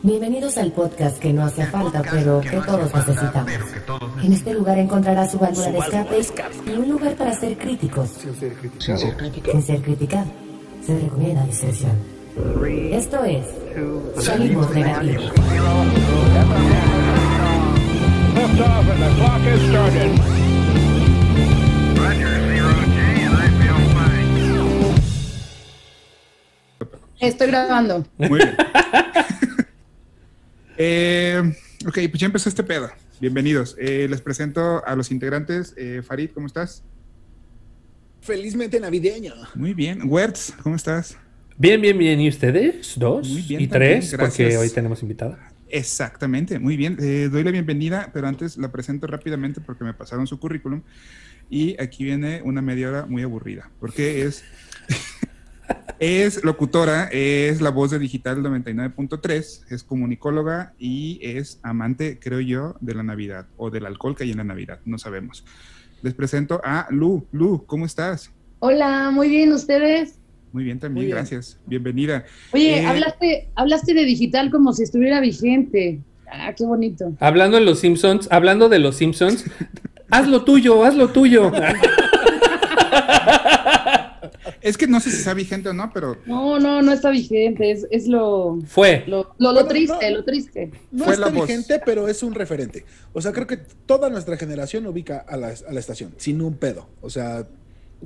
Bienvenidos al podcast que no hace falta, pero que todos necesitamos. En este lugar encontrarás su válvula de escape y un lugar para ser críticos. Sin ser criticado. Sin ser criticado. Se recomienda discreción. Esto es Salimos Negativos. Estoy grabando. Muy bien. Eh, ok, pues ya empezó este pedo. Bienvenidos. Eh, les presento a los integrantes. Eh, Farid, ¿cómo estás? Felizmente navideño. Muy bien. Wertz, ¿cómo estás? Bien, bien, bien. ¿Y ustedes? ¿Dos? Muy bien ¿Y también, tres? gracias. Porque hoy tenemos invitada. Exactamente, muy bien. Eh, doy la bienvenida, pero antes la presento rápidamente porque me pasaron su currículum. Y aquí viene una media hora muy aburrida, porque es, es locutora, es la voz de Digital 99.3, es comunicóloga y es amante, creo yo, de la Navidad o del alcohol que hay en la Navidad, no sabemos. Les presento a Lu. Lu, ¿cómo estás? Hola, muy bien, ¿ustedes? Muy bien también, Muy bien. gracias. Bienvenida. Oye, Eh, hablaste, hablaste de digital como si estuviera vigente. Ah, qué bonito. Hablando de los Simpsons, hablando de los Simpsons, haz lo tuyo, haz lo tuyo. Es que no sé si está vigente o no, pero No, no, no está vigente. Es, es lo, Fue. lo, lo, lo triste, no. lo triste. No Fue está voz. vigente, pero es un referente. O sea, creo que toda nuestra generación ubica a la, a la estación, sin un pedo. O sea,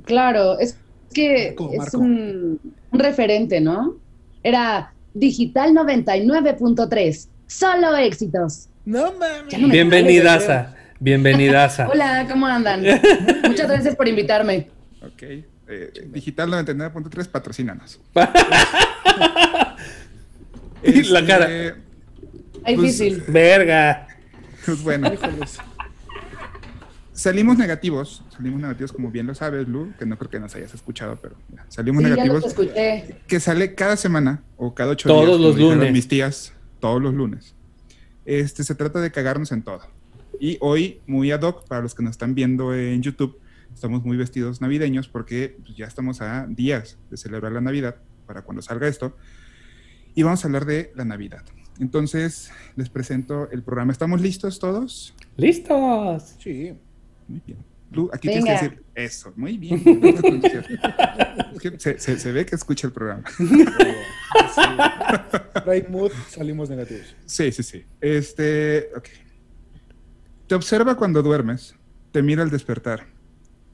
Claro, es que Marco, es Marco. un, un referente, ¿no? Era digital 99.3. Solo éxitos. no mames. No Bienvenidaza, bienvenidaza. Hola, ¿cómo andan? Muchas gracias por invitarme. Ok. Eh, Digital 99.3, patrocínanos. Y la cara. Ay, Pues, difícil. Verga. Pues bueno, salimos negativos. Salimos negativos, como bien lo sabes, Lu, que no creo que nos hayas escuchado, pero mira, salimos Sí, ya negativos. los escuché. que sale cada semana o cada ocho Todos días. como los lunes. Mis tías, todos los lunes. Este se trata de cagarnos en todo. Y hoy, muy ad hoc, para los que nos están viendo en YouTube, estamos muy vestidos navideños porque pues, ya estamos a días de celebrar la Navidad para cuando salga esto. Y vamos a hablar de la Navidad. Entonces, les presento el programa. ¿Estamos listos todos? ¿Listos? Sí. Muy bien. Lu, aquí Venga. tienes que decir eso. Muy bien. Es que se, se- se ve que escucha el programa. Right mood, salimos negativos. Sí, sí, sí. Este, ok. Te observa cuando duermes, te mira al despertar.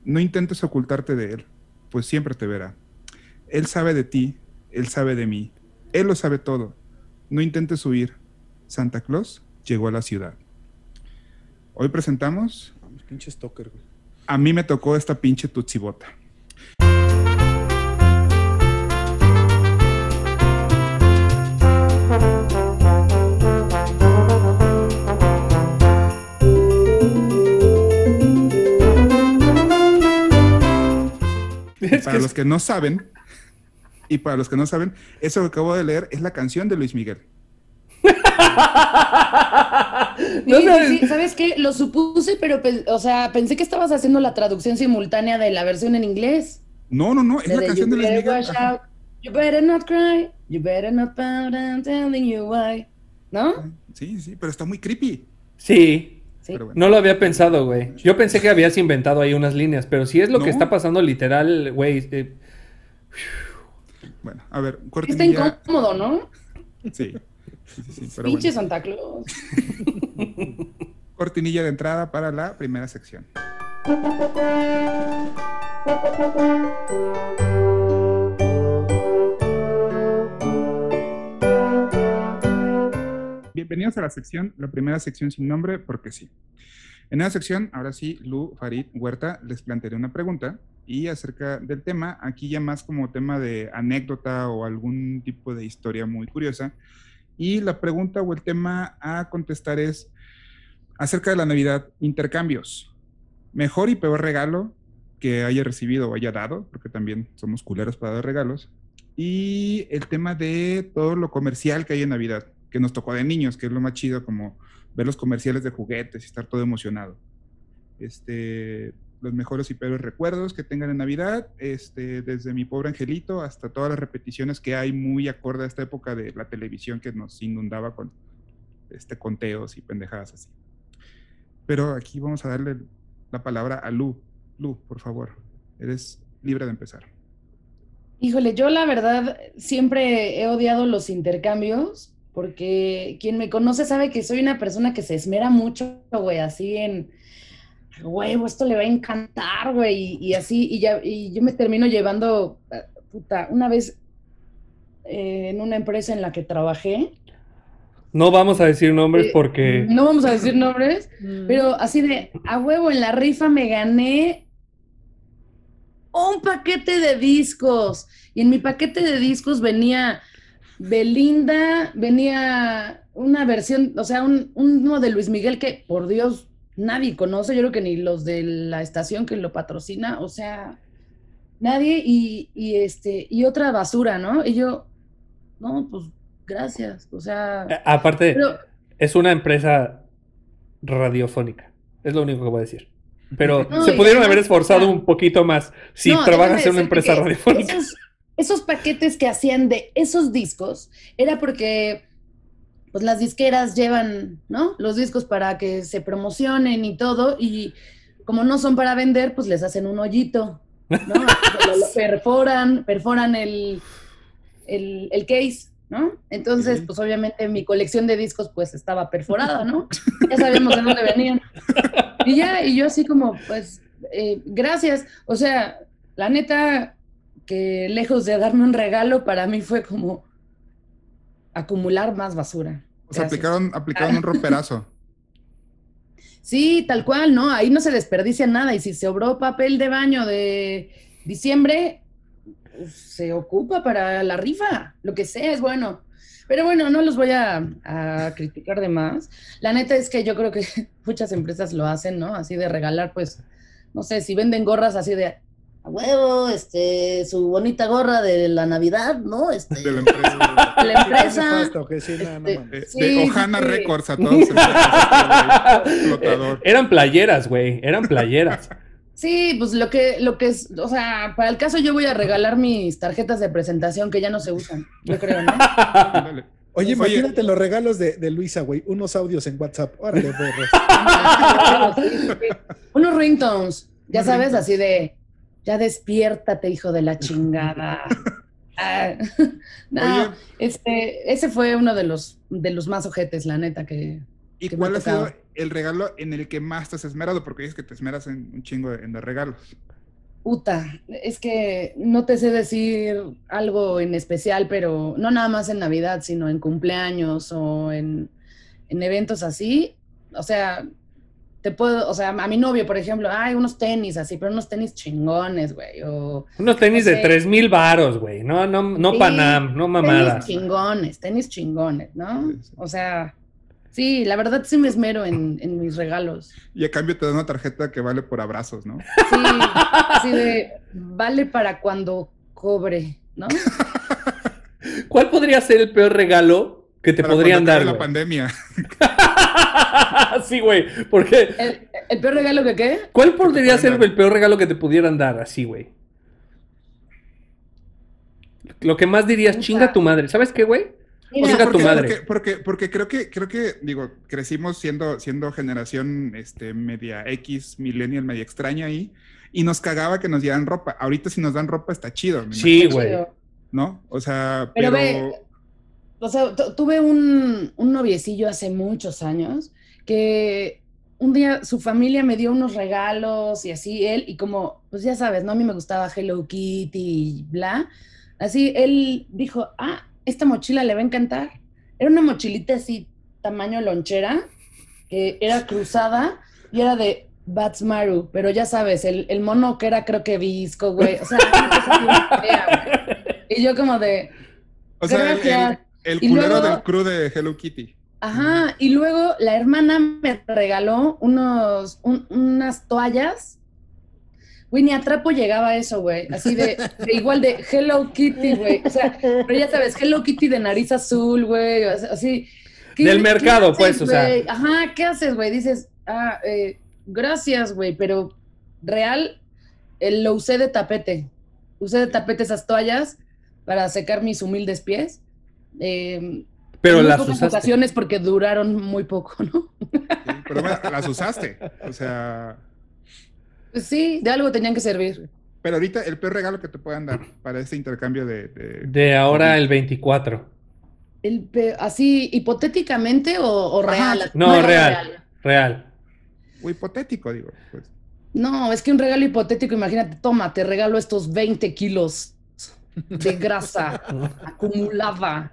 No intentes ocultarte de él, pues siempre te verá. Él sabe de ti, él sabe de mí, él lo sabe todo. No intentes huir. Santa Claus llegó a la ciudad. Hoy presentamos, Pinche stalker, güey. a mí me tocó esta pinche tutsibota. Es Para que los que no saben, y para los que no saben, eso que acabo de leer es la canción de Luis Miguel. No Sí, sabes- sí, sí, ¿Sabes qué? Lo supuse, pero, pe- o sea, pensé que estabas haciendo la traducción simultánea de la versión en inglés. No, no, no, es De la canción de Luis Miguel. out, You better not cry. You better not pout. I'm telling you why. ¿No? Sí, sí, pero está muy creepy. Sí, Sí. Pero bueno. no lo había pensado, güey. Yo pensé que habías inventado ahí unas líneas, pero si es lo No. que está pasando literal, güey. eh, Bueno, a ver, Está cortinilla. incómodo, ¿no? Sí, sí, sí, sí, pero Pinche bueno. Santa Claus. Cortinilla de entrada para la primera sección. Bienvenidos a la sección, la primera sección sin nombre, porque sí. En esa sección, ahora sí, Lu, Farid, Huerta, les plantearé una pregunta y acerca del tema, aquí ya más como tema de anécdota o algún tipo de historia muy curiosa. Y la pregunta o el tema a contestar es acerca de la Navidad, intercambios. Mejor y peor regalo que haya recibido o haya dado, porque también somos culeros para dar regalos. Y el tema de todo lo comercial que hay en Navidad, que nos tocó de niños, que es lo más chido, como ver los comerciales de juguetes y estar todo emocionado. Este, los mejores y peores recuerdos que tengan en Navidad, este, desde mi pobre angelito hasta todas las repeticiones que hay muy acorde a esta época de la televisión que nos inundaba con este, conteos y pendejadas así. Pero aquí vamos a darle la palabra a Lu. Lu, por favor, eres libre de empezar. Híjole, yo la verdad siempre he odiado los intercambios porque quien me conoce sabe que soy una persona que se esmera mucho, güey, así en, huevo, esto le va a encantar, güey, y, así, y, ya, y yo me termino llevando, eh, puta, una vez eh, en una empresa en la que trabajé. No vamos a decir nombres eh, porque... No vamos a decir nombres, pero así de, a huevo, en la rifa me gané un paquete de discos. Y en mi paquete de discos venía Belinda, venía una versión, o sea, un, uno de Luis Miguel que, por Dios, nadie conoce, yo creo que ni los de la estación que lo patrocina, o sea, nadie, y, este, y otra basura, ¿no? Y yo, no, pues gracias, o sea. Aparte, es una empresa radiofónica, es lo único que voy a decir. Pero se pudieron haber esforzado un poquito más si trabajas en una empresa radiofónica. Esos, paquetes que hacían de esos discos era porque pues las disqueras llevan, ¿no? Los discos para que se promocionen y todo, y como no son para vender, pues les hacen un hoyito, ¿no? lo, perforan, perforan el, el, el case ¿no? Entonces, pues obviamente mi colección de discos pues estaba perforada, ¿no? Ya sabíamos de dónde venían. Y ya, y yo así como, pues, eh, gracias. O sea, la neta, que lejos de darme un regalo, para mí fue como acumular más basura. O sea, aplicaron, aplicaron un romperazo. Sí, tal cual, ¿no? Ahí no se desperdicia nada. Y si se sobró papel de baño de diciembre, se ocupa para la rifa, lo que sea es bueno. Pero bueno, no los voy a, criticar de más. La neta es que yo creo que muchas empresas lo hacen, ¿no? Así de regalar, pues, no sé, si venden gorras así de a huevo, este, su bonita gorra de la Navidad, ¿no? Este, de la empresa. De la empresa. Este, de Ojana Records a todos. Eran playeras, güey, eran playeras. Sí, pues lo que, lo que es, o sea, para el caso yo voy a regalar mis tarjetas de presentación que ya no se usan, yo creo, ¿no? Oye, imagínate los regalos de, Luisa, güey, unos audios en WhatsApp. Órale, Unos ringtones, ya sabes, así de, ya despiértate, hijo de la chingada. Ah, no, este, ese fue uno de los, de los más ojetes, la neta, que, ¿Y cuál ha sido el regalo en el que más te has esmerado? Porque es que te esmeras en un chingo de, en los regalos. Puta, es que no te sé decir algo en especial, pero no nada más en Navidad, sino en cumpleaños o en, eventos así. O sea, te puedo, o sea, a mi novio, por ejemplo, hay unos tenis así, pero unos tenis chingones, güey. unos tenis de tres mil varos, güey. No, no, no Panam, no mamadas. Tenis chingones, tenis chingones, ¿no? O sea, Sí, la verdad sí me esmero en, mis regalos. Y a cambio te da una tarjeta que vale por abrazos, ¿no? Sí, así de, vale para cuando cobre, ¿no? ¿Cuál podría ser el peor regalo que te podrían dar? la pandemia. sí, güey, porque... ¿El, peor regalo que qué? ¿Cuál podría ser el peor regalo que te pudieran dar así, güey? Lo que más dirías, chinga tu madre. ¿Sabes qué, güey? porque, tu madre. Porque, porque, creo que, creo que, digo, crecimos siendo, siendo generación este, media X, millennial, media extraña ahí, y nos cagaba que nos dieran ropa. Ahorita si nos dan ropa está chido. Sí, güey. ¿No? O sea, pero... Ve, o sea, tuve un, un noviecillo hace muchos años que un día su familia me dio unos regalos y así él, y como, pues ya sabes, ¿no? A mí me gustaba Hello Kitty y bla. Así él dijo, ah, esta mochila le va a encantar. Era una mochilita así, tamaño lonchera, que era cruzada y era de Batsmaru, pero ya sabes, el, el, mono que era creo que visco, güey. O sea, Y yo como de... O sea, el, el, culero del crew de Hello Kitty. Ajá, y luego la hermana me regaló unos, unas toallas Güey, ni a trapo llegaba eso, güey. Así de, igual de Hello Kitty, güey. O sea, pero ya sabes, Hello Kitty de nariz azul, güey. Así. Del mercado, pues, o sea. Ajá, ¿qué haces, güey? Dices, ah, eh, gracias, güey, pero real, eh, lo usé de tapete. Usé de tapete esas toallas para secar mis humildes pies. Eh, pero en muy las pocas usaste. ocasiones porque duraron muy poco, ¿no? Sí, pero bueno, las usaste. O sea, Pues sí, de algo tenían que servir. pero ahorita el peor regalo que te puedan dar para este intercambio de... de- De ahora el 24. El pe- así, hipotéticamente o, real. No, real. Real. o hipotético, digo. Pues. No, es que un regalo hipotético, imagínate, toma, te regalo estos 20 kilos de grasa acumulada.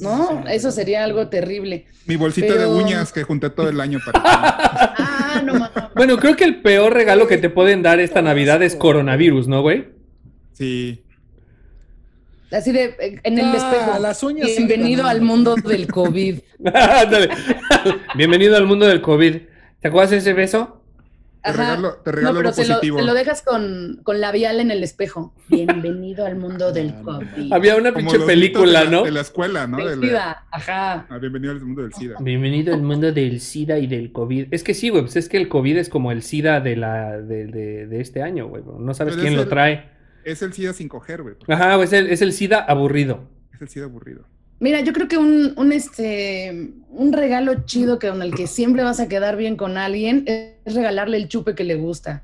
No, eso sería algo terrible. Mi bolsita de uñas que junté todo el año para. Ah, no, mames. Bueno, creo que el peor regalo que te pueden dar esta Navidad es coronavirus, ¿no, güey? Sí. Así de, eh, en el Ah, espejo. las uñas Bienvenido al mundo del COVID. Bienvenido al mundo del COVID. ¿Te acuerdas de ese beso? Te Ajá. regalo, te regalo no, pero algo te lo, te lo dejas con, con labial en el espejo. Bienvenido al mundo del Ah. COVID. Había una Como pinche los película, mitos de la- ¿no? De la escuela, ¿no? De la- Ajá. Ah, bienvenido al mundo del SIDA. Bienvenido al mundo del SIDA y del COVID. Es que sí, güey, pues es que el COVID es como el SIDA de, la, de, de- de este año, güey. No sabes Pero quién lo el- trae. Es el SIDA sin coger, güey. Ajá, es el, es el SIDA aburrido. Es el SIDA aburrido. Mira, yo creo que un, un, este, un regalo chido que con el que siempre vas a quedar bien con alguien es regalarle el chupe que le gusta.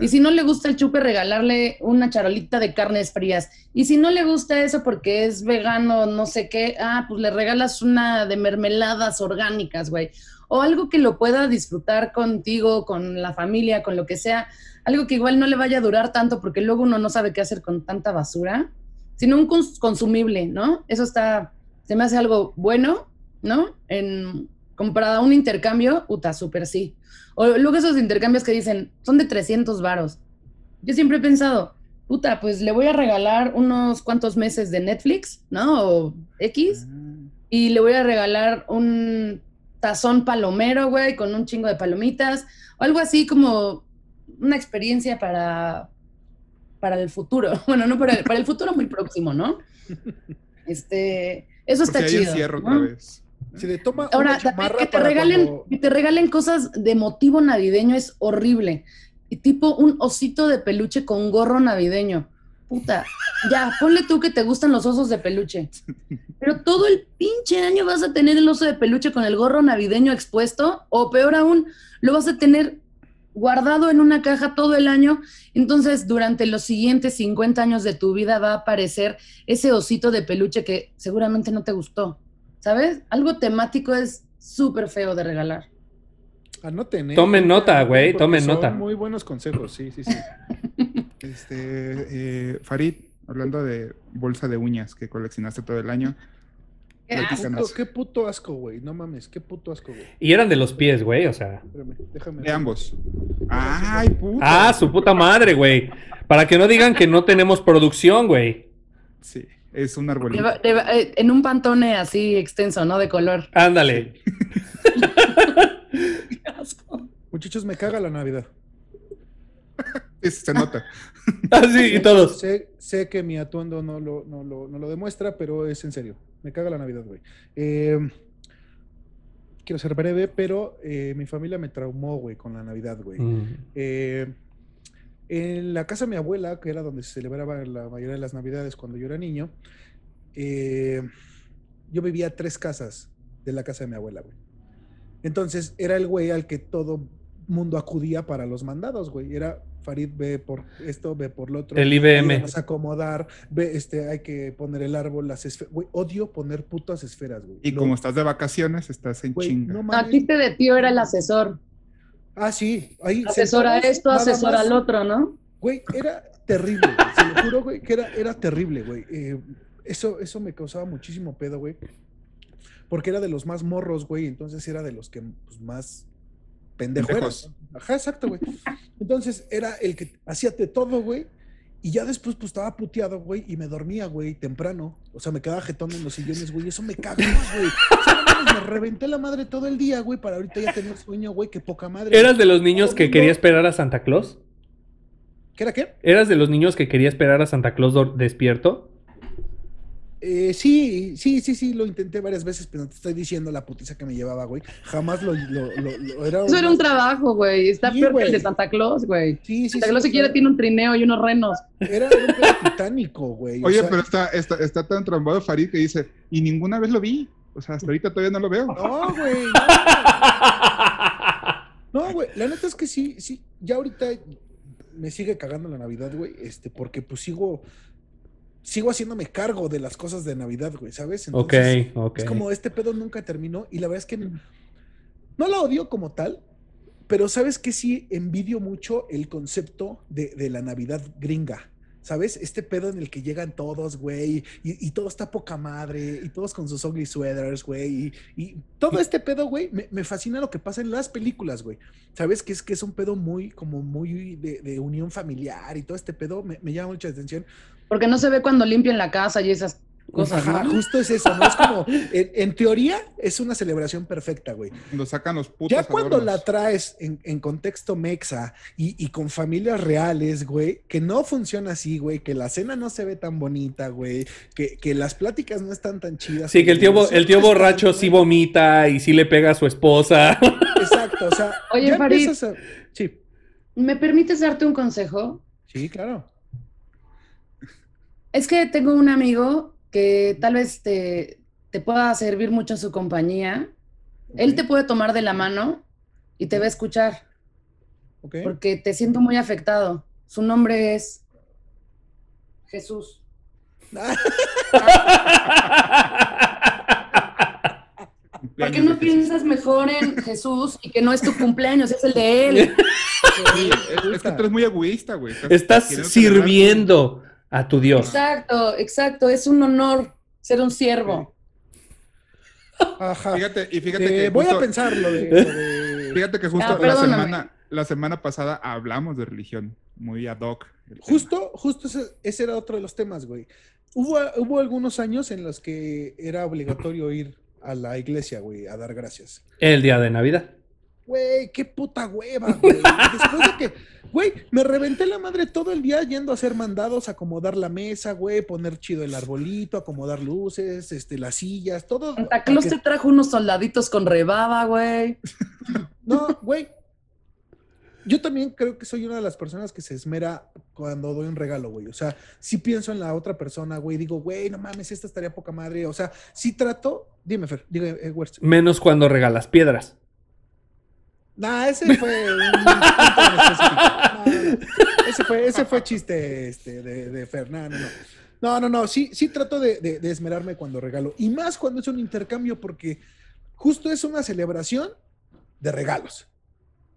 Y si no le gusta el chupe, regalarle una charolita de carnes frías. Y si no le gusta eso porque es vegano, no sé qué, ah, pues le regalas una de mermeladas orgánicas, güey. O algo que lo pueda disfrutar contigo, con la familia, con lo que sea. Algo que igual no le vaya a durar tanto porque luego uno no sabe qué hacer con tanta basura, sino un cons- consumible, ¿no? Eso está, se me hace algo bueno, ¿no? En, como para un intercambio, uta, súper sí. O luego esos intercambios que dicen, son de 300 varos. Yo siempre he pensado, puta, pues le voy a regalar unos cuantos meses de Netflix, ¿no? O X, y le voy a regalar un tazón palomero, güey, con un chingo de palomitas, o algo así como una experiencia para, para el futuro. Bueno, no para el, para el futuro muy próximo, ¿no? Este, eso Porque está ahí chido. encierro ¿no? otra vez. Si le toma Ahora, una también chamarra que te regalen, cuando- que te regalen cosas de motivo navideño es horrible. Y tipo un osito de peluche con gorro navideño. Puta, ya, ponle tú que te gustan los osos de peluche. Pero todo el pinche año vas a tener el oso de peluche con el gorro navideño expuesto, o peor aún, lo vas a tener guardado en una caja todo el año. Entonces, durante los siguientes 50 años de tu vida va a aparecer ese osito de peluche que seguramente no te gustó. ¿Sabes? Algo temático es súper feo de regalar. Anoten, ¿eh? Tomen nota, güey, tomen son nota. Muy buenos consejos, sí, sí, sí. Este, eh, Farid, hablando de bolsa de uñas que coleccionaste todo el año. Qué. Puto- qué puto asco, güey. No mames, qué puto asco, güey. Y eran de los pies, güey, o sea. Espérame, déjame. De ambos. Ay, puta. Ah, su puta madre, güey. Para que no digan que no tenemos producción, güey. Sí, es un arbolito. Eh, en un pantone así extenso, ¿no? De color. Ándale. Muchachos, me caga la Navidad. Sí, se nota. Así y todos. Sé, sé que mi atuendo no lo, no, lo, no lo demuestra, pero es en serio. Me caga la Navidad, güey. Eh, quiero ser breve, pero eh, mi familia me traumó, güey, con la Navidad, güey. Mm. Eh, en la casa de mi abuela, que era donde se celebraba la mayoría de las Navidades cuando yo era niño, eh, yo vivía a tres casas de la casa de mi abuela, güey. Entonces era el güey al que todo mundo acudía para los mandados, güey. Era Farid, ve por esto, ve por lo otro. El IBM. ayúdanos a acomodar, ve, este, hay que poner el árbol, las esferas. Güey, odio poner putas esferas, güey. Y Lo- como estás de vacaciones, estás en güey, chinga. no No, mames. aquí te de tío era el asesor. Ah, sí, ahí. Asesora sentados, esto, asesora al otro, ¿no? Güey, era terrible, güey. Se lo juro, güey, que era, era terrible, güey. Eh, eso, eso me causaba muchísimo pedo, güey. Porque era de los más morros, güey. Entonces era de los que pues, más Pendejos. Ajá, exacto, güey. Entonces era el que hacía de todo, güey. Y ya después, pues estaba puteado, güey, y me dormía, güey, temprano. O sea, me quedaba jetón en los sillones, güey. Eso me cagó, güey. O sea, no me reventé la madre todo el día, güey, para ahorita ya tener sueño, güey. Qué poca madre. ¿Eras de los niños que quería esperar a Santa Claus? ¿Qué era qué? ¿Eras de los niños que quería esperar a Santa Claus despierto? Eh, sí, sí, sí, sí, lo intenté varias veces, pero no te estoy diciendo la putiza que me llevaba, güey. Jamás lo, lo, lo, era. Eso era un trabajo, güey. Está peor que el de Santa Claus, güey. Sí, sí. Santa Claus si quiere tiene un trineo y unos renos. Era un pedo titánico, güey. Oye, pero está, está, está tan trombado Farid que dice, y ninguna vez lo vi. O sea, hasta ahorita todavía no lo veo. No, güey. No, güey. la neta es que sí, sí. Ya ahorita me sigue cagando la Navidad, güey. Este, porque pues sigo sigo haciéndome cargo de las cosas de Navidad, güey, ¿sabes? Entonces, ok, ok. Es como este pedo nunca terminó y la verdad es que no, la odio como tal, pero sabes que sí envidio mucho el concepto de, de la Navidad gringa. ¿Sabes? Este pedo en el que llegan todos, güey, y, todo está poca madre, y todos con sus ugly sweaters, güey, y, todo este pedo, güey, me, fascina lo que pasa en las películas, güey. ¿Sabes? Que es que es un pedo muy, como muy de, unión familiar y todo este pedo me, me llama mucha atención. Porque no se ve cuando limpian la casa y esas cosas. justo es eso, ¿no? Es como, en, teoría, es una celebración perfecta, güey. Cuando sacan los putos. Ya cuando la traes en, contexto mexa y, con familias reales, güey, que no funciona así, güey, que la cena no se ve tan bonita, güey, que, las pláticas no están tan chidas. Sí, que el tío, el tío borracho sí vomita y sí le pega a su esposa. Exacto, o sea. Oye, Farid, sí. ¿me permites darte un consejo? Sí, claro. Es que tengo un amigo que tal vez te, pueda servir mucho su compañía. Él te puede tomar de la mano y te va a escuchar. Porque te siento muy afectado. Su nombre es Jesús. ¿Por qué no piensas mejor en Jesús y que no es tu cumpleaños, es el de él? es que tú eres muy egoísta, güey. Estás sirviendo a tu Dios. Exacto, exacto. Es un honor ser un siervo. Ajá. Fíjate, y fíjate que. Voy a pensarlo. Fíjate que justo la, semana, la semana pasada hablamos de religión, muy ad hoc. Justo, justo ese, era otro de los temas, güey. Hubo, hubo algunos años en los que era obligatorio ir a la iglesia, güey, a dar gracias. El día de Navidad. Güey, qué puta hueva, güey. Después de que, güey, me reventé la madre todo el día yendo a hacer mandados, acomodar la mesa, güey, poner chido el arbolito, acomodar luces, este, las sillas, todo. Santa Claus te trajo unos soldaditos con rebaba, güey. No, güey. Yo también creo que soy una de las personas que se esmera cuando doy un regalo, güey. O sea, si pienso en la otra persona, güey, digo, güey, no mames, esta estaría poca madre. O sea, si trato, dime, Fer, dime, eh, Menos cuando regalas piedras. No, ese fue un ese, fue, ese fue chiste este, de, de Fernando. No, no, no, sí, sí trato de, de, esmerarme cuando regalo. Y más cuando es un intercambio, porque justo es una celebración de regalos.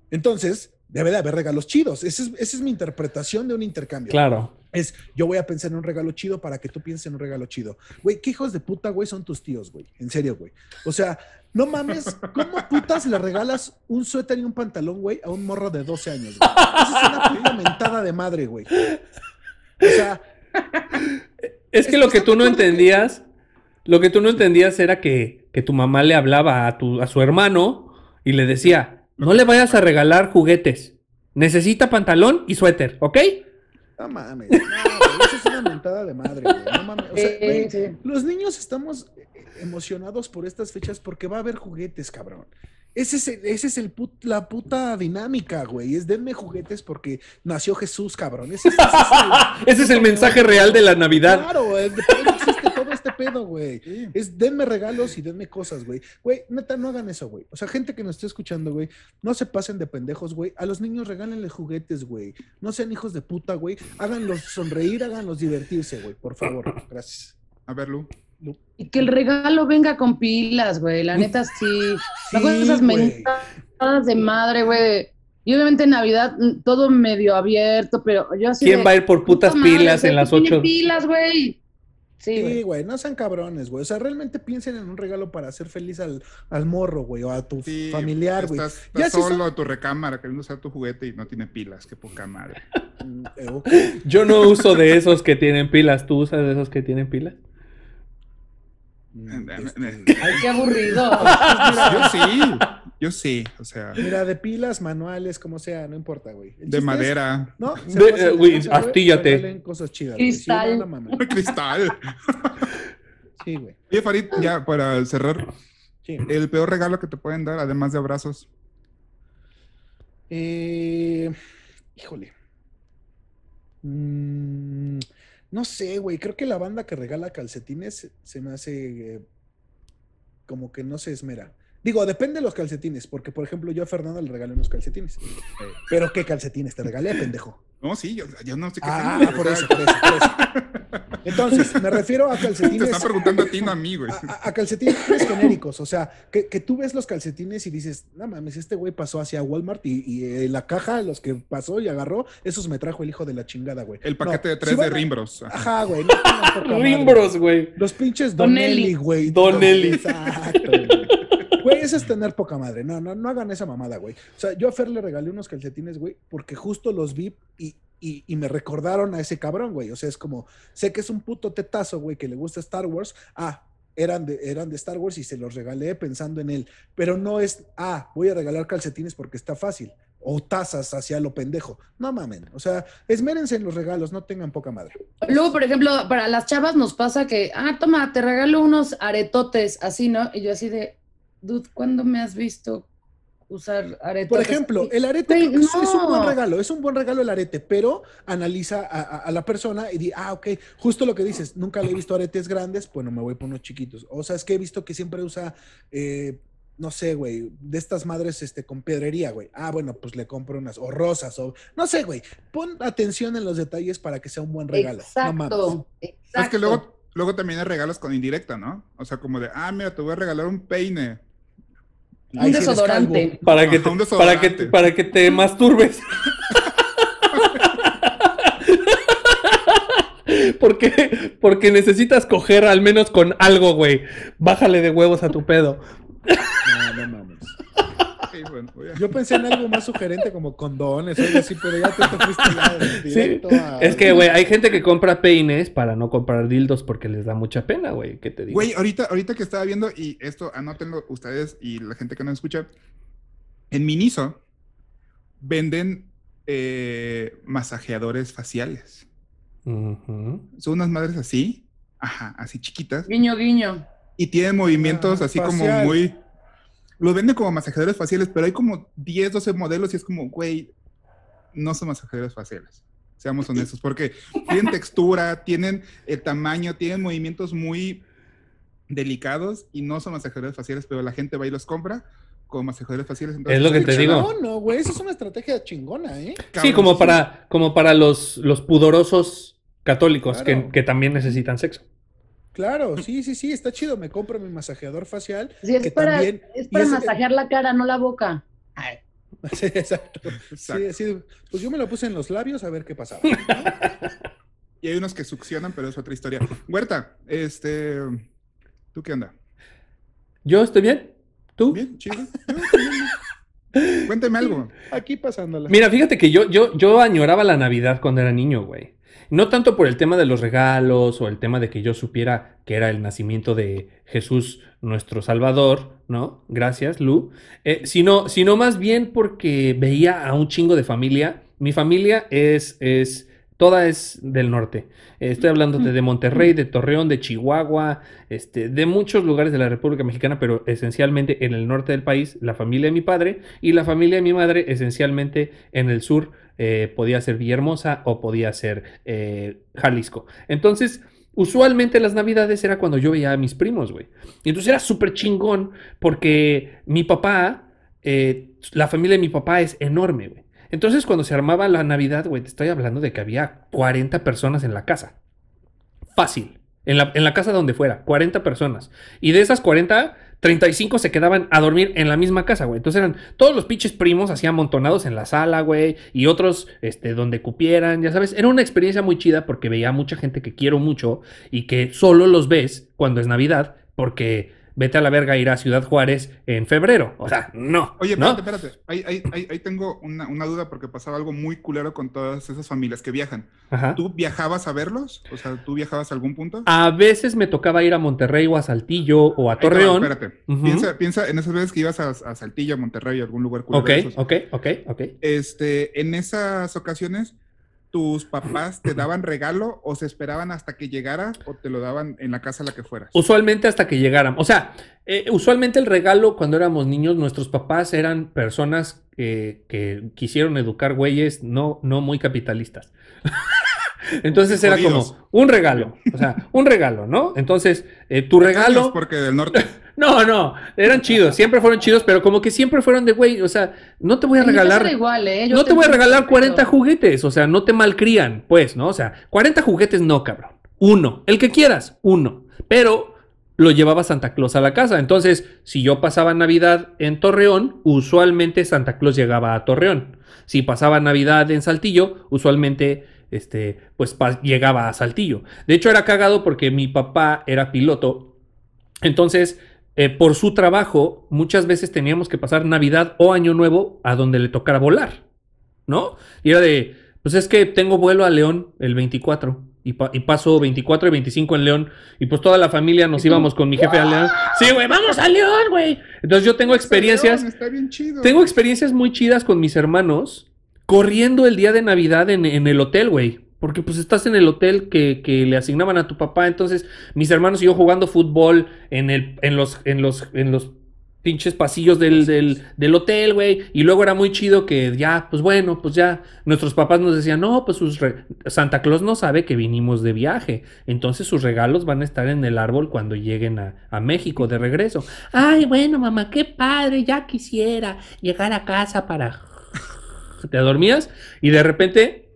Entonces, debe de haber regalos chidos. Esa es, esa es mi interpretación de un intercambio. Claro. Es, yo voy a pensar en un regalo chido para que tú pienses en un regalo chido. Güey, ¿qué hijos de puta, güey, son tus tíos, güey? En serio, güey. O sea, no mames, ¿cómo putas le regalas un suéter y un pantalón, güey, a un morro de 12 años? Güey? Esa es una puta mentada de madre, güey. O sea. Es que lo que tú no entendías, lo que tú no entendías era que, que tu mamá le hablaba a, tu, a su hermano y le decía: No le vayas a regalar juguetes. Necesita pantalón y suéter, ¿ok? No mames, no, eso es una mentada de madre, güey. No mames. O sea, güey, los niños estamos emocionados por estas fechas porque va a haber juguetes, cabrón. Ese es, el, ese es el la puta dinámica, güey. Es denme juguetes porque nació Jesús, cabrón. Ese, es el, mensaje real de la Navidad. Claro, todo este pedo, güey. Es denme regalos y denme cosas, güey. Güey, neta, no hagan eso, güey. O sea, gente que nos esté escuchando, güey, no se pasen de pendejos, güey. A los niños regálenle juguetes, güey. No sean hijos de puta, güey. Háganlos sonreír, háganlos divertirse, güey. Por favor. Gracias. A ver, Lu. Y que el regalo venga con pilas, güey. La neta, sí. sí esas mentadas de madre, güey. Y obviamente en Navidad mm, todo medio abierto, pero yo así. ¿Quién va a ir por putas pilas en las ocho? pilas, güey. Sí, güey, no sean cabrones, güey. O sea, realmente piensen en un regalo para hacer feliz al, al morro, güey, o a tu familiar, güey. Estás, estás solo en tu recámara queriendo usar tu juguete y no tiene pilas, qué poca madre. Mm, eh, yo no uso de esos que tienen pilas. ¿Tú usas de esos que tienen pilas? Mm, este, Ay, qué aburrido. yo sí, yo sí, o sea. Mira, de pilas, manuales, como sea, no importa, güey. De madera. no, güey. Cosas chidas. Cristal. Cristal. Sí, güey. Oye, Farid, ya para cerrar, Sí. el peor regalo que te pueden dar, además de abrazos. Eh, híjole. Mm, no sé, güey. Creo que la banda que regala calcetines se me hace eh, como que no se esmera. Digo, depende de los calcetines, porque por ejemplo yo a Fernanda le regalé unos calcetines. Pero ¿qué calcetines te regalé, pendejo? No, sí, yo, yo no sé qué Ah, por eso, por eso, por eso. Entonces, me refiero a Te calcetines. están preguntando a ti, no a mí, güey. a, a- calcetines genéricos, o sea, que, que tú ves los calcetines y dices, no mames, este güey pasó hacia Walmart y, y, eh, la caja, los que pasó y agarró, esos me trajo el hijo de la chingada, güey. El paquete No, de tres si de a- Rimbros. Ajá. Güey. no madre. Rimbros, güey. Los pinches Donelli. Donelli, güey. Donelli. Exacto, güey. Eso es tener poca madre. No, no, no hagan esa mamada, güey. O sea, yo a Fer le regalé unos calcetines, güey, porque justo los vi y, y, y me recordaron a ese cabrón, güey. O sea, es como, sé que es un puto tetazo, güey, que le gusta Star Wars. Ah, eran de, eran de Star Wars y se los regalé pensando en él. Pero no es, ah, voy a regalar calcetines porque está fácil. O tazas hacia lo pendejo. No mamen. O sea, esmérense en los regalos, no tengan poca madre. Luego, por ejemplo, para las chavas nos pasa que, ah, toma, te regalo unos aretotes, así, ¿no? Y yo así de, dude, ¿cuándo me has visto usar aretotes? Por ejemplo, el arete Güey, creo que es, es un buen no. regalo, es un buen regalo el arete, pero analiza a, a- a la persona y di, ah, ok, justo lo que dices, nunca le he visto aretes grandes, bueno, me voy por unos chiquitos. O sea, es que he visto que siempre usa, eh, no sé, güey, de estas madres este, con piedrería, güey. Ah, bueno, pues le compro unas, o rosas, o no sé, güey. Pon atención en los detalles para que sea un buen regalo. No mames. Exacto, exacto. Es que luego, luego también hay regalos con indirecta, ¿no? O sea, como de, ah, mira, te voy a regalar un peine. Ahí Un sí desodorante. Para que, Ajá, te, un para, que, para que te masturbes. Porque, porque necesitas coger al menos con algo, güey. Bájale de huevos a tu pedo. No, no mames. Ok, bueno, voy a- Yo pensé en algo más sugerente como condones o algo así, pero ya te, te fuiste ya Sí. a... Es que, güey, hay gente que compra peines para no comprar dildos porque les da mucha pena, güey. ¿Qué te digo? Güey, ahorita, ahorita que estaba viendo, y esto anótenlo ustedes y la gente que nos escucha, en Miniso venden eh, masajeadores faciales. Son unas madres así, ajá, así chiquitas, Guiño, guiño. y tienen movimientos Ah, así como muy... Los venden como masajeadores faciales, pero hay como 10, 12 modelos y es como, güey, no son masajeadores faciales. Seamos honestos, porque tienen textura, tienen el tamaño, tienen movimientos muy delicados y no son masajeadores faciales, pero la gente va y los compra como masajeadores faciales. entonces, Es lo que te digo. No, no, güey, esa es una estrategia chingona, ¿eh? Sí, como para, como para los, los pudorosos católicos que, que también necesitan sexo. Claro, sí, sí, sí, está chido. Me compro mi masajeador facial. Sí, es que para, también- es para ese- masajear la cara, no la boca. Sí, exacto. Exacto. Sí, sí, pues yo me lo puse en los labios a ver qué pasaba. Y hay unos que succionan, pero es otra historia. Huerta, este, ¿tú qué onda? ¿Yo estoy bien? ¿Tú? ¿Bien? ¿Chido? Cuénteme algo. Aquí pasándola. Mira, fíjate que yo, yo, yo añoraba la Navidad cuando era niño, güey. No tanto por el tema de los regalos o el tema de que yo supiera que era el nacimiento de Jesús nuestro Salvador, ¿no? Gracias, Lu. Eh, sino, sino más bien porque veía a un chingo de familia. Mi familia es, es, toda es del norte. Estoy hablando de, de Monterrey, de Torreón, de Chihuahua, este, de muchos lugares de la República Mexicana, pero esencialmente en el norte del país, la familia de mi padre y la familia de mi madre esencialmente en el sur, eh, podía ser Villahermosa o podía ser eh, Jalisco. Entonces, usualmente las navidades era cuando yo veía a mis primos, güey. Y entonces era súper chingón porque mi papá, eh, la familia de mi papá es enorme, güey. Entonces, cuando se armaba la Navidad, güey, te estoy hablando de que había 40 personas en la casa. Fácil. En la, en la casa donde fuera, 40 personas. Y de esas 40, 35 se quedaban a dormir en la misma casa, güey. Entonces eran todos los pinches primos así amontonados en la sala, güey. Y otros, este, donde cupieran, ya sabes. Era una experiencia muy chida porque veía a mucha gente que quiero mucho y que solo los ves cuando es Navidad porque vete a la verga a ir a Ciudad Juárez en febrero. O sea, no. Oye, ¿no? espérate, espérate. Ahí, ahí, ahí, ahí tengo una, una duda porque pasaba algo muy culero con todas esas familias que viajan. Ajá. ¿Tú viajabas a verlos? O sea, ¿tú viajabas a algún punto? A veces me tocaba ir a Monterrey o a Saltillo o a va, Torreón. espérate. Ujú. piensa, piensa en esas veces que ibas a, a Saltillo, a Monterrey, a algún lugar culero Ok, esos. ok, ok, ok. Este, en esas ocasiones, tus papás te daban regalo o se esperaban hasta que llegara o te lo daban en la casa a la que fueras? Usualmente hasta que llegaran. O sea, eh, usualmente el regalo cuando éramos niños, nuestros papás eran personas que, que quisieron educar güeyes no, no muy capitalistas. Entonces era como un regalo, o sea, un regalo, ¿no? Entonces, eh, tu regalo... Porque del norte. No, no, eran chidos, siempre fueron chidos, pero como que siempre fueron de, güey, o sea, no te voy a regalar... igual, ¿eh? No te voy a regalar 40 juguetes, o sea, no te malcrían, pues, ¿no? O sea, 40 juguetes no, cabrón. Uno, el que quieras, uno. Pero lo llevaba Santa Claus a la casa. Entonces, si yo pasaba Navidad en Torreón, usualmente Santa Claus llegaba a Torreón. Si pasaba Navidad en Saltillo, usualmente, este, pues llegaba a Saltillo. De hecho, era cagado porque mi papá era piloto. Entonces, eh, por su trabajo, muchas veces teníamos que pasar Navidad o Año Nuevo a donde le tocara volar, ¿no? Y era de, pues es que tengo vuelo a León el 24 y, pa- y paso 24 y 25 en León y pues toda la familia nos íbamos con mi jefe a León. Sí, güey, vamos a León, güey. Entonces yo tengo experiencias, Está bien chido. tengo experiencias muy chidas con mis hermanos corriendo el día de Navidad en, en el hotel, güey. Porque pues estás en el hotel que, que le asignaban a tu papá. Entonces, mis hermanos y yo jugando fútbol en, el, en, los, en, los, en los pinches pasillos del, del, del hotel, güey. Y luego era muy chido que ya, pues bueno, pues ya. Nuestros papás nos decían, no, pues sus re- Santa Claus no sabe que vinimos de viaje. Entonces sus regalos van a estar en el árbol cuando lleguen a, a México de regreso. Ay, bueno, mamá, qué padre, ya quisiera llegar a casa para... Te dormías y de repente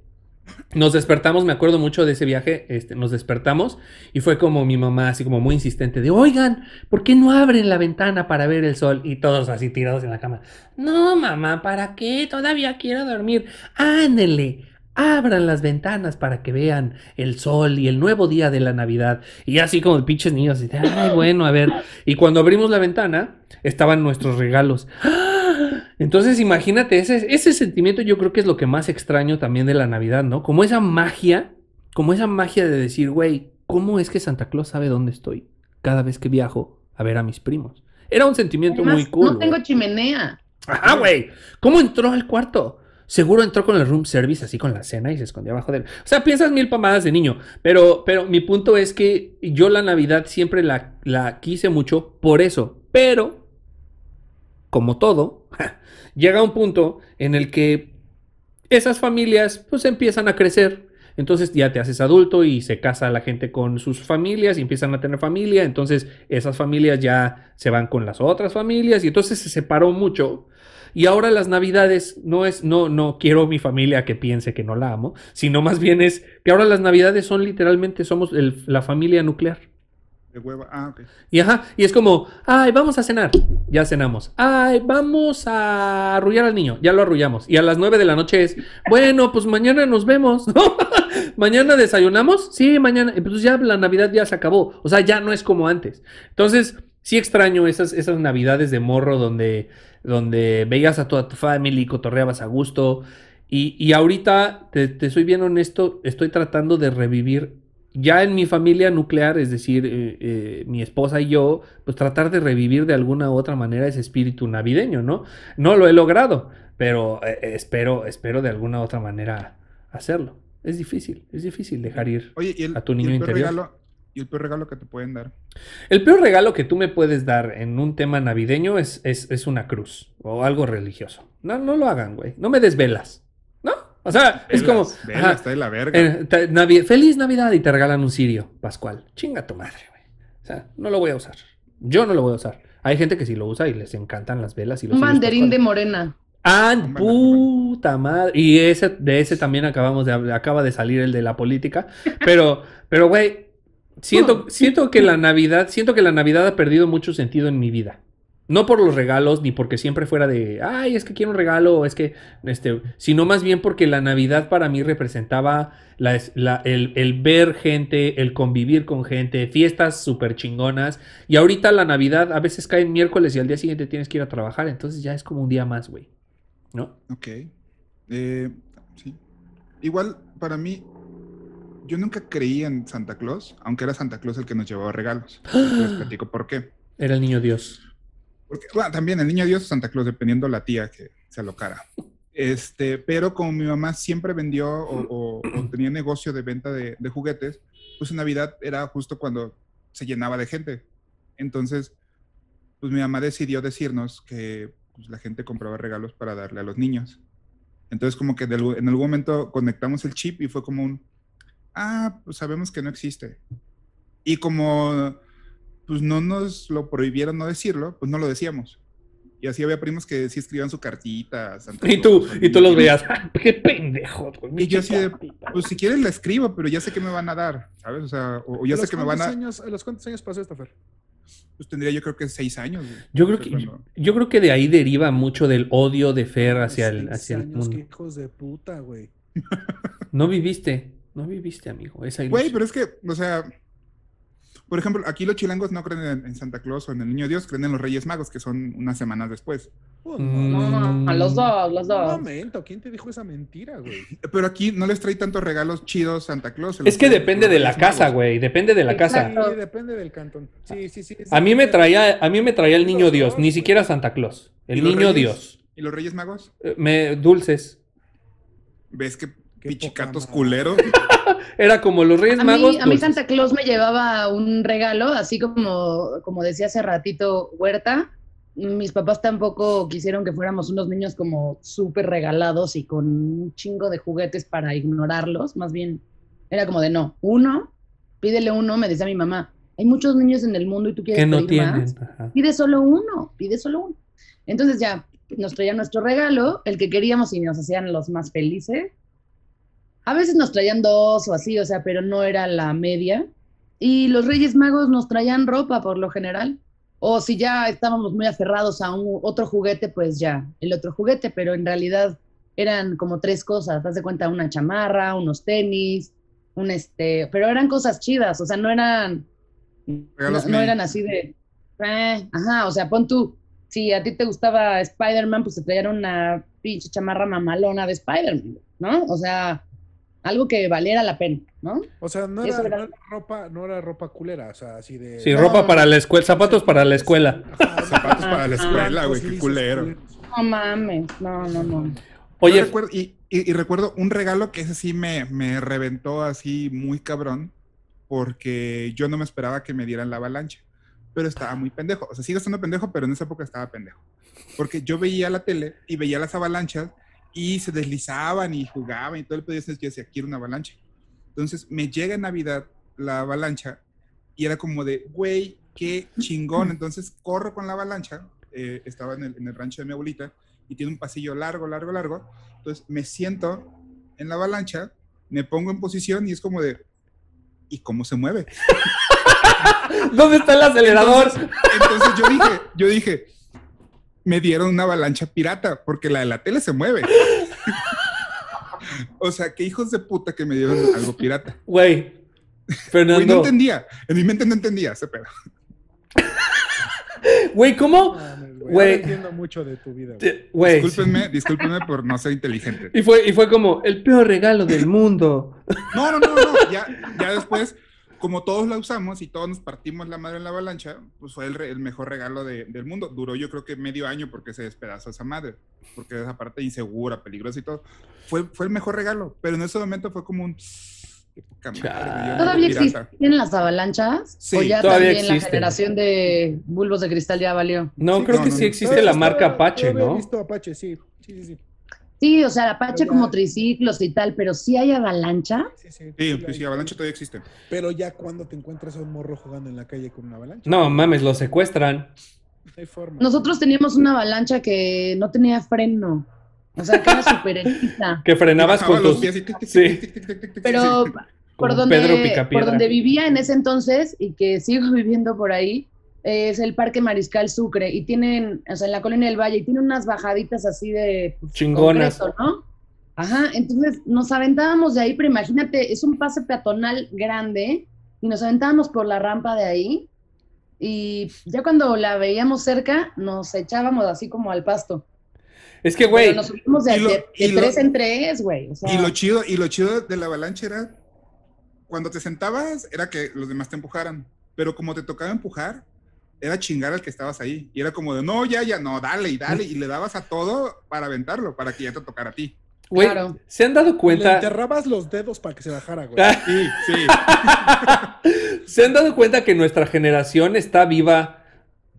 nos despertamos, me acuerdo mucho de ese viaje, este, nos despertamos y fue como mi mamá, así como muy insistente, de, oigan, ¿por qué no abren la ventana para ver el sol? Y todos así tirados en la cama. No, mamá, ¿para qué? Todavía quiero dormir. Ándele, abran las ventanas para que vean el sol y el nuevo día de la Navidad. Y así como pinches niños, así, ay, bueno, a ver. Y cuando abrimos la ventana, estaban nuestros regalos. ¡Ah! Entonces, imagínate, ese, ese sentimiento yo creo que es lo que más extraño también de la Navidad, ¿no? Como esa magia, como esa magia de decir, güey, ¿cómo es que Santa Claus sabe dónde estoy cada vez que viajo a ver a mis primos? Era un sentimiento Además, muy cool. No tengo chimenea. Ajá, güey. ¿Cómo entró al cuarto? Seguro entró con el room service así con la cena y se escondió abajo de él. O sea, piensas mil pamadas de niño. Pero, pero mi punto es que yo la Navidad siempre la, la quise mucho por eso. Pero, como todo, llega un punto en el que esas familias pues empiezan a crecer. Entonces ya te haces adulto y se casa la gente con sus familias y empiezan a tener familia. Entonces esas familias ya se van con las otras familias y entonces se separó mucho. Y ahora las navidades no es, no, no quiero mi familia que piense que no la amo, sino más bien es que ahora las navidades son literalmente, somos la familia nuclear. Ah. Y ajá, y es como, ay, vamos a cenar. Ya cenamos. Ay, vamos a arrullar al niño. Ya lo arrullamos. Y a las nueve de la noche es, bueno, pues mañana nos vemos. mañana desayunamos. Sí, mañana. Pues ya la Navidad ya se acabó. O sea, ya no es como antes. Entonces, sí extraño esas, esas Navidades de morro donde, donde veías a toda tu familia y cotorreabas a gusto. Y, y ahorita, te, te soy bien honesto, estoy tratando de revivir ya en mi familia nuclear, es decir, eh, eh, mi esposa y yo, pues tratar de revivir de alguna u otra manera ese espíritu navideño, ¿no? No lo he logrado, pero eh, espero, espero de alguna u otra manera hacerlo. Es difícil, es difícil dejar ir. Oye, ¿y el, A tu y el niño interior. regalo? ¿Y el peor regalo que te pueden dar? El peor regalo que tú me puedes dar en un tema navideño es, es, es una cruz o algo religioso. No, no lo hagan, güey. No me des velas, ¿no? O sea, es como... Velas, ajá, está de la verga. Eh, te- Navi- Feliz Navidad y te regalan un cirio pascual. Chinga tu madre, güey. O sea, no lo voy a usar. Yo no lo voy a usar. Hay gente que sí lo usa y les encantan las velas y los Un banderín de morena. ¡Ah, puta madre! Y ese, de ese también acabamos de hablar- acaba de salir el de la política. Pero, pero, güey, siento, siento que la Navidad, siento que la Navidad ha perdido mucho sentido en mi vida. No por los regalos, ni porque siempre fuera de, ay, es que quiero un regalo, es que, este, sino más bien porque la Navidad para mí representaba la, es- la- el, el ver gente, el convivir con gente, fiestas súper chingonas. Y ahorita la Navidad a veces cae en miércoles y al día siguiente tienes que ir a trabajar, entonces ya es como un día más, güey. ¿No? Ok. Eh, sí. Igual, para mí, yo nunca creí en Santa Claus, aunque era Santa Claus el que nos llevaba regalos. Les platico por qué. Era el niño Dios. Porque, también el niño Dios o Santa Claus, dependiendo la tía que se alocara. Este, pero como mi mamá siempre vendió o, tenía negocio de venta de, juguetes, pues en Navidad era justo cuando se llenaba de gente. Entonces, pues mi mamá decidió decirnos que pues, la gente compraba regalos para darle a los niños. Entonces, como que en algún momento conectamos el chip y fue como un, ah, pues sabemos que no existe. Y como pues no nos lo prohibieron no decirlo, pues no lo decíamos. Y así había primos que sí escribían su cartita. Santa Y tú, y tú los veías. "Ah, ¡Qué pendejo! Y yo así de, pues si quieres la escribo, pero ya sé que me van a dar, ¿sabes? O sea, o, o ya ¿A sé que me van cuántos a, Años, ¿A los cuántos años pasó esta Fer? pues tendría yo creo que seis años. güey. Yo creo que, cuando- yo creo que de ahí deriva mucho del odio de Fer hacia el, hacia el mundo. qué hijos de puta, güey. No viviste, no viviste, amigo. Esa Güey, pero es que, o sea, por ejemplo, aquí los chilangos no creen en, en Santa Claus o en el Niño Dios, creen en los Reyes Magos, que son unas semanas después. Oh, Mm. no, No, los dos, los Un dos. momento, ¿quién te dijo esa mentira, güey? Pero aquí no les trae tantos regalos chidos Santa Claus. Es que depende de la casa, güey. Depende de la casa. Exacto. Sí, depende del cantón. Sí, sí, sí. A mí me traía, a mí me traía el niño Dios, ni siquiera Santa Claus. ¿Y El niño Reyes? Dios. ¿Y los Reyes Magos? Eh, Me, dulces. ¿Ves que Qué pichicatos culeros? Era como los Reyes A Magos. mí, a mí dulces. Santa Claus me llevaba un regalo, así como, como decía hace ratito Huerta. Mis papás tampoco quisieron que fuéramos unos niños como súper regalados y con un chingo de juguetes para ignorarlos. Más bien, era como de no, uno, pídele uno, me decía mi mamá. Hay muchos niños en el mundo y tú quieres que no pedir tienen. más. Pide solo uno, pide solo uno. Entonces ya nos traían nuestro regalo, el que queríamos y nos hacían los más felices. A veces nos traían dos o así, o sea, pero no era la media. Y los Reyes Magos nos traían ropa por lo general. O si ya estábamos muy aferrados a un otro juguete, pues ya, el otro juguete, pero en realidad eran como tres cosas, haz de cuenta una chamarra, unos tenis, un este, pero eran cosas chidas, o sea, no eran no, no eran así de, eh, ajá, o sea, pon tú, si a ti te gustaba Spider-Man, pues te traían una pinche chamarra mamalona de Spider-Man, ¿no? O sea, algo que valiera la pena, ¿no? O sea, no era, era- no era ropa, no era ropa culera, o sea, así de. Sí, No. ropa para la escuela, zapatos para la escuela. Ajá, Zapatos para la escuela, güey, blancos, qué culero. No mames, no, no, no. Yo Oye, recuerdo- y, y- y recuerdo un regalo que ese sí me, me reventó así muy cabrón, porque yo no me esperaba que me dieran la avalancha, pero estaba muy pendejo. O sea, sigue estando pendejo, pero en esa época estaba pendejo. Porque yo veía la tele y veía las avalanchas y se deslizaban y jugaban y todo el pedo. y Yo decía, quiero una avalancha. Entonces me llega en Navidad la avalancha y era como de, güey, qué chingón. Entonces corro con la avalancha, eh, estaba en el, en el rancho de mi abuelita y tiene un pasillo largo, largo, largo. Entonces me siento en la avalancha, me pongo en posición y es como de, ¿y cómo se mueve? ¿dónde está el acelerador? Entonces, entonces yo dije, yo dije, me dieron una avalancha pirata porque la de la tele se mueve. o sea, qué hijos de puta que me dieron algo pirata. Güey, Güey, no entendía. En mi mente no entendía ese pedo. Güey, ¿cómo? Güey, ahora entiendo mucho de tu vida. Güey. Discúlpenme, discúlpenme por no ser inteligente. Y fue, y fue como el peor regalo del mundo. No, no, no, no. Ya, ya después, como todos la usamos y todos nos partimos la madre en la avalancha, pues fue el, re- el mejor regalo de- del mundo. Duró yo creo que medio año porque se despedazó esa madre, porque esa parte insegura, peligrosa y todo. Fue, fue el mejor regalo, pero en ese momento fue como un... qué poca madre, ¿Todavía existen las avalanchas? Sí, ¿O ya todavía también la existen. generación de bulbos de cristal ya valió? No, Sí, creo no, que no, sí no. existe la marca Apache, todavía he ¿no? visto Apache, sí. Sí, sí, sí. Sí, o sea, Apache Pero ya- como triciclos y tal, pero sí hay avalancha. Sí, sí, Sí, pues sí, he avalancha todavía existe. Pero ya cuando te encuentras a un morro jugando en la calle con una avalancha. No, mames, lo secuestran. No hay forma. Nosotros teníamos una avalancha que no tenía freno. O sea, que era súper. Que frenabas con los tus. pies Sí. Pero por donde, por donde vivía en ese entonces y que sigo viviendo por ahí, es el Parque Mariscal Sucre y tienen, o sea, en la colonia del Valle, y tiene unas bajaditas así de pues, Chingonas. concreto, ¿no? Ajá, entonces nos aventábamos de ahí, pero imagínate, es un pase peatonal grande y nos aventábamos por la rampa de ahí y ya cuando la veíamos cerca nos echábamos así como al pasto. Es que, güey, nos subimos de, lo- de- de y lo- tres en tres, güey. O sea, Y lo chido, y lo chido de la avalancha era cuando te sentabas, era que los demás te empujaran. Pero como te tocaba empujar, era chingar al que estabas ahí. Y era como de, no, ya, ya, no, dale y dale. Y le dabas a todo para aventarlo, para que ya te tocara a ti. Güey, Claro. ¿se han dado Le cuenta? enterrabas los dedos para que se bajara, güey. Ah, Sí, sí. ¿Se han dado cuenta que nuestra generación está viva?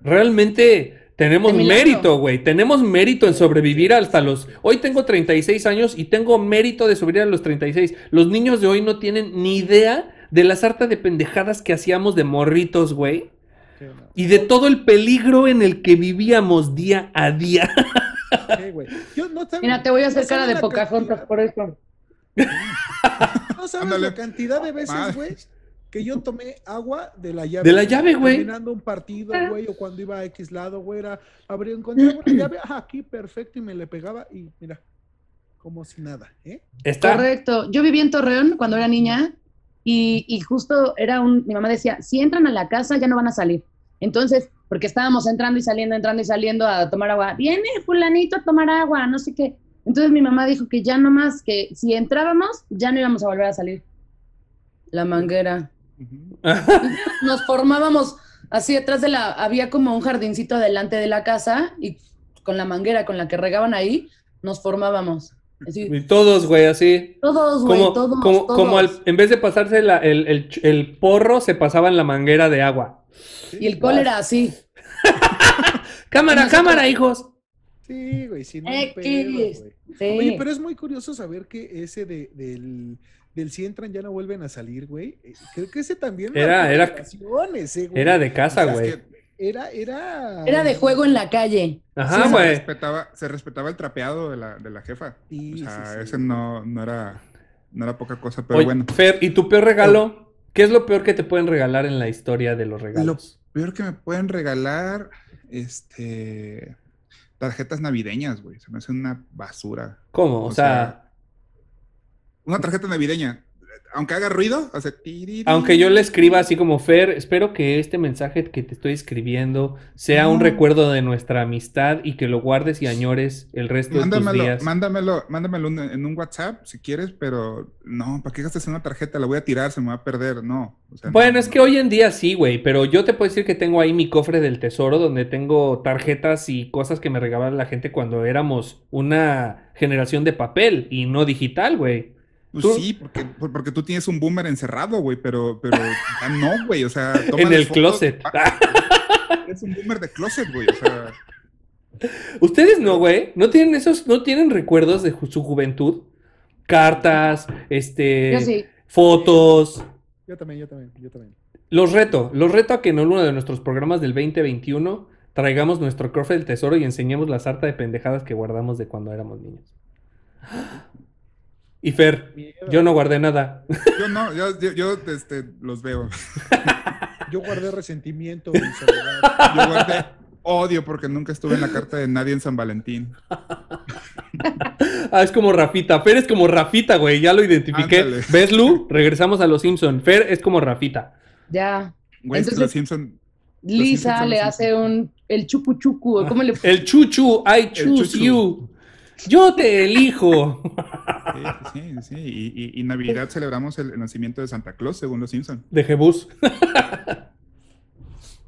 Realmente tenemos mérito, güey. Tenemos mérito en sobrevivir hasta los... Hoy tengo 36 años y tengo mérito de sobrevivir a los 36. Los niños de hoy no tienen ni idea de la sarta de pendejadas que hacíamos de morritos, güey. Sí, no. Y de todo el peligro en el que vivíamos día a día. Sí, güey. Yo no saben- Mira, te voy a hacer no cara de Pocahontas cantidad- por eso. No sabes Ándale. la cantidad de veces, güey, que yo tomé agua de la llave. De la llave, güey. Terminando un partido, güey, o cuando iba a X lado, güey, era abrir encontraba una llave, ajá, aquí, perfecto, y me le pegaba y mira, como si nada, ¿eh? Está... Correcto. Yo viví en Torreón cuando era niña y, y justo era un, mi mamá decía, si entran a la casa ya no van a salir. Entonces, porque estábamos entrando y saliendo, entrando y saliendo a tomar agua, viene fulanito a tomar agua, no sé qué. Entonces mi mamá dijo que ya no más, que si entrábamos ya no íbamos a volver a salir. La manguera. Nos formábamos así detrás de la, había como un jardincito delante de la casa y con la manguera con la que regaban ahí, nos formábamos. Así, Y todos, güey, así. todos, güey, Como, todos, como, todos. como al- en vez de pasarse la- el, el el porro, se pasaban la manguera de agua. Y el cólera así. Cámara, cámara, hijos. Sí, güey, sin pedo, güey. Sí. Oye, pero es muy curioso saber que ese de, del, del si entran ya no vuelven a salir, güey. Eh, Creo que ese también Era- era- eh, güey. Era de casa, O sea, es güey. que Era, era. Era de juego en la calle. Ajá, se, güey. respetaba, se respetaba el trapeado de la, de la jefa. Sí, o sea, sí. ese no, no, era, no era poca cosa, pero Oye, bueno. Fer, ¿y tu peor regalo? ¿Qué es lo peor que te pueden regalar en la historia de los Lo regalos? peor que me pueden regalar, este, tarjetas navideñas, güey. Se me hace una basura. ¿Cómo? O, o sea, sea, Una tarjeta navideña, aunque haga ruido, hace tiriri. aunque yo le escriba así como Fer, espero que este mensaje que te estoy escribiendo sea un No. recuerdo de nuestra amistad y que lo guardes y añores el resto de tus días. mándamelo, mándamelo un- en un WhatsApp si quieres, pero no, ¿para qué gastas en una tarjeta? La voy a tirar, se me va a perder, no. o sea, Bueno, no, es que hoy en día sí, güey, pero yo te puedo decir que tengo ahí mi cofre del tesoro donde tengo tarjetas y cosas que me regalaba la gente cuando éramos una generación de papel y no digital, güey. Pues tú- sí, porque, por- porque tú tienes un boomer encerrado, güey, pero, pero ya no, güey, o sea, En el fotos. closet. Es un boomer de closet, güey, o sea, Ustedes no, güey, no tienen esos, no tienen recuerdos de ju- su juventud, cartas, este, Yo sí. fotos. Yo también, yo también, yo también. Los reto, los reto a que en uno de nuestros programas del 2021 traigamos nuestro cofre del tesoro y enseñemos la sarta de pendejadas que guardamos de cuando éramos niños. Y Fer, Miedo. yo no guardé nada. yo no, yo, yo, yo, este, los veo. Yo guardé resentimiento y soledad. Yo guardé odio porque nunca estuve en la carta de nadie en San Valentín. Ah, es como Rafita. Fer es como Rafita, güey. Ya lo identifiqué. Ándale. ¿Ves, Lu? Regresamos a los Simpson. Fer es como Rafita. Ya. Güey, Entonces- los Simpson Lisa le hace un el chucu chucu. ¿Cómo le El chuchu, I choose chuchu. you. Yo te elijo. Sí, sí, sí. Y, y- y Navidad celebramos el, el nacimiento de Santa Claus, según los Simpson. De Jebus.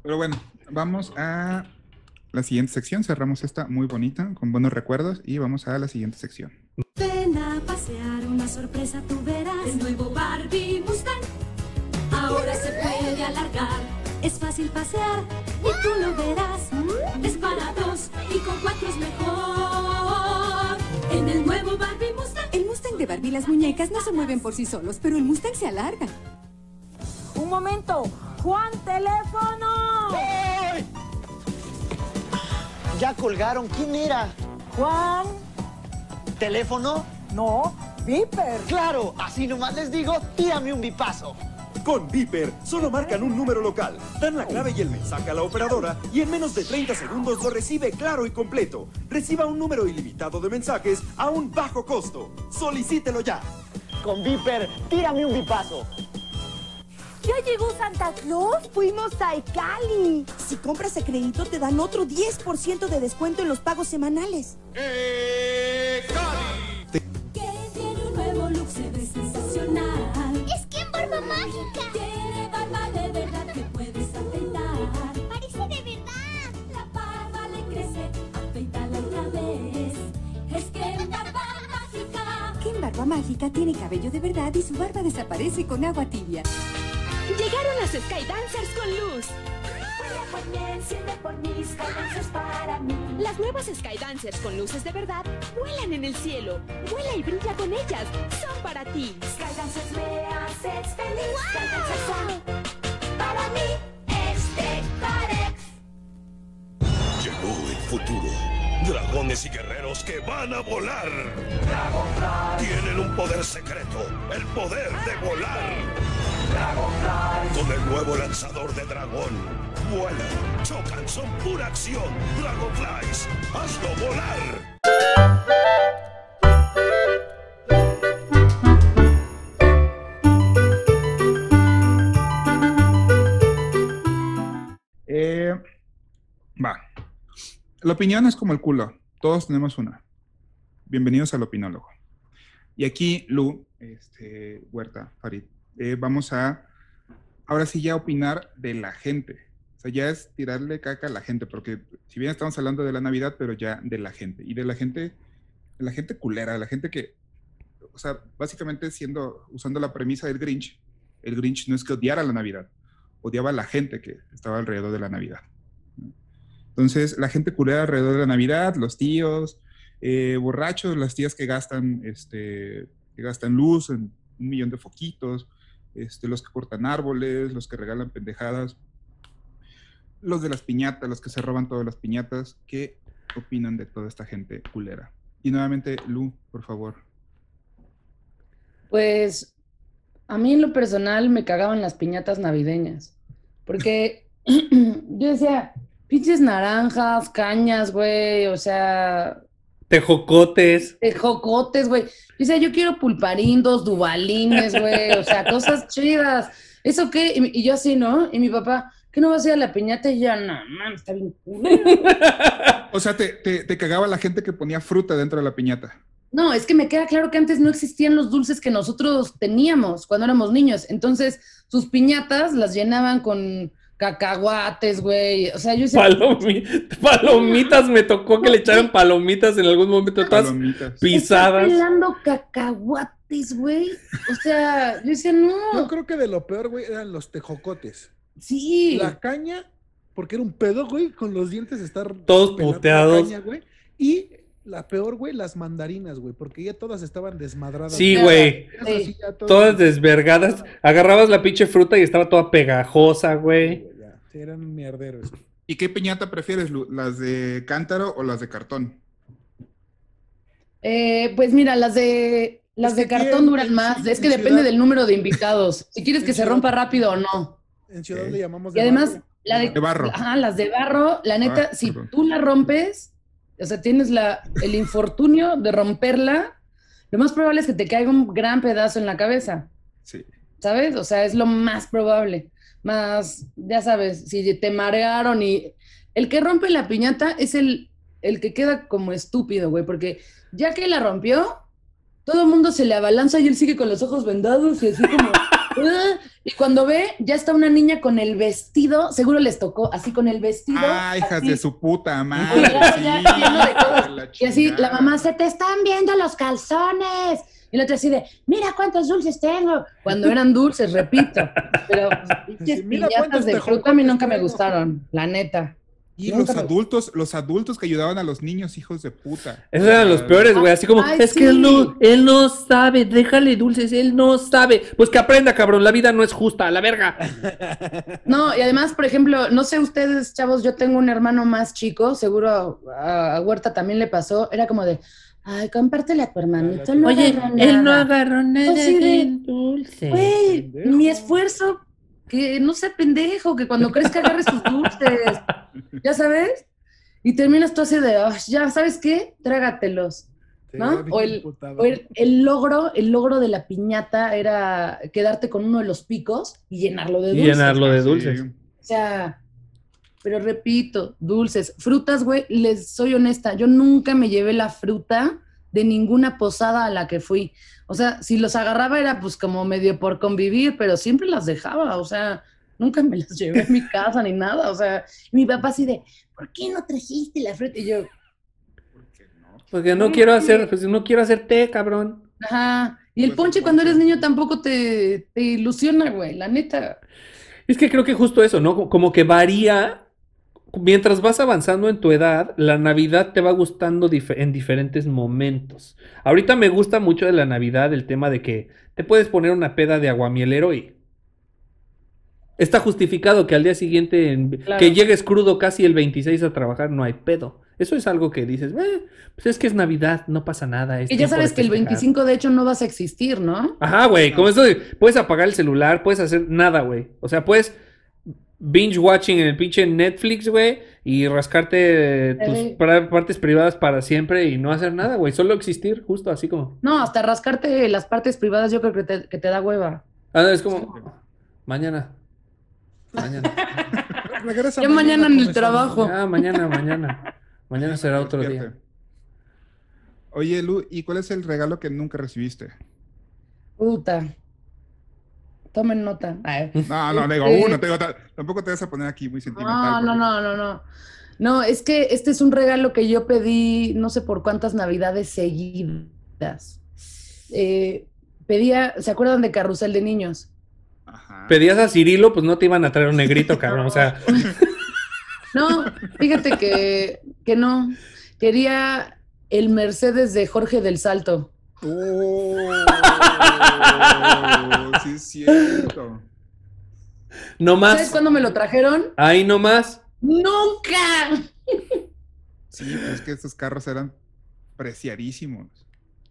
Pero bueno, vamos a la siguiente sección. Cerramos esta muy bonita, con buenos recuerdos, y vamos a la siguiente sección. Ven a pasear, una sorpresa tú verás. El nuevo Barbie Mustang ahora se puede alargar. Es fácil pasear y tú lo verás. Es para dos y con cuatro es mejor. En el nuevo Barbie Mustang. El Mustang de Barbie, las muñecas no se mueven por sí solos, pero el Mustang se alarga. Un momento. Juan, teléfono. Ya colgaron. ¿Quién era? Juan. ¿Teléfono? No. Viper. Claro, así nomás les digo, tírame un bipazo. Con Viper, solo marcan un número local, dan la clave y el mensaje a la operadora y en menos de 30 segundos lo recibe claro y completo. Reciba un número ilimitado de mensajes a un bajo costo. Solicítelo ya. Con Viper, tírame un bipazo. ¿Ya llegó Santa Claus? Fuimos a Icali. Si compras a crédito, te dan otro 10% de descuento en los pagos semanales. Que tiene un nuevo look, se ve sensacional barba mágica! Tiene barba de verdad que puedes afeitar. ¡Parece de verdad! La barba le crece, afeítala otra vez. Es que barba mágica. Kim Barba Mágica tiene cabello de verdad y su barba desaparece con agua tibia. Llegaron las Skydancers con luz. Por mí, enciende por mis para mí. Las nuevas Skydancers con luces de verdad vuelan en el cielo. Vuela y brilla con ellas. Son para ti. Skydancers haces feliz. Para mí. Este Parex. Llegó el futuro. Dragones y guerreros que van a volar. Tienen un poder secreto, el poder de volar. Con el nuevo lanzador de dragón. Vuelan, chocan, son pura acción. Dragonflies, hazlo volar. La opinión es como el culo. Todos tenemos una. Bienvenidos al opinólogo. Y aquí, Lu, este, Huerta, Farid, eh, vamos a, ahora sí ya opinar de la gente. O sea, ya es tirarle caca a la gente, porque si bien estamos hablando de la Navidad, pero ya de la gente. Y de la gente, la gente culera, de la gente que, o sea, básicamente siendo, usando la premisa del Grinch, el Grinch no es que odiara la Navidad, odiaba a la gente que estaba alrededor de la Navidad. Entonces, la gente culera alrededor de la Navidad, los tíos, eh, borrachos, las tías que gastan, este, que gastan luz en un millón de foquitos, este, los que cortan árboles, los que regalan pendejadas, los de las piñatas, los que se roban todas las piñatas, ¿qué opinan de toda esta gente culera? Y nuevamente, Lu, por favor. Pues a mí en lo personal me cagaban las piñatas navideñas. Porque yo decía, pinches naranjas, cañas, güey, o sea, Tejocotes. tejocotes, güey. Decía, yo quiero pulparindos, dubalines, güey, o sea, cosas chidas. ¿Eso qué? Y, yo así, ¿no? Y mi papá, ¿qué no vas a ir a la piñata? Y yo, no, man, está bien culero". O sea, te, te, te cagaba la gente que ponía fruta dentro de la piñata. No, es que me queda claro que antes no existían los dulces que nosotros teníamos cuando éramos niños. Entonces, sus piñatas las llenaban con cacahuates, güey. O sea, yo decía, Palomi- palomitas, me tocó que le echaran palomitas en algún momento, todas Palomitas. ¿estás pisadas. pelando cacahuates, güey? O sea, yo decía, no. Yo creo que de lo peor, güey, eran los tejocotes. Sí. La caña, porque era un pedo, güey, con los dientes estar Todos puteados. caña, güey. Y la peor, güey, las mandarinas, güey, porque ya todas estaban desmadradas. Sí, güey. Sí Todas desvergadas. Agarrabas la pinche fruta y estaba toda pegajosa, güey. Sí, eran mierderos. ¿Y qué piñata prefieres, Lu? ¿Las de cántaro o las de cartón? Eh, pues mira, las de las Es de cartón en- duran en- más. Es que en depende ciudad- del número de invitados. Si quieres que se rompa rápido o no. En Ciudad Ok. le llamamos Y de además, barro. la de, De barro. Ajá, las de barro, la neta, Ah, si perdón. tú la rompes, o sea, tienes la, el infortunio de romperla, lo más probable es que te caiga un gran pedazo en la cabeza, Sí. ¿sabes? O sea, es lo más probable. Más, ya sabes, si te marearon y... El que rompe la piñata es el, el que queda como estúpido, güey, porque ya que la rompió, todo el mundo se le abalanza y él sigue con los ojos vendados y así como... "Ah", y cuando ve, ya está una niña con el vestido, seguro les tocó, así con el vestido. Ah, hijas así, de su puta madre. sí, ya Y así, la mamá, se te están viendo los calzones. Y la otra así de, mira cuántos dulces tengo. Cuando eran dulces, repito. Pero pues, pinches Sí, mira piñatas de fruta a mí nunca me gustaron, la neta. Y Nunca los me- adultos, los adultos que ayudaban a los niños, hijos de puta. Esos eran los peores, güey. Así como, Ay, es que él no, sí. él no sabe, déjale dulces, él no sabe. Pues que aprenda, cabrón, la vida no es justa, a la verga. No, y además, por ejemplo, no sé ustedes, chavos, yo tengo un hermano más chico, seguro a, a Huerta también le pasó, era como de, ay, compártele a tu hermanito, él no agarró nada". agarró nada Así de, de dulce. Güey, mi esfuerzo, que no sea pendejo, que cuando crezca agarre sus dulces, ¿ya sabes? Y terminas tú así de, "Ay, ya, ¿sabes qué? Trágatelos. ¿no? O el, o el, el logro, el logro de la piñata era quedarte con uno de los picos y llenarlo de Y dulces. llenarlo de Sí. dulces. O sea, pero repito, dulces, frutas, güey, les soy honesta, yo nunca me llevé la fruta de ninguna posada a la que fui. O sea, si los agarraba era pues como medio por convivir, pero siempre las dejaba, o sea, nunca me las llevé a mi casa ni nada, o sea, y mi papá así de, ¿por qué no trajiste la fruta? Y yo, Porque no quiero hacer, pues no quiero hacer té, cabrón. Ajá. Y el ponche cuando eres niño tampoco te, te ilusiona, güey, la neta. Es que creo que justo eso, ¿no? Como que varía. Mientras vas avanzando en tu edad, la Navidad te va gustando dif- en diferentes momentos. Ahorita me gusta mucho de la Navidad el tema de que te puedes poner una peda de aguamielero y está justificado que al día siguiente, Claro. que llegues crudo casi el 26 a trabajar, no hay pedo. Eso es algo que dices, "Eh, pues es que es Navidad, no pasa nada. es Y ya sabes que el festejar". 25 de hecho no vas a existir, ¿no? Ajá, güey, como eso de, puedes apagar el celular, puedes hacer nada, güey. O sea, puedes binge watching en el pinche Netflix, güey, y rascarte tus partes privadas para siempre y no hacer nada, güey. Solo existir, justo así como. No, hasta rascarte las partes privadas yo creo que te, que te da hueva. Ah, es como mañana. Mañana. Regresa Ya mañana en el trabajo. Ah, mañana, mañana. Mañana será otro día. Oye, Lu, ¿y cuál es el regalo que nunca recibiste? Puta. Tomen nota. Ay. No, no, digo Este, uno, te digo, tampoco te vas a poner aquí muy No, sentimental. no, porque- no, no, no. No, es que este es un regalo que yo pedí no sé por cuántas navidades seguidas. Eh, pedía, ¿se acuerdan de Carrusel de Niños? Pedías a Cirilo, pues no te iban a traer un negrito, cabrón. O sea, No, fíjate que, que no. Quería el Mercedes de Jorge del Salto. Oh, sí es cierto. no ¿Sabes más. cuándo me lo trajeron? Ahí no más. ¡Nunca! Sí, pues es que estos carros eran preciadísimos.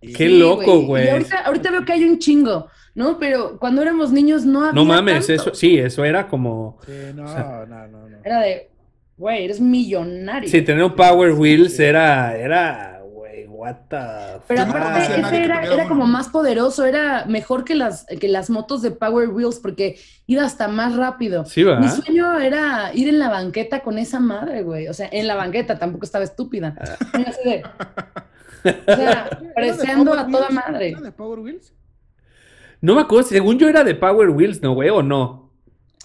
Qué Sí, loco, güey. ahorita, ahorita veo que hay un chingo, ¿no? Pero cuando éramos niños no había No mames, tanto. eso, sí, eso era como. Sí, no, O sea, no, no, no. Era de, güey, eres millonario. Sí, tener un Power Wheels era, era, what the Pero fuck? aparte, conocía a nadie ese que era, era uno. como más poderoso, era mejor que las, que las motos de Power Wheels porque iba hasta más rápido. Sí, ¿verdad? Mi sueño era ir en la banqueta con esa madre, güey. O sea, en la banqueta, tampoco estaba estúpida. Así de- o sea, preciando a toda madre. ¿Era de Power Wheels? No me acuerdo, según yo era de Power Wheels, ¿no, güey? ¿O no?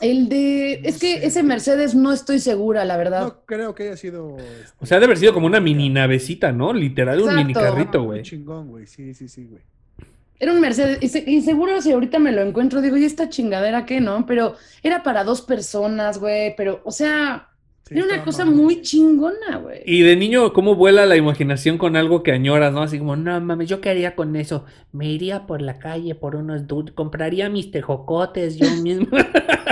El de, es que ese Mercedes no estoy segura, la verdad. No creo que haya sido este, O sea, debe haber sido como una mini navecita, ¿no? Literal, un Exacto. mini carrito, un güey. chingón, güey. Sí, sí, sí, güey. Era un Mercedes, y, se- y seguro si ahorita me lo encuentro, digo, ¿y esta chingadera qué, no? Pero era para dos personas, güey, pero, o sea, Sí, era una cosa muy chingona, güey. Y de niño, ¿cómo vuela la imaginación con algo que añoras, no? Así como, no mames, yo quería con eso. Me iría por la calle por unos dudes, compraría mis tejocotes yo mismo.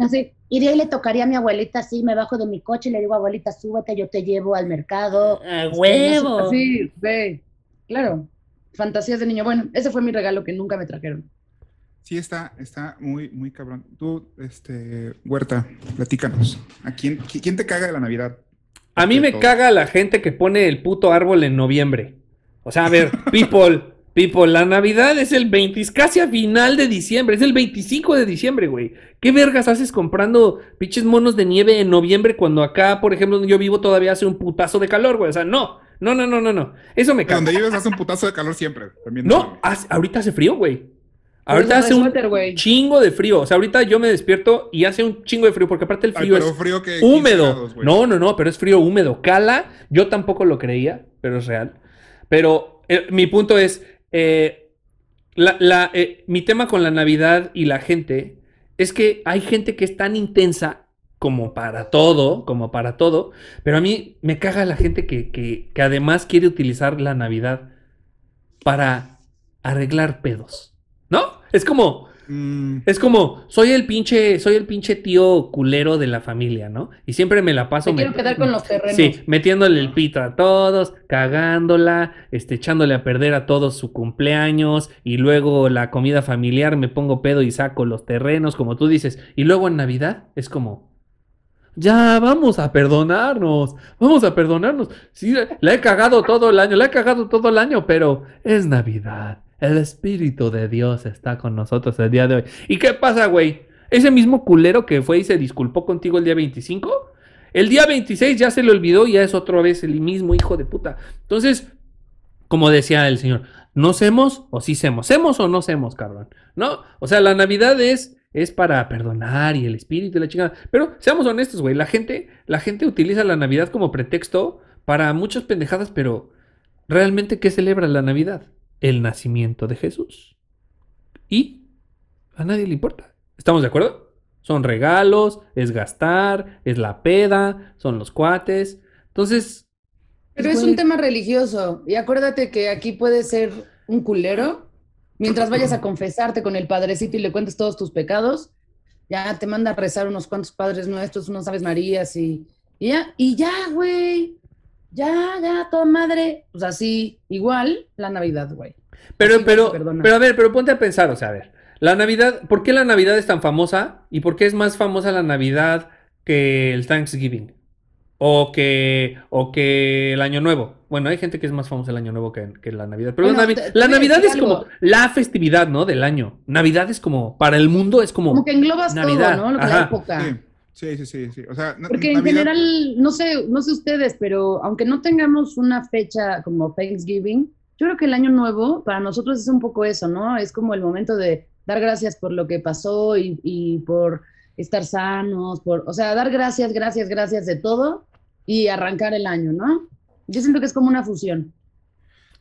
Así, iría y le tocaría a mi abuelita así, me bajo de mi coche y le digo, abuelita, súbete, yo te llevo al mercado. ¡A huevo! Sí, ve, claro. Fantasías de niño. Bueno, ese fue mi regalo que nunca me trajeron. Sí, está, está muy, muy cabrón. Tú, este, Huerta, platícanos. ¿A quién, qui- quién te caga de la Navidad? A mí me Todo. caga la gente que pone el puto árbol en noviembre. O sea, a ver, people, people, la Navidad es el 20, es casi a final de diciembre, es el 25 de diciembre, güey. ¿Qué vergas haces comprando pinches monos de nieve en noviembre cuando acá, por ejemplo, donde yo vivo todavía hace un putazo de calor, güey? O sea, no, no, no, no, no, no. Eso me caga. Donde vives hace un putazo de calor siempre. También No, hace- ahorita hace frío, güey. Ahorita hace un suéter, chingo de frío. O sea, ahorita yo me despierto y hace un chingo de frío, porque aparte el Ay, frío pero es frío que 15 húmedo. grados, no, no, no, pero es frío húmedo. Cala, yo tampoco lo creía, pero es real. Pero eh, mi punto es, eh, eh, mi tema con la Navidad y la gente es que hay gente que es tan intensa como para todo, como para todo, pero a mí me caga la gente que, que además quiere utilizar la Navidad para arreglar pedos, ¿no? Es como, Mm, es como, soy el pinche, soy el pinche tío culero de la familia, ¿no? Y siempre me la paso. Me quiero quedar con los terrenos. Sí, metiéndole el pito a todos, cagándola, este, echándole a perder a todos su cumpleaños, y luego la comida familiar, me pongo pedo y saco los terrenos, como tú dices. Y luego en Navidad es como, ya, vamos a perdonarnos, vamos a perdonarnos. Sí, la he cagado todo el año, la he cagado todo el año, pero es Navidad. El Espíritu de Dios está con nosotros el día de hoy. ¿Y qué pasa, güey? Ese mismo culero que fue y se disculpó contigo el día 25, el día 26 ya se le olvidó y ya es otra vez el mismo hijo de puta. Entonces, como decía el señor, ¿no semos o sí semos? ¿Semos o no semos, cabrón? ¿No? O sea, la Navidad es, es para perdonar y el espíritu y la chingada. Pero seamos honestos, güey, la gente, la gente utiliza la Navidad como pretexto para muchas pendejadas, pero ¿realmente qué celebra la Navidad? El nacimiento de Jesús. Y a nadie le importa. ¿Estamos de acuerdo? Son regalos, es gastar, es la peda, son los cuates. Entonces... Pero es un tema religioso. Y acuérdate que aquí puede ser un culero. Mientras vayas a confesarte con el padrecito y le cuentes todos tus pecados, ya te manda a rezar unos cuantos padres nuestros, unos aves marías y, y ya, y ya, güey. Ya, ya, toda madre. Pues así, igual la Navidad, güey. Pero, Así pero, perdona. pero a ver, pero ponte a pensar, o sea, a ver, la Navidad, ¿por qué la Navidad es tan famosa? ¿Y por qué es más famosa la Navidad que el Thanksgiving? O que, o que el Año Nuevo. Bueno, hay gente que es más famosa el Año Nuevo que, que la Navidad. Pero la, Navi- te- te la Navidad es como la festividad, ¿no? Del año. Navidad es como, para el mundo es como... Como que englobas Navidad, todo, ¿no? Lo que la época. Sí, sí, sí, sí. O sea, Porque en Navidad- general, no sé, no sé ustedes, pero aunque no tengamos una fecha como Thanksgiving, yo creo que el año nuevo para nosotros es un poco eso, ¿no? Es como el momento de dar gracias por lo que pasó y, y por estar sanos, por, o sea, dar gracias, gracias, gracias de todo y arrancar el año, ¿no? Yo siento que es como una fusión.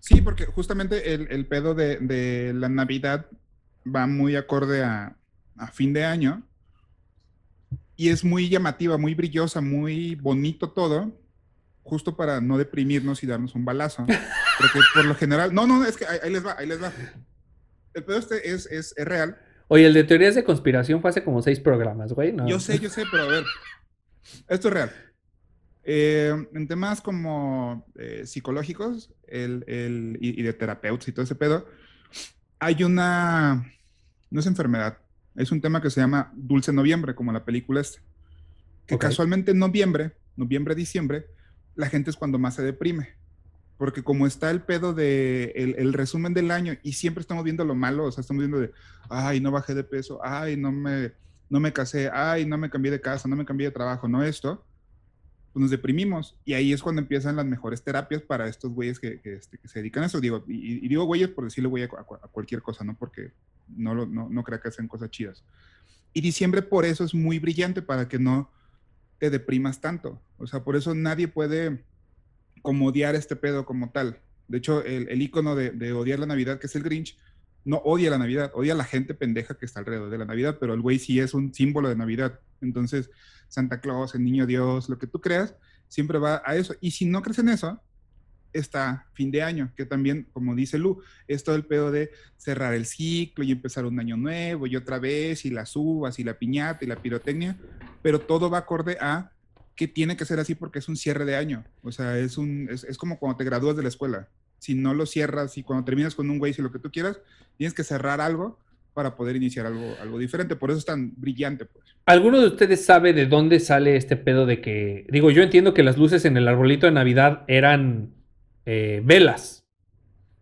Sí, porque justamente el, el pedo de, de la Navidad va muy acorde a, a fin de año y es muy llamativa, muy brillosa, muy bonito todo, justo para no deprimirnos y darnos un balazo. Porque por lo general, no, no, es que ahí, ahí les va, ahí les va. El pedo este es, es, es real. Oye, el de teorías de conspiración fue hace como seis programas, güey. ¿no? Yo sé, yo sé, pero a ver, esto es real. Eh, en temas como eh, psicológicos el, el- y, y de terapeutas y todo ese pedo, hay una, no es enfermedad, es un tema que se llama Dulce Noviembre, como la película esta. Que casualmente en noviembre, noviembre, diciembre, la gente es cuando más se deprime. Porque como está el pedo de el, el resumen del año y siempre estamos viendo lo malo, o sea, estamos viendo de, ay, no bajé de peso, ay, no me, no me casé, ay, no me cambié de casa, no me cambié de trabajo, no esto, pues nos deprimimos. Y ahí es cuando empiezan las mejores terapias para estos güeyes que, que, este, que se dedican a eso. Digo, y, y digo güeyes por decirle güey a, a- a cualquier cosa, ¿no? Porque no, lo, no, no crea que hacen cosas chidas. Y diciembre por eso es muy brillante para que no te deprimas tanto. O sea, por eso nadie puede como odiar este pedo como tal. De hecho, el, el icono de, de odiar la Navidad, que es el Grinch, no odia la Navidad, odia a la gente pendeja que está alrededor de la Navidad, pero el güey sí es un símbolo de Navidad. Entonces, Santa Claus, el niño Dios, lo que tú creas, siempre va a eso. Y si no crees en eso, está fin de año, que también, como dice Lu, es todo el pedo de cerrar el ciclo y empezar un año nuevo y otra vez, y las uvas y la piñata y la pirotecnia, pero todo va acorde a que tiene que ser así porque es un cierre de año. O sea, es, un, es, es como cuando te gradúas de la escuela. Si no lo cierras y cuando terminas con un güey, si lo que tú quieras, tienes que cerrar algo para poder iniciar algo, algo diferente. Por eso es tan brillante, pues. ¿Alguno de ustedes sabe de dónde sale este pedo de que, digo, yo entiendo que las luces en el arbolito de Navidad eran eh, velas,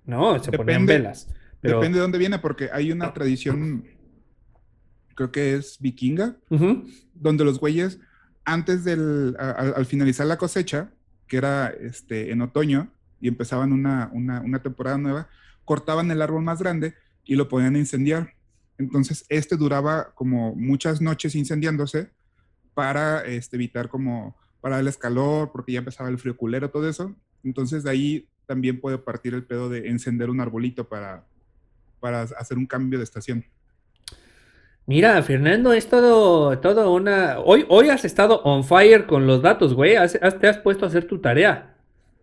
¿no? Se ponían velas. Pero, Depende de dónde viene, porque hay una tradición, creo que es vikinga, donde los güeyes, antes del, a- a- al finalizar la cosecha, que era este, en otoño, y empezaban una, una, una temporada nueva, cortaban el árbol más grande y lo ponían a incendiar. Entonces, este duraba como muchas noches incendiándose para este, evitar como, para darles calor, porque ya empezaba el frío culero, todo eso. Entonces, de ahí también puede partir el pedo de encender un arbolito para, para hacer un cambio de estación. Mira, Fernando, es todo, todo una... Hoy, hoy has estado on fire con los datos, güey. Has- has- te has puesto a hacer tu tarea.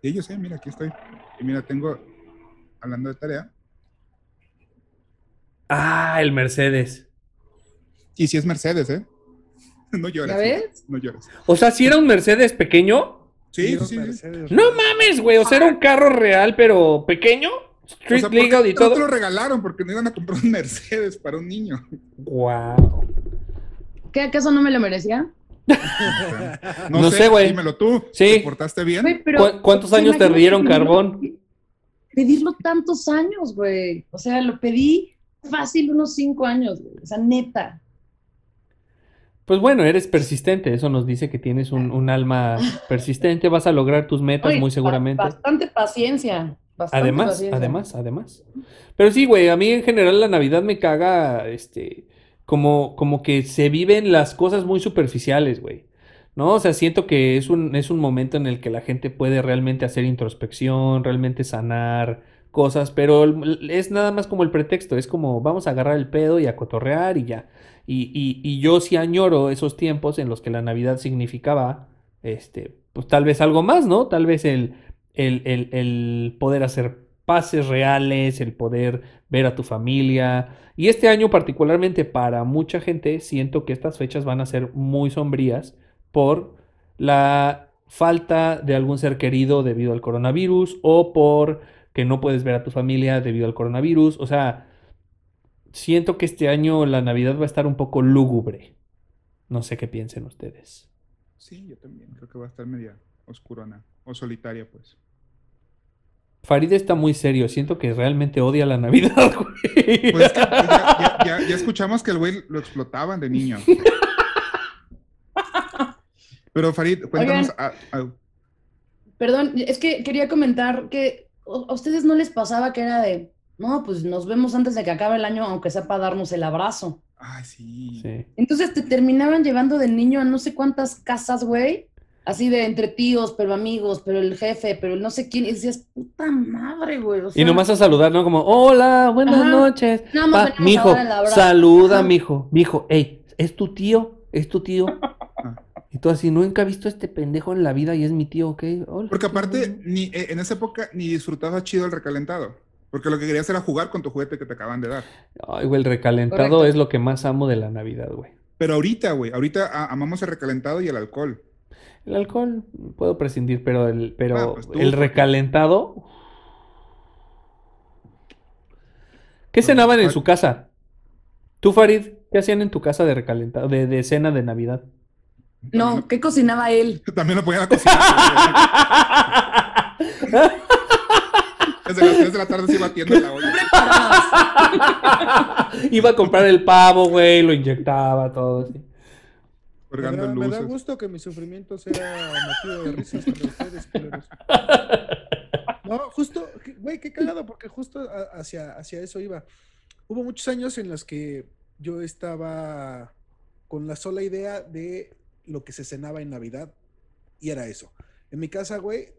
Sí, yo sé, mira, aquí estoy. Y mira, tengo, hablando de tarea, Ah, el Mercedes. y si es Mercedes, ¿eh? No llores. ¿Ya ves? No llores. O sea, si era un Mercedes pequeño. Sí, sí, sí. No mames, güey. O sea, era un carro real, pero pequeño. O Street sea, ¿por qué legal y no te todo. lo regalaron porque no iban a comprar un Mercedes para un niño. Wow. ¿Qué acaso no me lo merecía? No, No sé, güey. Dímelo tú. Sí. ¿Te portaste bien? Pero- ¿Cu- ¿Cuántos ¿te años te rieron pedirlo- carbón? Pedirlo tantos años, güey. O sea, lo pedí fácil unos cinco años, güey. O sea, neta. Pues bueno, eres persistente. Eso nos dice que tienes un, un alma persistente. Vas a lograr tus metas Oye, muy ba- seguramente. Bastante paciencia. bastante Además, paciencia. además, además. Pero sí, güey, a mí en general la Navidad me caga, este, como, como que se viven las cosas muy superficiales, güey. ¿No? O sea, siento que es un, es un momento en el que la gente puede realmente hacer introspección, realmente sanar cosas, pero es nada más como el pretexto, es como vamos a agarrar el pedo y a cotorrear y ya. Y, y- y yo sí añoro esos tiempos en los que la Navidad significaba, este, pues tal vez algo más, ¿no? Tal vez el, el, el- el poder hacer pases reales, el poder ver a tu familia. Y este año particularmente para mucha gente siento que estas fechas van a ser muy sombrías por la falta de algún ser querido debido al coronavirus o por que no puedes ver a tu familia debido al coronavirus. O sea, siento que este año la Navidad va a estar un poco lúgubre. No sé qué piensen ustedes. Sí, yo también. Creo que va a estar media oscurona. O solitaria, pues. Farid está muy serio, siento que realmente odia la Navidad, güey. Pues que pues, ya, ya- ya- ya escuchamos que el güey lo explotaban de niño. Pero Farid, cuéntanos. Oigan. ah, Perdón, es que quería comentar que a ustedes no les pasaba que era de, no, pues nos vemos antes de que acabe el año, aunque sea para darnos el abrazo. Ay, sí. Entonces te terminaban llevando de niño a no sé cuántas casas, güey. Así de entre tíos, pero amigos, pero el jefe, pero el no sé quién. Y decías, puta madre, güey. o Y sea, nomás a saludar, ¿no? Como, hola, buenas Ajá. noches. Más Pa, mijo, saluda, Ajá. mijo. Mijo, ey, ¿es tu tío? ¿Es tu tío? Y tú así, nunca he visto a este pendejo en la vida y es mi tío, ¿ok? Hola, Porque aparte, ni, eh, en esa época ni disfrutabas chido el recalentado. Porque lo que querías era jugar con tu juguete que te acaban de dar. Ay, güey, el recalentado Correcto. es lo que más amo de la Navidad, güey. Pero ahorita, güey, ahorita amamos el recalentado y el alcohol. El alcohol puedo prescindir, pero el, pero Ah, pues tú, el recalentado. ¿Qué cenaban en su casa? Tú, Farid, ¿qué hacían en tu casa de recalentado, de, de cena de Navidad? No, ¿qué cocinaba él? También lo ponían a cocinar. Desde las 3 de la tarde se iba batiendo la olla. Iba a comprar el pavo, güey, lo inyectaba, todo así. Me da, me gusto que mi sufrimiento sea motivo de risas para ustedes, culeros. No, justo, güey, qué cagado, porque justo hacia, hacia eso iba. Hubo muchos años en los que yo estaba con la sola idea de lo que se cenaba en Navidad, y era eso. En mi casa, güey,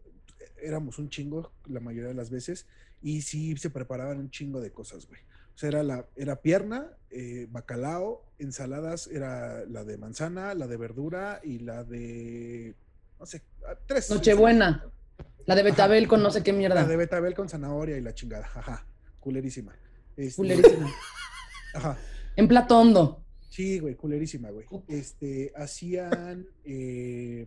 éramos un chingo la mayoría de las veces, y sí se preparaban un chingo de cosas, güey. O sea, era, la, era pierna, eh, bacalao, ensaladas, era la de manzana, la de verdura y la de, no sé, ah, tres. Nochebuena. La de Betabel con no sé qué mierda. La de betabel con zanahoria y la chingada, ajá, culerísima. Este, Culerísima. Ajá. En plato hondo. Sí, güey, culerísima, güey. Este, hacían, eh,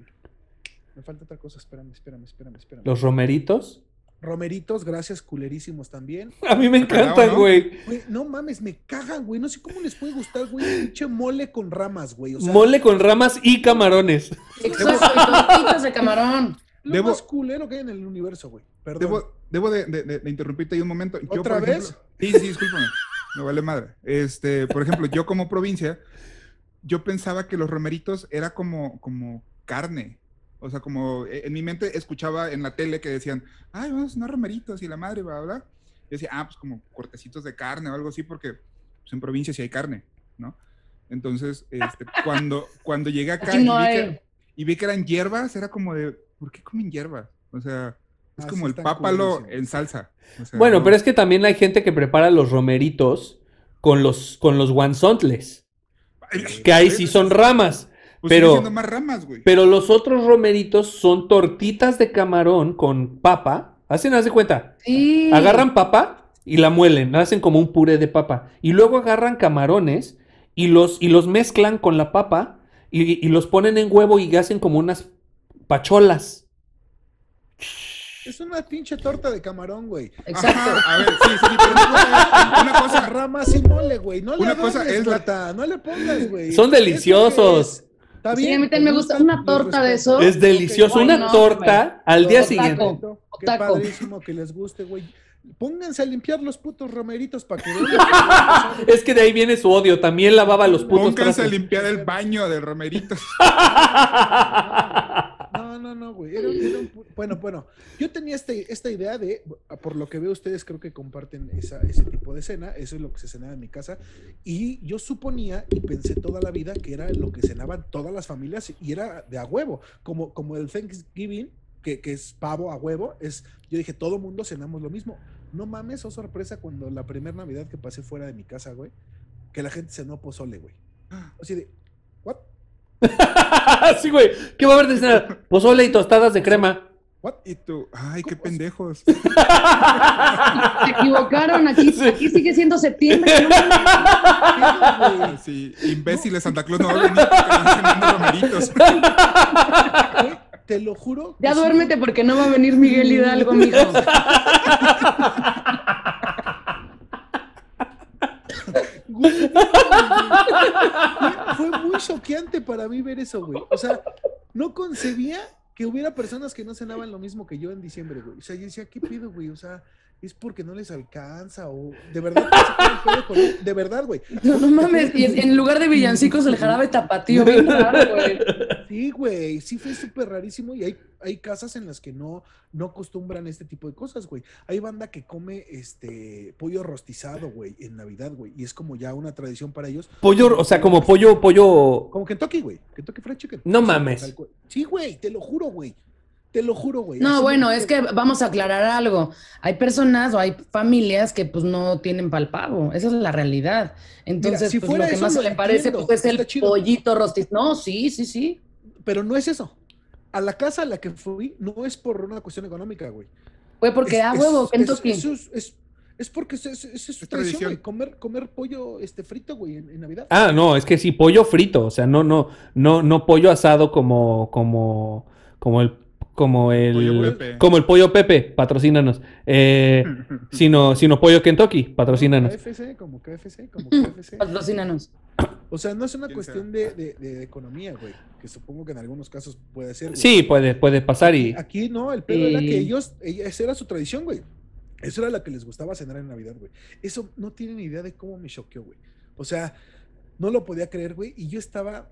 me falta otra cosa, espérame, espérame, espérame, espérame. Los romeritos. Romeritos, gracias, culerísimos también. A mí me encantan, güey. No mames, me cagan, güey. No sé cómo les puede gustar, güey, pinche mole con ramas, güey. O sea, Mole con ramas y camarones. Exacto, de camarón. Lo Debo- más culero que hay en el universo, güey. Perdón. Debo, debo de, de- de- de interrumpirte ahí un momento. Yo, ¿Otra por vez? ejemplo- sí, sí, discúlpame. Me vale madre. Este, por ejemplo, yo como provincia, yo pensaba que los romeritos era como, como carne. O sea, como eh, en mi mente escuchaba en la tele que decían, ay, vamos a cenar romeritos y la madre, bla, bla. Yo decía, ah, pues como cortecitos de carne o algo así, porque pues, en provincia sí hay carne, ¿no? Entonces, este, cuando, cuando llegué acá no y, vi que, y vi que eran hierbas, era como de, ¿por qué comen hierbas? O sea, es Ah, como sí el pápalo culerísimos. en salsa. O sea, Bueno, no- pero es que también hay gente que prepara los romeritos con los, con los guanzontles. Que ahí sí son ramas. Pues sigue pero, más ramas, güey. pero los otros romeritos son tortitas de camarón con papa. Hacen, haz de cuenta. Sí. Agarran papa y la muelen, hacen como un puré de papa. Y luego agarran camarones y los, y los mezclan con la papa y, y los ponen en huevo y hacen como unas pacholas. Es una pinche torta de camarón, güey. Exacto. Ajá, a ver, sí, sí, pero una cosa, una cosa- Ramas y mole, güey. No le Una cosa es la- No le pongas, güey. Son deliciosos. Es. Está Sí, bien. a mí también me gusta una torta de eso. Es delicioso. Una no, torta al día siguiente. Qué padrísimo que les guste, güey. Pónganse a limpiar los putos romeritos para que. Es que de ahí viene su odio. También lavaba los putos Pónganse a limpiar el baño de romeritos. No, no, no, güey. Era- era un bueno, bueno. Yo tenía este, esta idea de, por lo que veo ustedes creo que comparten esa, ese tipo de cena, eso es lo que se cenaba en mi casa, y yo suponía y pensé toda la vida que era lo que cenaban todas las familias y era de a huevo, como, como el Thanksgiving, que, que es pavo a huevo, es, yo dije, todo mundo cenamos lo mismo. No mames, oh sorpresa cuando la primera Navidad que pasé fuera de mi casa, güey, que la gente cenó pozole, güey. Así de, ¿what? sí, güey. ¿Qué va a haber de cenar? Pozole y tostadas de crema. ¿What? Y tú, ay, qué pendejos. Se equivocaron, aquí, aquí sigue siendo septiembre. ¿no? Sí, imbéciles, Santa Claus no va a venir porque romeritos. Te lo juro. Ya sí, duérmete porque no va a venir Miguel Hidalgo, mijo. Fue muy choqueante para mí ver eso, güey. O sea, no concebía que hubiera personas que no cenaban lo mismo que yo en diciembre, güey. O sea, yo decía, ¿qué pido, güey? O sea, es porque no les alcanza o de verdad, con- de verdad, güey. No, no mames, y en, lugar de villancicos el jarabe tapatío, bien raro, güey. Sí, güey, sí fue súper rarísimo y hay, hay casas en las que no, no acostumbran este tipo de cosas, güey. Hay banda que come este pollo rostizado, güey, en Navidad, güey, y es como ya una tradición para ellos. Pollo, o sea, como pollo, pollo. Como Kentucky, güey, Kentucky Fried Chicken. No mames. Sí, güey, te lo juro, güey. Te lo juro, güey. No, bueno, es que vamos a aclarar algo. Hay personas o hay familias que pues no tienen pal pavo. Esa es la realidad. Entonces, si pues, fuera lo que eso, más se lo le parece entiendo, pues, es el chido. pollito rostiz. No, sí, sí, sí. Pero no es eso. A la casa a la que fui no es por una cuestión económica, güey. Fue porque, Es- ah, es- huevo, es- Kentucky. Es, es, es porque es, es, es- es su Es tradición, tradición. güey. Comer, comer pollo este, frito, güey, en, en Navidad. Ah, no, es que sí, pollo frito. O sea, no, no, no, no pollo asado como, como, como el, como el, Pollo Pepe. como el pollo Pepe, patrocínanos. Eh, sino, sino pollo Kentucky, patrocínanos. KFC, como KFC, como KFC. Patrocínanos. O sea, no es una ¿Quién cuestión de, de- de economía, güey. Que supongo que en algunos casos puede ser. güey. Sí, puede, puede pasar y. Aquí no, el pedo era que Y- ellos, ella- esa era su tradición, güey. Eso era la que les gustaba cenar en Navidad, güey. Eso no tienen idea de cómo me choqueó, güey. O sea, no lo podía creer, güey. Y yo estaba.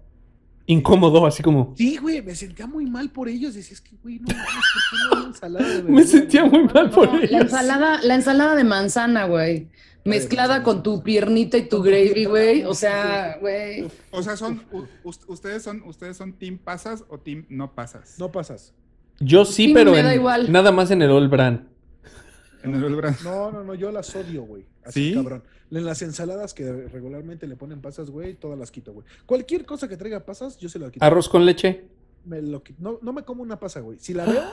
Incómodo, así como. Sí, güey, me sentía muy mal por ellos. Decía, es que, güey, no mames, ¿por qué no hay ensalada de Me sentía muy mal por La ellos. ensalada, la ensalada de manzana, güey. Mezclada con tu piernita y tu gravy, güey. O sea, güey. O sea, son, ustedes son, ustedes son team pasas o team no pasas. No pasas. Yo sí, pero me en- da igual. nada más en el All Brand. En el Olbran. No, no, no, yo las odio, güey. Así, ¿Sí? cabrón. En las ensaladas que regularmente le ponen pasas, güey, todas las quito, güey. Cualquier cosa que traiga pasas, yo se la quito. Arroz con leche. me lo qui- no, no me como una pasa, güey. Si la veo,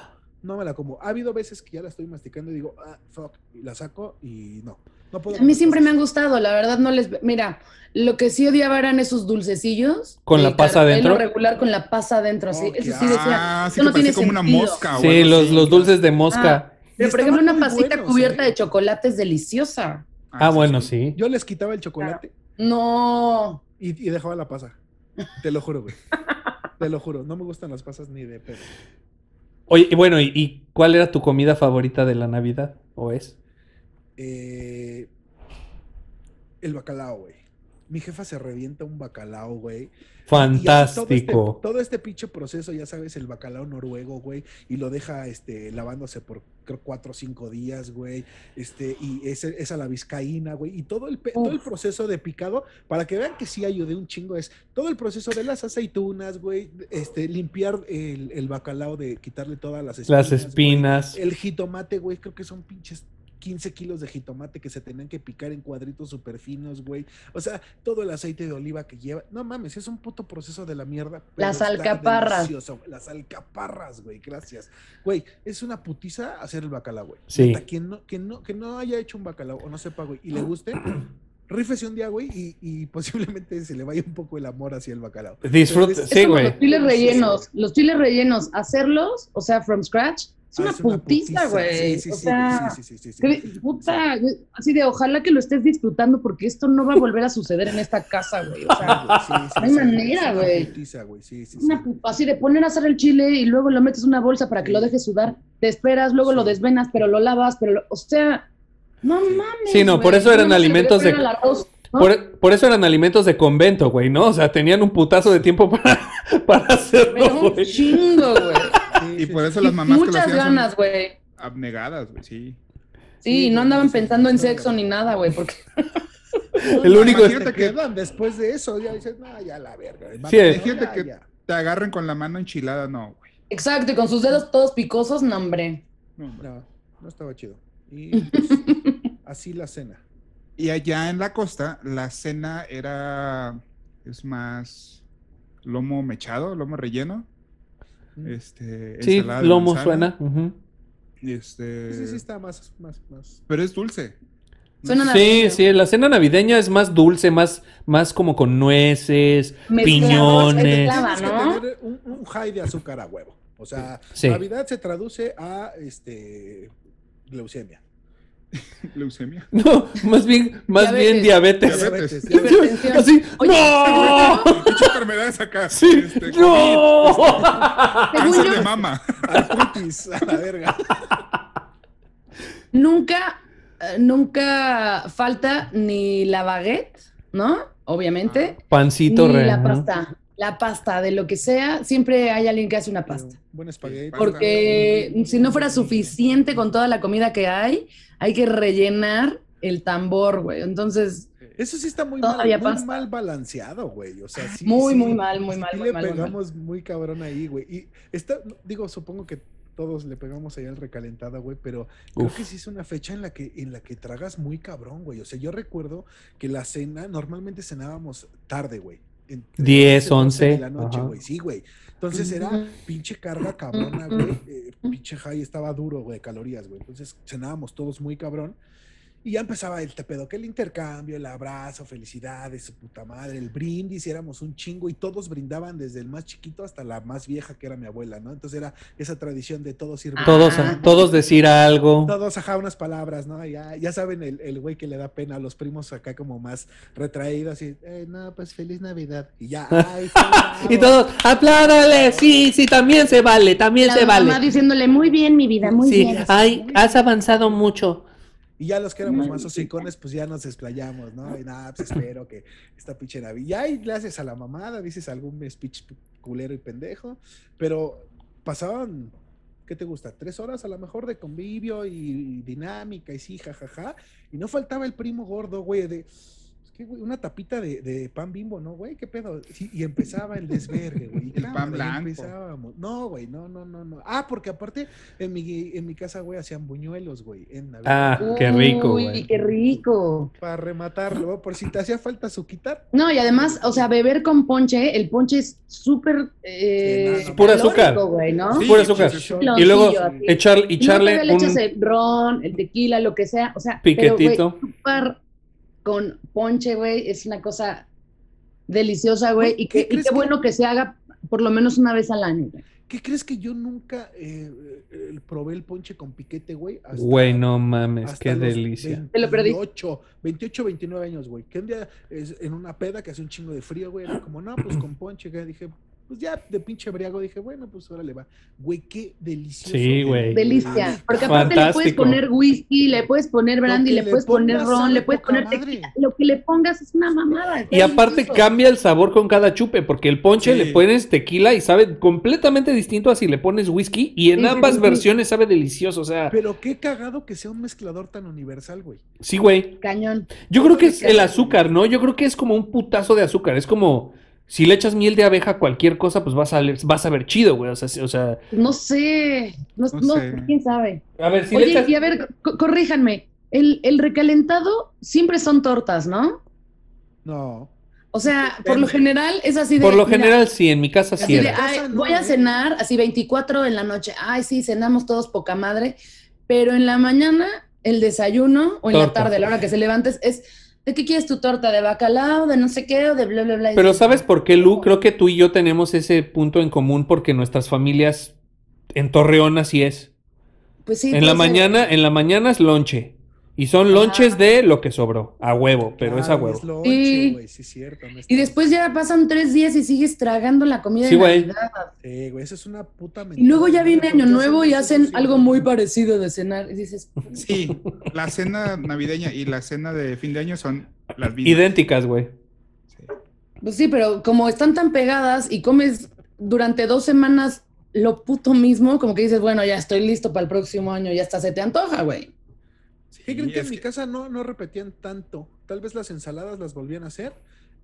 no me la como. Ha habido veces que ya la estoy masticando y digo, ah, fuck, y la saco y no. No puedo A mí siempre me han gustado, la verdad no les... Mira, lo que sí odiaba eran esos dulcecillos. ¿Con la pasa adentro? regular con la pasa adentro, así. Oh, Eso qué sí decía, Ah, sí eso no que tiene como una mosca o Sí, los, así. los dulces de mosca. Pero, Y por ejemplo, una pasita buenos, cubierta ¿eh? de chocolate es deliciosa. Ah, bueno, sí. Yo les quitaba el chocolate No. y, y dejaba la pasa. Te lo juro, güey. Te lo juro. No me gustan las pasas ni de pedo. Oye, y bueno, ¿y, y cuál era tu comida favorita de la Navidad? ¿O es? Eh, el bacalao, güey. Mi jefa se revienta un bacalao, güey. Y hace Fantástico. Todo este, todo este pinche proceso, ya sabes, el bacalao noruego, güey, y lo deja este, lavándose por creo cuatro o cinco días, güey. Este, y ese, esa la vizcaína, güey. Y todo el, pe- todo el proceso de picado, para que vean que sí ayudé un chingo, es todo el proceso de las aceitunas, güey. Este, limpiar el, el bacalao, de quitarle todas las espinas. Las güey. espinas. El jitomate, güey, creo que son pinches 15 kilos de jitomate que se tenían que picar en cuadritos súper finos, güey. O sea, todo el aceite de oliva que lleva. No mames, es un puto proceso de la mierda. Las alcaparras. Las alcaparras, güey, gracias. Güey, es una putiza hacer el bacalao, güey. Sí. Neta, Quien no, quien, no, que no haya hecho un bacalao o no sepa, güey, y le guste, rífese un día, güey, y, y posiblemente se le vaya un poco el amor hacia el bacalao. Es- sí, güey. los chiles rellenos. Los chiles rellenos, hacerlos, o sea, from scratch, es Ah, una es putiza, putiza, güey. sí, sí, o sí, sea, sí, sí, sí, sí, puta, así de ojalá que lo estés disfrutando porque esto no va a volver a suceder en esta casa, güey. O sea, Sí, sí, no hay sí, manera, es una güey. una así de poner a hacer el chile y luego lo metes en una bolsa para que lo dejes sudar. Te esperas, luego lo desvenas, pero lo lavas, pero lo- o sea, no mames. Sí, no, por eso eran alimentos de-. Por, por eso eran alimentos de convento, güey, ¿no? O sea, tenían un putazo de tiempo para, para Pero hacerlo, un güey. chingo, güey. Y por eso las mamás que lo muchas hacían son ganas, güey. abnegadas, güey, sí. Sí, no andaban pensando en sexo ni nada, güey, porque El único- Imagínate que quedan después de eso, ya dices, no, ya la verga. Sí, ya, Imagínate ya, que ya". te agarren con la mano enchilada, no, güey. Exacto, y con sus dedos todos picosos, no, hombre. No, No, no estaba chido. Y pues, así la cena. Y allá en la costa, la cena era, es más lomo mechado, lomo relleno. Este, Sí, ensalada lomo manzana, suena. ujú. Este, Sí, sí, está más, más, más. Pero es dulce. Suena Sí, navideño. sí, la cena navideña es más dulce, más, más como con nueces, Mezclado, piñones. mezclado. Tienes que ¿no? tener un, un high de azúcar a huevo. O sea, Sí. Navidad se traduce a este leucemia. Leucemia. No, más bien, más bien diabetes. Diabetes. Hipertensión. Así, Oye, ¡No! Muchas enfermedades acá. Sí, Este, ¡No! Según cáncer yo- de mama. Artritis, a la verga. Nunca, eh, nunca falta ni la baguette, ¿no? Obviamente. Pancito ni re. la ¿no? pasta. La pasta, de lo que sea, siempre hay alguien que hace una pasta. Buen espagueti. Porque si no fuera suficiente con toda la comida que hay, hay que rellenar el tambor, güey. Entonces, Eso sí está muy, mal, muy balanceado, güey. O sea, sí. Muy, sí, muy mal, muy sí mal, muy le mal, muy mal. pegamos muy cabrón ahí, güey. Y está, digo, supongo que todos le pegamos ahí al recalentado, güey, pero creo Uf. que sí es una fecha en la que en la que tragas muy cabrón, güey. O sea, yo recuerdo que la cena normalmente cenábamos tarde, güey. Entre 10, 11 de 11, la noche, güey. Sí, güey. Entonces era pinche carga cabrona, güey. eh, pinche high estaba duro, güey, de calorías, güey. Entonces cenábamos todos muy cabrón. Y ya empezaba el tepedo, que el intercambio, el abrazo, felicidades, su puta madre, el brindis, y éramos un chingo y todos brindaban desde el más chiquito hasta la más vieja que era mi abuela, ¿no? Entonces era esa tradición de todos ir Todos, Ah. todos decir algo. todos ajá unas palabras, ¿no? Ya, ya saben el, el güey que le da pena a los primos acá como más retraídos y, eh, no, pues feliz Navidad. Y ya, ay, Y todos, apláudale, sí, sí, también se vale, también La se mamá vale. diciéndole, muy bien, mi vida, muy Sí, bien. ay, has avanzado mucho. Y ya los que éramos más hocicones, pues ya nos explayamos, ¿no? Y nada, pues espero que esta pinche Navidad. Y le haces a la mamada, dices algún speech culero y pendejo, pero pasaban, ¿qué te gusta? Tres horas a lo mejor de convivio y, dinámica y sí, jajaja. Y no faltaba el primo gordo, güey, de. Que, güey, una tapita de, de pan bimbo, ¿no, güey? ¿Qué pedo? Sí, y empezaba el desvergue, güey. El pan blanco. empezábamos. No, güey, no, no, no, no. Ah, porque aparte en mi, en mi casa, güey, hacían buñuelos, güey, en Navidad. Ah, qué rico, Uy, güey. qué rico. Para rematarlo, por si te hacía falta su quitar. No, y además, o sea, beber con ponche, el ponche es súper... Eh, Sí, no, no, Pura azúcar. güey, ¿no? Sí, Pura azúcar. Y luego echar, Y echarle luego le echas un el ron, el tequila, lo que sea, o sea, pero, güey, piquetito. Con ponche, güey, es una cosa deliciosa, güey, y, ¿Qué que, y crees qué que- bueno que se haga por lo menos una vez al año, güey. ¿Qué crees que yo nunca eh, eh, probé el ponche con piquete, güey? Güey, no mames, hasta qué los delicia. Te lo perdí. 28, 28, 29 años, güey. Que un día es, en una peda que hace un chingo de frío, güey, era como, no, pues con ponche, que dije, pues ya de pinche briago, dije, bueno, pues ahora le va. Güey, qué delicioso. Sí, güey. Delicia. Porque aparte le puedes poner whisky, le puedes poner brandy, le le puedes poner ron, le puedes poner tequila. Lo que le pongas es una mamada. Y aparte delicioso. cambia el sabor con cada chupe, porque el ponche Sí. le pones tequila y sabe completamente distinto a si le pones whisky, y en Sí, ambas sí, sí. versiones sabe delicioso, o sea, Pero qué cagado que sea un mezclador tan universal, güey. sí, güey. Cañón. Yo creo que es el azúcar, ¿no? Yo creo que es como un putazo de azúcar, es como si le echas miel de abeja a cualquier cosa, pues vas a, vas a ver chido, güey, o sea, o sea, No sé. No, No no- sé. quién sabe. a ver, si le Oye, echas... y a ver, co- corríjanme. El, el recalentado siempre son tortas, ¿no? No. O sea, por lo general es así de. Por lo mira, general, sí, en mi casa sí de, era. ay, voy a ¿eh? cenar, así 24 en la noche. Ay, sí, cenamos todos poca madre. Pero en la mañana, el desayuno, o en la tarde, a la hora que se levantes, es. ¿De qué quieres tu torta? ¿De bacalao? ¿De no sé qué? ¿O de bla, bla, bla? Pero ¿sabes por qué, Lu? Creo que tú y yo tenemos ese punto en común porque nuestras familias en Torreón así es. Pues sí. En la ser. mañana, en la mañana es lonche. Y son lonches de lo que sobró. A huevo, pero es a huevo. Es lonche, Sí. güey, sí, es cierto. no Y después ya pasan tres días y sigues tragando la comida Sí, de. Navidad. Sí, güey, eso es una puta Y luego ya viene Año Nuevo y hacen sí, algo muy parecido de cenar. Y dices, Sí, la cena navideña y la cena de fin de año son las mismas. Idénticas, güey. pues sí, pero como están tan pegadas y comes durante dos semanas lo puto mismo, como que dices, bueno, ya estoy listo para el próximo año, ya hasta se te antoja, güey. ¿Qué creen Sí, que en mi que- casa no, no repetían tanto? Tal vez las ensaladas las volvían a hacer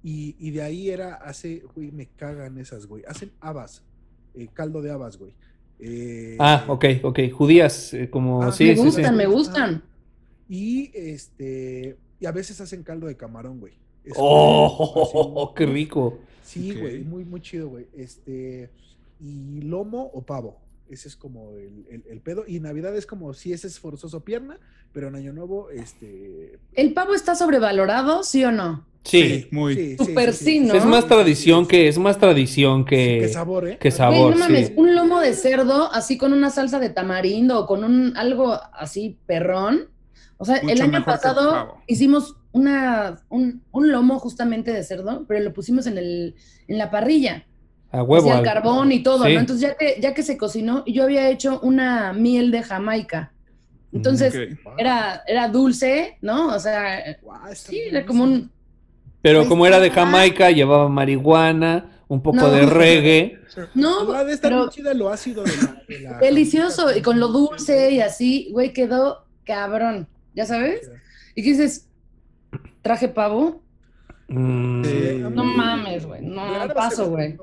y, y de ahí era, hace, güey, me cagan esas, güey. Hacen habas, eh, caldo de habas, güey. Eh, Ah, ok, ok. Judías, eh, como... ah, sí, me sí, gustan, sí. me gustan. Ah, Y este, y a veces hacen caldo de camarón, güey. Es ¡Oh! ¡Qué rico! Sí, Ok. güey, muy, muy chido, güey. Este, y lomo o pavo. Ese es como el, el- el pedo. Y Navidad es como si ese es forzoso pierna, pero en Año Nuevo, este. ¿El pavo está sobrevalorado, sí o no? Sí. muy. Sí, Súper sí, ¿no? Es más tradición que, es más tradición que, Que sabor, ¿eh? que sabor, no mames, sí. un lomo de cerdo así con una salsa de tamarindo o con un algo así perrón. O sea, el año el pasado hicimos una, un, un lomo justamente de cerdo, pero lo pusimos en, el, en la parrilla. A huevo. Hacía el al- carbón y todo, Sí. ¿no? Entonces ya que, ya que se cocinó, yo había hecho una miel de Jamaica. Entonces era, era dulce, ¿no? O sea, sí, era como un... Pero Ahí como era de. Jamaica, llevaba marihuana, un poco No. de reggae. No, Va de estar pero- muy chida lo ácido de la. de la- Delicioso, y con lo dulce y así, güey, quedó cabrón, ¿ya sabes? Y que dices, traje pavo, Mm. Sí. no mames, güey, no Claro, paso, me güey.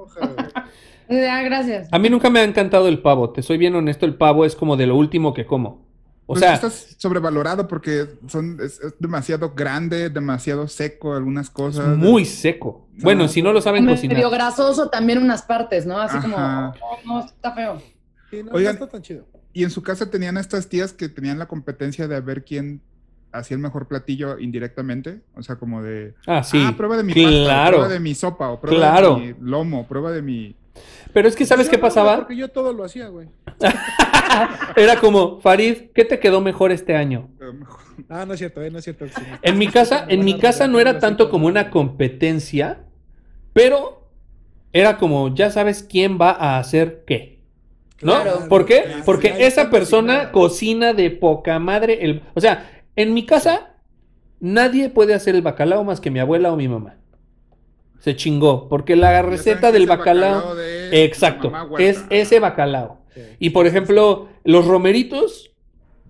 Ah, gracias. A mí nunca me ha encantado el pavo, te soy bien honesto, el pavo es como de lo último que como. O Pues sea, estás sobrevalorado porque son, es, es demasiado grande, demasiado seco algunas es cosas. muy seco. Bueno, si no lo saben Medio cocinar. grasoso también unas partes, ¿no? Así como, Ajá. oh, no, está feo. Sí, no, Oigan. no está tan chido. Y en su casa tenían estas tías que tenían la competencia de ver quién hacía el mejor platillo indirectamente. O sea, como de. Ah, sí. Ah, prueba de mi pasta, Claro. prueba de mi sopa, o prueba Claro. de mi lomo, prueba de mi. Pero es que, ¿sabes Yo qué no, güey, pasaba? Porque yo todo lo hacía, güey. Era como, Farid, ¿qué te quedó mejor este año? Ah, no es cierto, eh, no es cierto. sí. En mi casa, en mi casa no era tanto como una competencia, pero era como, ya sabes quién va a hacer qué. ¿No? Claro. ¿Por qué? Claro, Porque claro, esa persona cocina de poca madre. El, o sea, en mi casa nadie puede hacer el bacalao más que mi abuela o mi mamá. Se chingó, porque la receta del el bacalao, de exacto, es ese bacalao. Sí. Y por ejemplo, los romeritos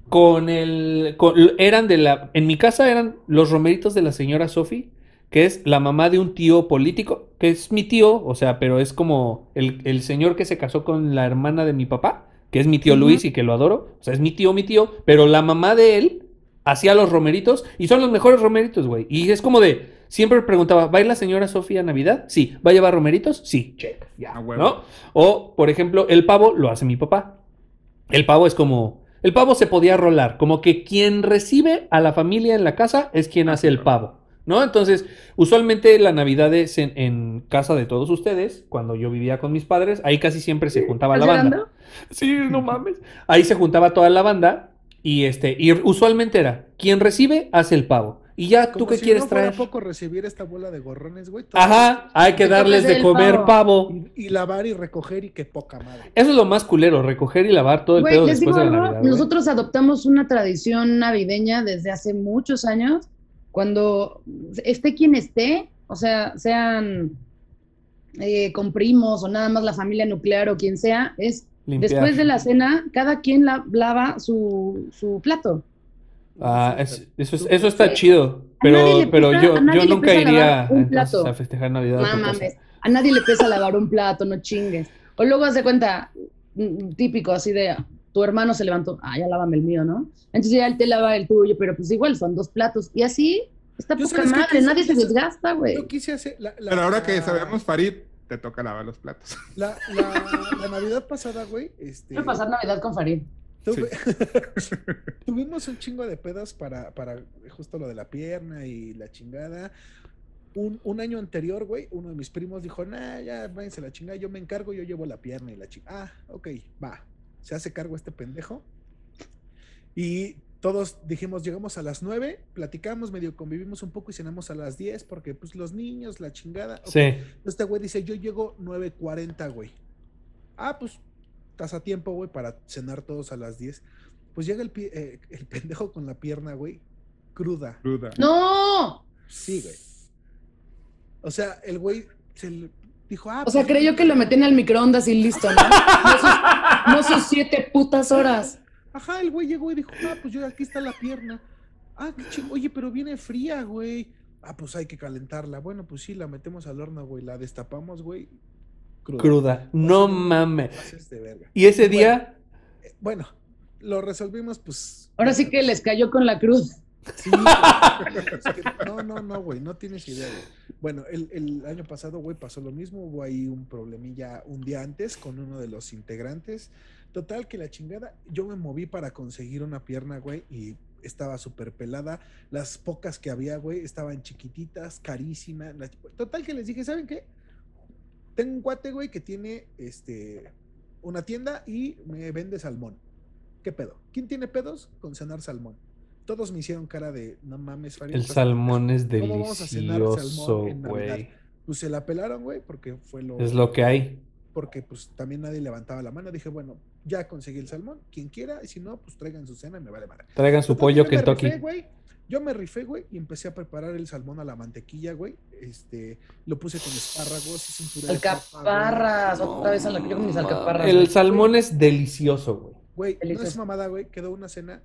con el con- eran de la en mi casa eran los romeritos de la señora Sophie, que es la mamá de un tío político, que es mi tío, o sea, pero es como el, el señor que se casó con la hermana de mi papá, que es mi tío. Luis y que lo adoro, o sea, es mi tío, mi tío, pero la mamá de él hacía los romeritos y son los mejores romeritos, güey. Y es como de siempre preguntaba, ¿va a ir la señora Sofía a Navidad? Sí, ¿va a llevar romeritos? Sí, check, ya. ¿no? O, por ejemplo, el pavo lo hace mi papá. El pavo es como. El pavo se podía rolar. Como que quien recibe a la familia en la casa es quien hace el pavo. ¿No? Entonces, usualmente la Navidad es en, en casa de todos ustedes. Cuando yo vivía con mis padres, ahí casi siempre se juntaba la ¿Estás banda. llorando? Sí, no mames. Ahí se juntaba toda la banda. Y este, y usualmente era quien recibe hace el pavo. Y ya, ¿tú qué si quieres no traer? poco recibir esta bola de gorrones, güey. Ajá, hay que darles de comer pavo. pavo. Y, y lavar y recoger y qué poca madre. Eso es lo más culero, recoger y lavar todo el Güey, pedo les después digo de la Navidad. nosotros adoptamos una tradición navideña desde hace muchos años, cuando esté quien esté, o sea, sean eh, con primos o nada más la familia nuclear o quien sea, es Limpiar. después de la cena, cada quien la- lava su, su plato. Ah, es- eso, es- eso está chido, pero, le pero pesa- yo, yo nunca pesa iría un plato. a festejar Navidad. a No mames, a nadie le pesa lavar un plato, no chingues. O luego hace cuenta, mm, típico así de, tu hermano se levantó, ah, ya lávame el mío, ¿no? Entonces ya él te lava el tuyo, pero pues igual son dos platos. Y así, está Yo, poca ¿sabes qué madre, quise- nadie se quise- desgasta, güey. Yo quise hacer. La, la- Pero ahora que sabemos, Farid, te toca lavar los platos. La, la, la Navidad pasada, güey. Este, Quiero pasar Navidad con Farid. tuve- tuvimos un chingo de pedas para, para justo lo de la pierna y la chingada. Un, un año anterior, güey, uno de mis primos dijo, nah, ya váyanse a la chingada, yo me encargo, yo llevo la pierna y la chingada. Ah, ok, va. Se hace cargo este pendejo. Y todos dijimos, llegamos a las 9, platicamos, medio convivimos un poco y cenamos a las 10 porque pues los niños, la chingada. ok. Sí. Este güey dice, yo llego 9.40, güey. Ah, pues estás a tiempo, güey, para cenar todos a las 10. Pues llega el, pie- eh, el pendejo con la pierna, güey, cruda. Cruda. ¡No! Sí, güey. O sea, el güey se le dijo, ah, O sea, pues, creyó que lo metían al microondas y listo, ¿no? No sus, no sus siete putas horas. Ajá, el güey llegó y dijo, ah, pues yo aquí está la pierna. Ah, qué chingo. Oye, pero viene fría, güey. Ah, pues hay que calentarla. Bueno, pues sí, la metemos al horno, güey. La destapamos, güey. Cruda. Cruda. No mames. Y ese Bueno, día, eh, Bueno, lo resolvimos, pues. Ahora sí que les cayó con la cruz. Sí, es que no, no, no, güey, no tienes idea, güey. Bueno, el, el año pasado, güey, pasó lo mismo, hubo ahí un problemilla un día antes con uno de los integrantes. Total, que la chingada, yo me moví para conseguir una pierna, güey, y estaba súper pelada. Las pocas que había, güey, estaban chiquititas, carísimas. Total, que les dije, ¿saben qué? Tengo un cuate, güey, que tiene este, una tienda y me vende salmón. ¿Qué pedo? ¿Quién tiene pedos con cenar salmón? Todos me hicieron cara de, no mames, Farid. El salmón es ¿Cómo vamos a cenar delicioso, güey. Pues se la pelaron, güey, porque fue lo... Es lo que hay. Porque pues también nadie levantaba la mano. Dije, bueno, ya conseguí el salmón. Quien quiera, y si no, pues traigan su cena y me vale madre. Traigan su Total, pollo yo me Kentucky. rifé, güey. Yo me rifé, güey, y empecé a preparar el salmón a la mantequilla, güey. Este, lo puse con espárragos, hice un puré de papa. Alcaparras, otra vez a la yo con mis alcaparras. El güey. salmón es delicioso, güey. Güey, no es mamada, güey. Quedó una cena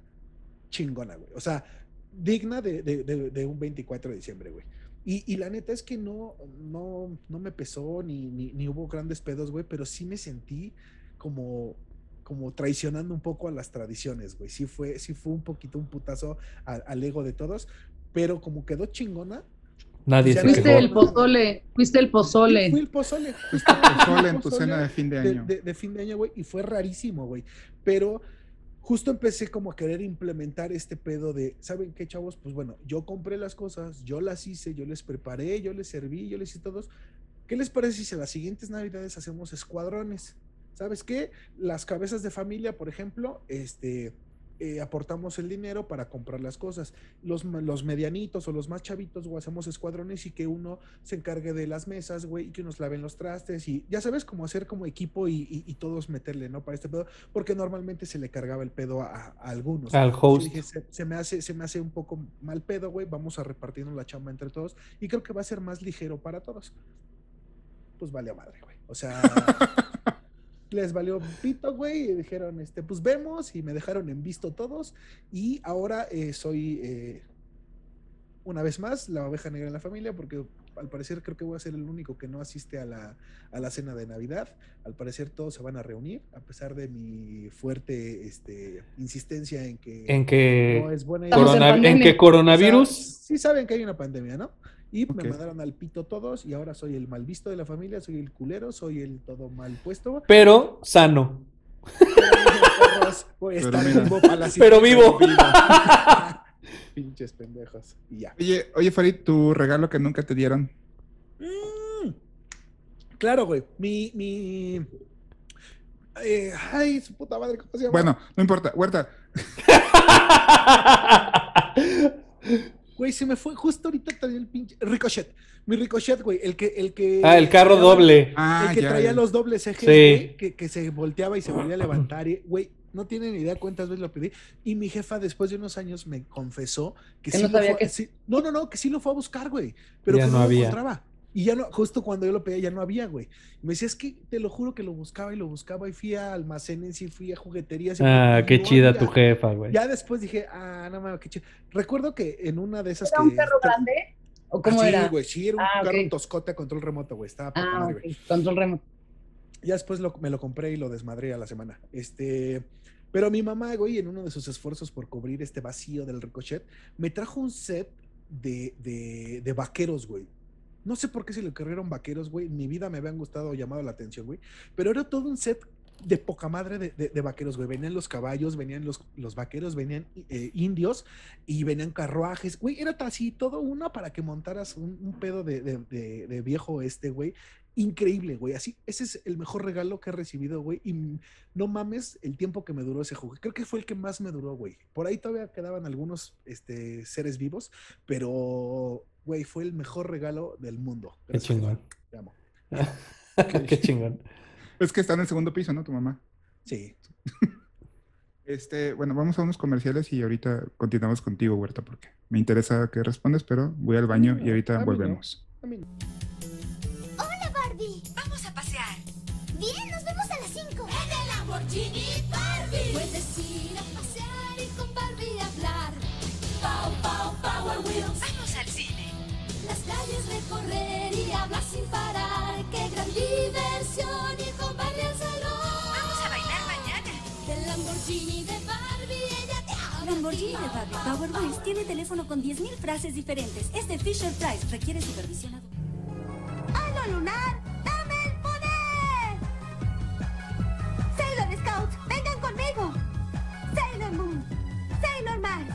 chingona, güey. O sea, digna de, de- de- de un 24 de diciembre, güey. Y, y la neta es que no, no, no me pesó ni, ni, ni hubo grandes pedos, güey, pero sí me sentí como, como traicionando un poco a las tradiciones, güey. Sí fue, sí fue un poquito un putazo a- al ego de todos, pero como quedó chingona. Nadie se Fuiste el pozole, fuiste el pozole. Fui el pozole. Fuiste el pozole en tu pozole cena de fin de año. De, de fin de año, güey, y fue rarísimo, güey. Pero justo empecé como a querer implementar este pedo de, ¿saben qué, chavos? Pues bueno, yo compré las cosas, yo las hice, yo les preparé, yo les serví, yo les hice todos. ¿Qué les parece si las siguientes navidades hacemos escuadrones? ¿Sabes qué? Las cabezas de familia, por ejemplo, este, eh, aportamos el dinero para comprar las cosas. Los, los medianitos o los más chavitos, güey, hacemos escuadrones y que uno se encargue de las mesas, güey, y que nos laven los trastes y ya sabes cómo hacer como equipo y, y- y todos meterle, ¿no? Para este pedo, porque normalmente se le cargaba el pedo a, a algunos. Al host. dije, se, se me hace, se me hace un poco mal pedo, güey, vamos a repartirnos la chamba entre todos y creo que va a ser más ligero para todos. Pues vale a madre, güey. O sea, les valió pito, güey, y dijeron, este, pues vemos, y me dejaron en visto todos, y ahora eh, soy, eh, una vez más, la oveja negra en la familia, porque al parecer creo que voy a ser el único que no asiste a la, a la cena de Navidad. Al parecer todos se van a reunir, a pesar de mi fuerte este, insistencia en que, En que no es buena Estamos en en que coronavirus. o sea, sí saben que hay una pandemia, ¿no? Y me mandaron al pito todos y ahora soy el mal visto de la familia, soy el culero, soy el todo mal puesto. Pero sano. Pero mira. vivo para la Pero vivo. Pinches pendejos. Y ya. Oye, oye, Farid, tu regalo que nunca te dieron. Mm. Claro, güey. Mi, mi. eh, ay, su puta madre, ¿cómo se llama? Bueno, no importa. Huerta, Güey, se me fue justo ahorita traía el pinche. Ricochet. Mi ricochet, güey. El que, el que. Ah, el carro traía- doble. Ah, el que ya, traía ya. los dobles ejes, Sí. güey, que, que se volteaba y se volvía a levantar. y, Güey, no tienen ni idea cuántas veces lo pedí. Y mi jefa, después de unos años, me confesó que, Que sí no lo sabía fue- que- sí- no, no, no, que sí lo fue a buscar, güey. Pero Ya que no no, había. lo encontraba. Y ya no, justo cuando yo lo pedía, ya no había, güey. Y me decía, es que te lo juro que lo buscaba y lo buscaba y fui a almacenes y fui a jugueterías. y Ah, no qué chida había. tu jefa, güey. Ya después dije, ah, no mames, qué chido. Recuerdo que en una de esas ¿Era que. un perro grande? ¿O cómo Ah, sí, era? güey, sí, era un Ah, carro ok. toscote a control remoto, güey. Estaba Ah, madre, ok. güey. Control remoto. Ya después lo- me lo compré y lo desmadré a la semana. Este, pero mi mamá, güey, en uno de sus esfuerzos por cubrir este vacío del ricochet, me trajo un set de, de, de vaqueros, güey. No sé por qué se le ocurrieron vaqueros, güey. Mi vida me habían gustado o llamado la atención, güey. Pero era todo un set de poca madre de, de- vaqueros, güey. Venían los caballos, venían los, los vaqueros, venían eh, indios y venían carruajes, güey. Era así todo uno para que montaras un, pedo de, de- viejo este, güey. Increíble, güey. Así, ese es el mejor regalo que he recibido, güey. Y no mames el tiempo que me duró ese juego. Creo que fue el que más me duró, güey. Por ahí todavía quedaban algunos este, seres vivos, pero, güey, fue el mejor regalo del mundo. Qué chingón. Te amo. Qué chingón. es que está en el segundo piso, ¿no? Tu mamá. Sí. Este, bueno, vamos a unos comerciales y ahorita continuamos contigo, Huerta, porque me interesa que respondes, pero voy al baño y ahorita A mí no. volvemos. No. Hola, Barbie. Vamos a pasear. Bien, nos vemos a las 5. En el Lamborghini Barbie puedes ir a pasear y con Barbie hablar. Pow, pow, Power Wheels. Recorrer y hablar sin parar. Qué gran diversión ir con Barbie al salón. Vamos a bailar mañana. Del Lamborghini de Barbie ella te habla. Lamborghini de Barbie Power Wheels tiene teléfono con 10.000 frases diferentes. Es de Fisher Price. Requiere supervisión adulta. ¡Halo lunar! ¡Dame el poder! Sailor Scouts, vengan conmigo. Sailor Moon, Sailor Mars,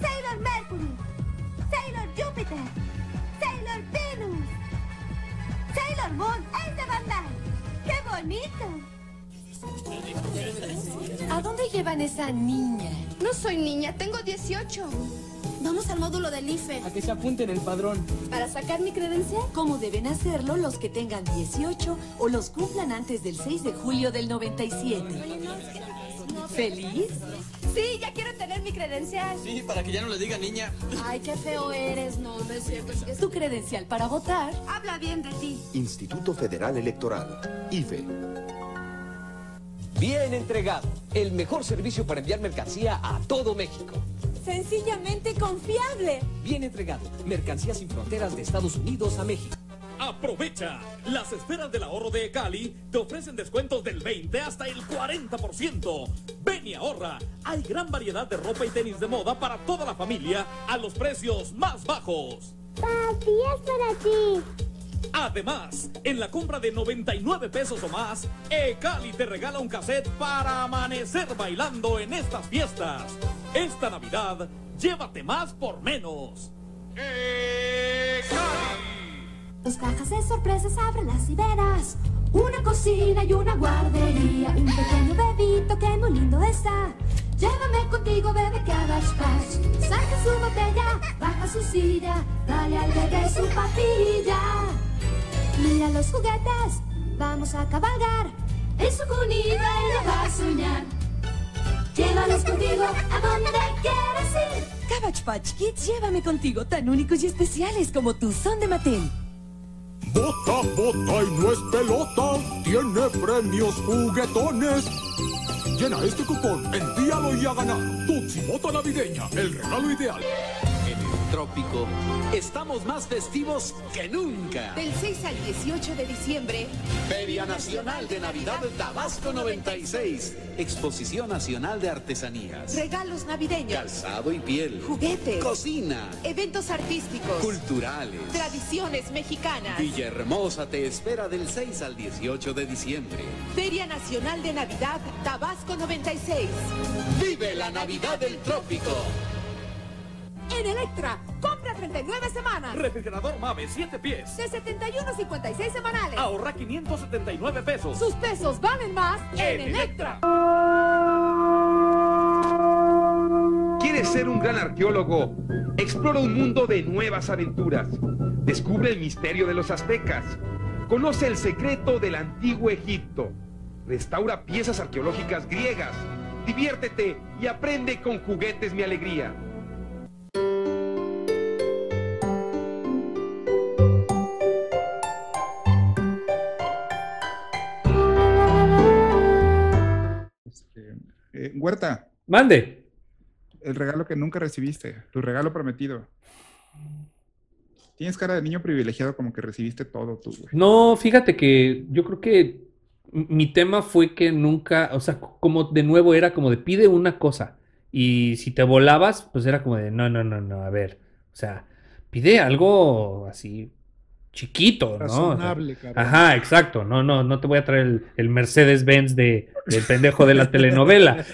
Sailor Mercury, Sailor Júpiter, Sailor Venus, Sailor Moon es de Bandai. ¡Qué bonito! ¿A dónde llevan esa niña? No soy niña, tengo 18. Vamos al módulo del IFE. A que se apunte en el padrón. ¿Para sacar mi credencial? ¿Cómo deben hacerlo los que tengan 18 o los cumplan antes del 6 de julio del 97? ¿Feliz? Sí, ya quiero tener mi credencial. Sí, para que ya no le diga niña. Ay, qué feo eres. No, no es cierto. Es Tu credencial para votar. Habla bien de ti. Instituto Federal Electoral, IFE. Bien entregado. El mejor servicio para enviar mercancía a todo México. Sencillamente confiable. Bien entregado. Mercancía sin fronteras de Estados Unidos a México. Aprovecha. Las esferas del ahorro de Cali te ofrecen descuentos del 20 hasta el 40%. Ven y ahorra. Hay gran variedad de ropa y tenis de moda para toda la familia a los precios más bajos. Papi, es para ti. Además, en la compra de 99 pesos o más, E-Cali te regala un cassette para amanecer bailando en estas fiestas. Esta Navidad, llévate más por menos. Dos cajas de sorpresas, ábrelas y verás. Una cocina y una guardería. Un pequeño bebito que muy lindo está. Llévame contigo, bebé Cabbage Patch. Saca su botella, baja su silla. Dale al bebé su papilla. Mira los juguetes, vamos a cabalgar. En su cunita ella va a soñar. Llévalos contigo a donde quieras ir. Cabbage Patch Kids, llévame contigo, tan únicos y especiales como tú son de Mattel. Bota, bota y no es pelota. Tiene premios juguetones. Llena este cupón, envíalo y a ganar. Tuximota navideña, el regalo ideal. Trópico, estamos más festivos que nunca. Del 6 al 18 de diciembre, Feria Nacional de Navidad Tabasco 96. Exposición Nacional de Artesanías. regalos navideños, Calzado y piel. juguetes, Cocina. eventos artísticos, Culturales. tradiciones mexicanas. Villahermosa te espera del 6 al 18 de diciembre. Feria Nacional de Navidad Tabasco 96. ¡Vive la Navidad del Trópico! En Electra, compra 39 semanas. Refrigerador Mave 7 pies. De 71.56 semanales. Ahorra 579 pesos. Sus pesos valen más en Electra. ¿Quieres ser un gran arqueólogo? Explora un mundo de nuevas aventuras. Descubre el misterio de los aztecas. Conoce el secreto del antiguo Egipto. Restaura piezas arqueológicas griegas. Diviértete y aprende con juguetes mi alegría. Huerta. Mande. El regalo que nunca recibiste, tu regalo prometido. Tienes cara de niño privilegiado como que recibiste todo tú, güey. No, fíjate que yo creo que mi tema fue que nunca, o sea, como de nuevo era como de pide una cosa y si te volabas, pues era como de no, no, no, no, a ver, o sea, pide algo así chiquito, ¿no? O sea, Razonable. Ajá, exacto, no, no, no te voy a traer el, el Mercedes-Benz de, del pendejo de la telenovela.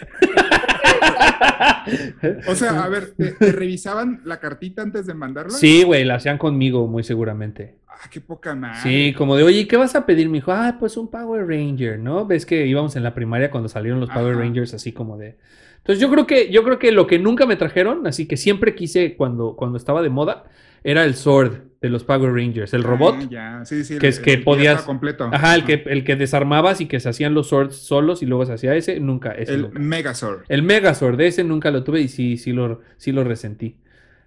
O sea, a ver, ¿te, te revisaban la cartita antes de mandarla? Sí, güey, la hacían conmigo muy seguramente. Ah, qué poca madre. Sí, como de, oye, ¿qué vas a pedir? Me dijo, ah, pues un Power Ranger, ¿no? Ves que íbamos en la primaria cuando salieron los Power Ajá. Rangers, así como de. Entonces yo creo que, yo creo que lo que nunca me trajeron, así que siempre quise cuando, cuando estaba de moda, era el Sword de los Power Rangers, el robot. Ah, ya, sí, sí. que el- es que el ya podías. completo. Ajá, el que, el que desarmabas y que se hacían los swords solos y luego se hacía ese, nunca. Ese El nunca. Megazord. El Megazord, ese nunca lo tuve y sí, sí lo, sí lo resentí.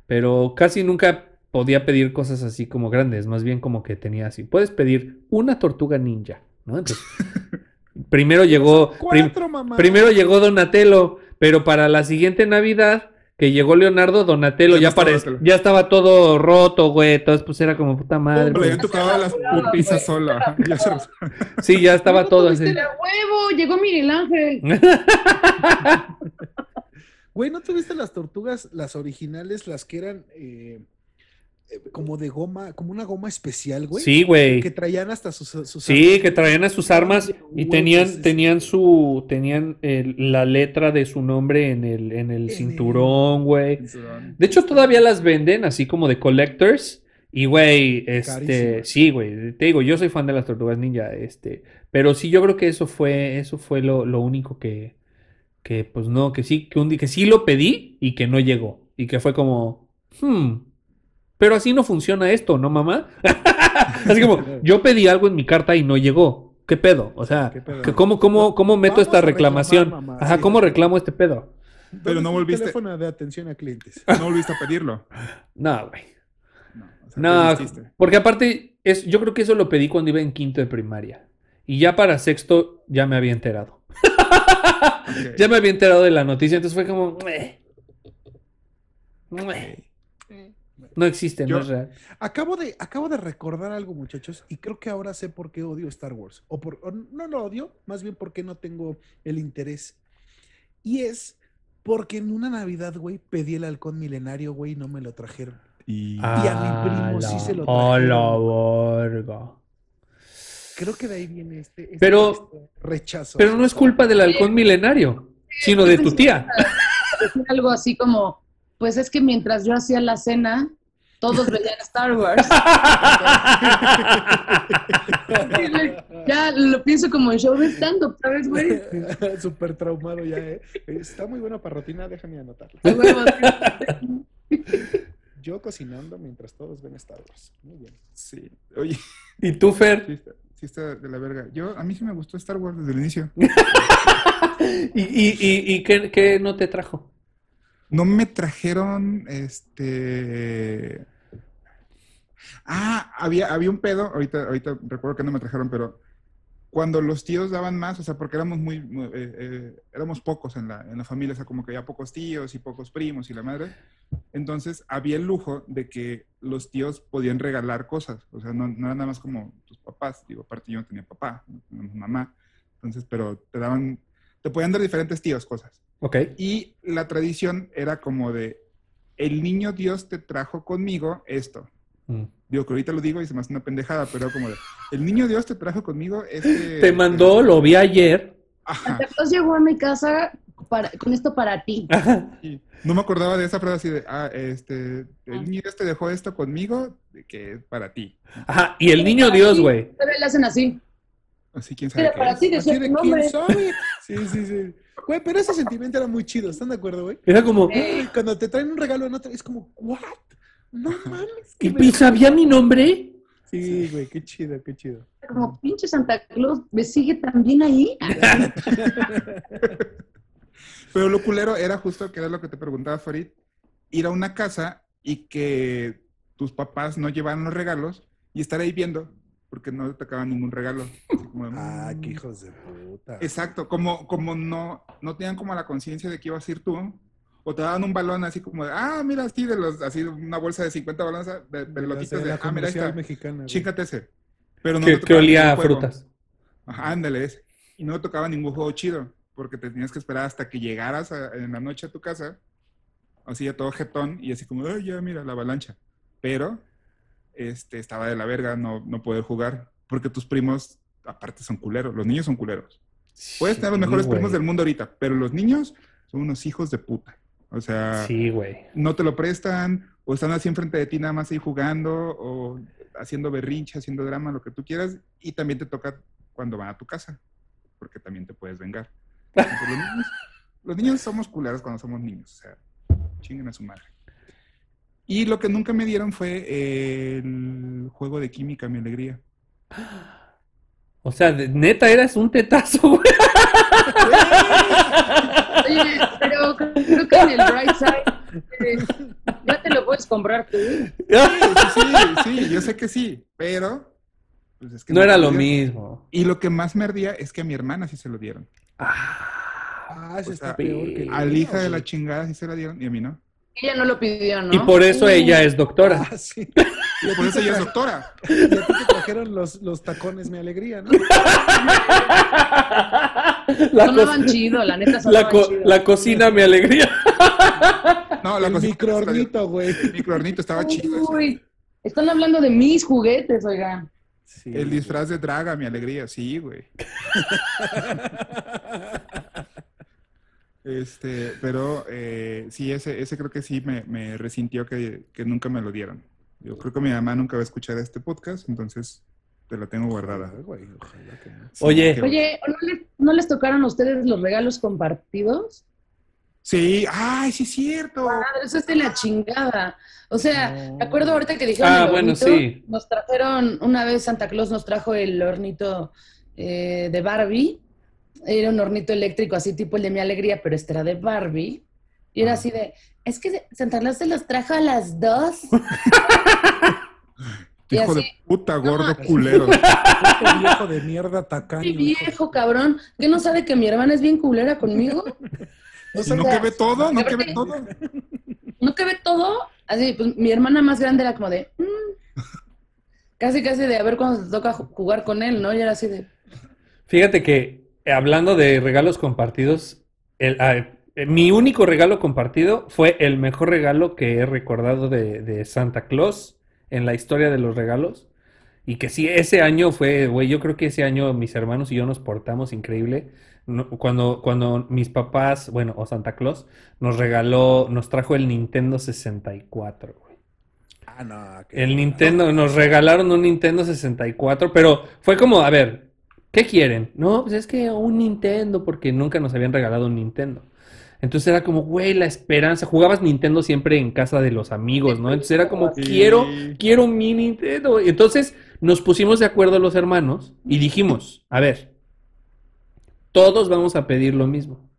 Pero casi nunca podía pedir cosas así como grandes, más bien como que tenía así. Puedes pedir una tortuga ninja, ¿no? Entonces, primero llegó, prim- Cuatro, mamá. primero llegó Donatello, pero para la siguiente Navidad que llegó Leonardo, Donatello Ya ya, no estaba pare- Donatello. ya estaba todo roto, güey. Entonces, pues era como puta madre. Hombre, pues. ya tocaba las putizas sola. Ya se- Sí, ya estaba todo así. De huevo, llegó Miguel Ángel. Güey, ¿no tuviste las tortugas, las originales, las que eran eh, como de goma, como una goma especial, güey? Sí, güey. Que traían hasta sus, sus Sí, armas. que traían a sus armas y tenían, tenían su, tenían el- la letra de su nombre en el, en el cinturón, güey. De hecho, todavía las venden así como de collectors. Y, güey, este, sí, güey, te digo, yo soy fan de las tortugas ninja, este, pero sí, yo creo que eso fue, eso fue lo, lo único que, que, pues no, que sí, que, un, que sí lo pedí y que no llegó. Y que fue como, hmm, pero así no funciona esto, ¿no, mamá? así como, yo pedí algo en mi carta y no llegó. ¿Qué pedo? O sea, pedo? ¿cómo, cómo, cómo meto Vamos esta a reclamar, reclamación? mamá, Ajá, sí. ¿cómo reclamo este pedo? ¿Dónde Pero no volviste- teléfono de atención a clientes. No volviste a pedirlo. No, güey. O sea, No, porque aparte, es, yo creo que eso lo pedí cuando iba en quinto de primaria. Y ya para sexto ya me había enterado. Ya me había enterado de la noticia, entonces fue como... "Meh". No existe, Yo- no es real. Acabo de, acabo de recordar algo, muchachos, y creo que ahora sé por qué odio Star Wars. O por, o no lo odio, más bien porque no tengo el interés. Y es porque en una Navidad, güey, pedí el halcón milenario, güey, y no me lo trajeron. Y, a mi primo sí se lo la trajeron. verga. Creo que de ahí viene este, este- Pero, este rechazo. pero no es culpa del halcón milenario, sino de tu tía. decir algo así como, pues es que mientras yo hacía la cena, todos veían Star Wars. Ya lo pienso como en show de stand-up, ¿sabes, güey? Súper traumado ya, ¿eh? Está muy buena para rutina, déjame anotarlo. A huevo, Yo cocinando mientras todos ven Star Wars. Muy bien. Sí. Oye. ¿Y tú, Fer? Sí está, sí está de la verga. Yo, a mí sí me gustó Star Wars desde el inicio. ¿Y, y, y, y qué, qué no te trajo? No me trajeron, este... Ah, había, había un pedo, ahorita, ahorita recuerdo que no me trajeron, pero cuando los tíos daban más, o sea, porque éramos muy, eh, eh, éramos pocos en la, en la familia, o sea, como que había pocos tíos y pocos primos y la madre, entonces había el lujo de que los tíos podían regalar cosas, o sea, no, no era nada más como tus papás, digo, aparte yo no tenía papá, no tenía mamá, entonces, pero te daban, te podían dar diferentes tíos cosas. Ok. Y la tradición era como de, el niño Dios te trajo conmigo esto. Mm. Digo que ahorita lo digo y se me hace una pendejada, pero como de, el niño Dios te trajo conmigo este... Te mandó, lo vi ayer. Santa Claus llegó a mi casa para- con esto para ti. No me acordaba de esa frase así de, ah, este, el niño Dios te dejó esto conmigo, de que es para ti. Ajá, y el niño Dios, güey. Le hacen así. Así, quién sabe Era qué para ti, de, tu nombre. ¿quién sabe? Sí, sí, sí. Güey, pero ese sentimiento era muy chido, ¿están de acuerdo, güey? Era como, Güey, Cuando te traen un regalo en otro, es como, ¿what? No mames. ¿y sabía mi nombre? Sí, güey, qué chido, qué chido. Como pinche Santa Claus, ¿me sigue también ahí? Pero lo culero era justo, que era lo que te preguntaba Farid, ir a una casa y que tus papás no llevaran los regalos y estar ahí viendo, porque no te tocaban ningún regalo. Como, Ah, mm. qué hijos de puta. Exacto, como, como no, no tenían como la conciencia de que ibas a ir tú, o te daban un balón así como de, ah, mira, así de los, así una bolsa de 50 balones de, de De de de, ah, mira, mexicana, chícate ese. Pero no Que, olía a frutas. Ajá, ándale ese. Y no tocaba ningún juego chido, porque te tenías que esperar hasta que llegaras a- en la noche a tu casa, así ya todo jetón, y así como, ay, ya, mira, la avalancha. Pero, este, estaba de la verga no, no poder jugar, porque tus primos, aparte, son culeros. Los niños son culeros. Puedes tener los mejores güey. primos del mundo ahorita, pero los niños son unos hijos de puta. O sea, Sí, güey. no te lo prestan, o están así enfrente de ti nada más ahí jugando, o haciendo berrinche, haciendo drama, lo que tú quieras, y también te toca cuando van a tu casa, porque también te puedes vengar. Entonces, los, niños, los niños somos culeros cuando somos niños, o sea, chinguen a su madre. Y lo que nunca me dieron fue el juego de química, mi alegría. O sea, neta, eras un tetazo, güey. en el Bright Side eh, ya te lo puedes comprar tú. Sí, sí, sí, yo sé que sí, pero... pues, es que No era me lo dieron. mismo. Y lo que más me ardía es que a mi hermana sí se lo dieron. Ah, ese O está sea, peor que al hija de la chingada sí se la dieron y a mí no. Ella no lo pidió, ¿no? Y por eso ella es doctora. Ah, sí. Y por eso ella es doctora. Y a ti te trajeron los, los tacones, mi alegría, ¿no? La sonaban co- chido, la neta La, sonaban co- chido. la cocina, mi alegría. No, la El cosita- microornito, güey. El microornito estaba chido. ese. Uy, están hablando de mis juguetes, oigan. El disfraz de Draga, mi alegría, sí, güey. Este, pero eh, sí, ese, ese creo que sí me, me resintió que, que nunca me lo dieron. Yo creo que mi mamá nunca va a escuchar este podcast, entonces te la tengo guardada. Oye. qué- Oye, ¿no les, ¿no les tocaron a ustedes los regalos compartidos? Sí, ay, sí es cierto. Madre, eso es de la chingada. O sea, me acuerdo ahorita que dijeron Ah, el bueno, hornito, sí. nos trajeron, una vez Santa Claus nos trajo el hornito eh, de Barbie. Era un hornito eléctrico así tipo el de mi alegría, pero este era de Barbie. Y era así de, es que Santa Claus se los trajo a las dos. Hijo de puta, gordo culero. Este viejo de mierda tacaño. Qué viejo, cabrón. ¿Que no sabe que mi hermana es bien culera conmigo? O ¿Y sea, no que ve todo? ¿No que ve todo? ¿No que ve todo? Así, pues mi hermana más grande era como de... "Mm". Casi, casi de a ver cuándo te toca ju- jugar con él, ¿no? Y era así de... Fíjate que eh, hablando de regalos compartidos, el, ah, eh, mi único regalo compartido fue el mejor regalo que he recordado de, de Santa Claus en la historia de los regalos. Y que sí, ese año fue, güey, yo creo que ese año mis hermanos y yo nos portamos increíble. No- cuando, cuando mis papás, bueno, o Santa Claus, nos regaló, nos trajo el Nintendo 64, güey. Ah, no. que- El Nintendo, nos regalaron un Nintendo 64, pero fue como, a ver, ¿qué quieren? No, pues es que un Nintendo, porque nunca nos habían regalado un Nintendo. Entonces era como, güey, la esperanza. Jugabas Nintendo siempre en casa de los amigos, ¿no? Entonces era como, Sí. quiero, quiero mi Nintendo. Entonces nos pusimos de acuerdo los hermanos y dijimos, a ver, todos vamos a pedir lo mismo.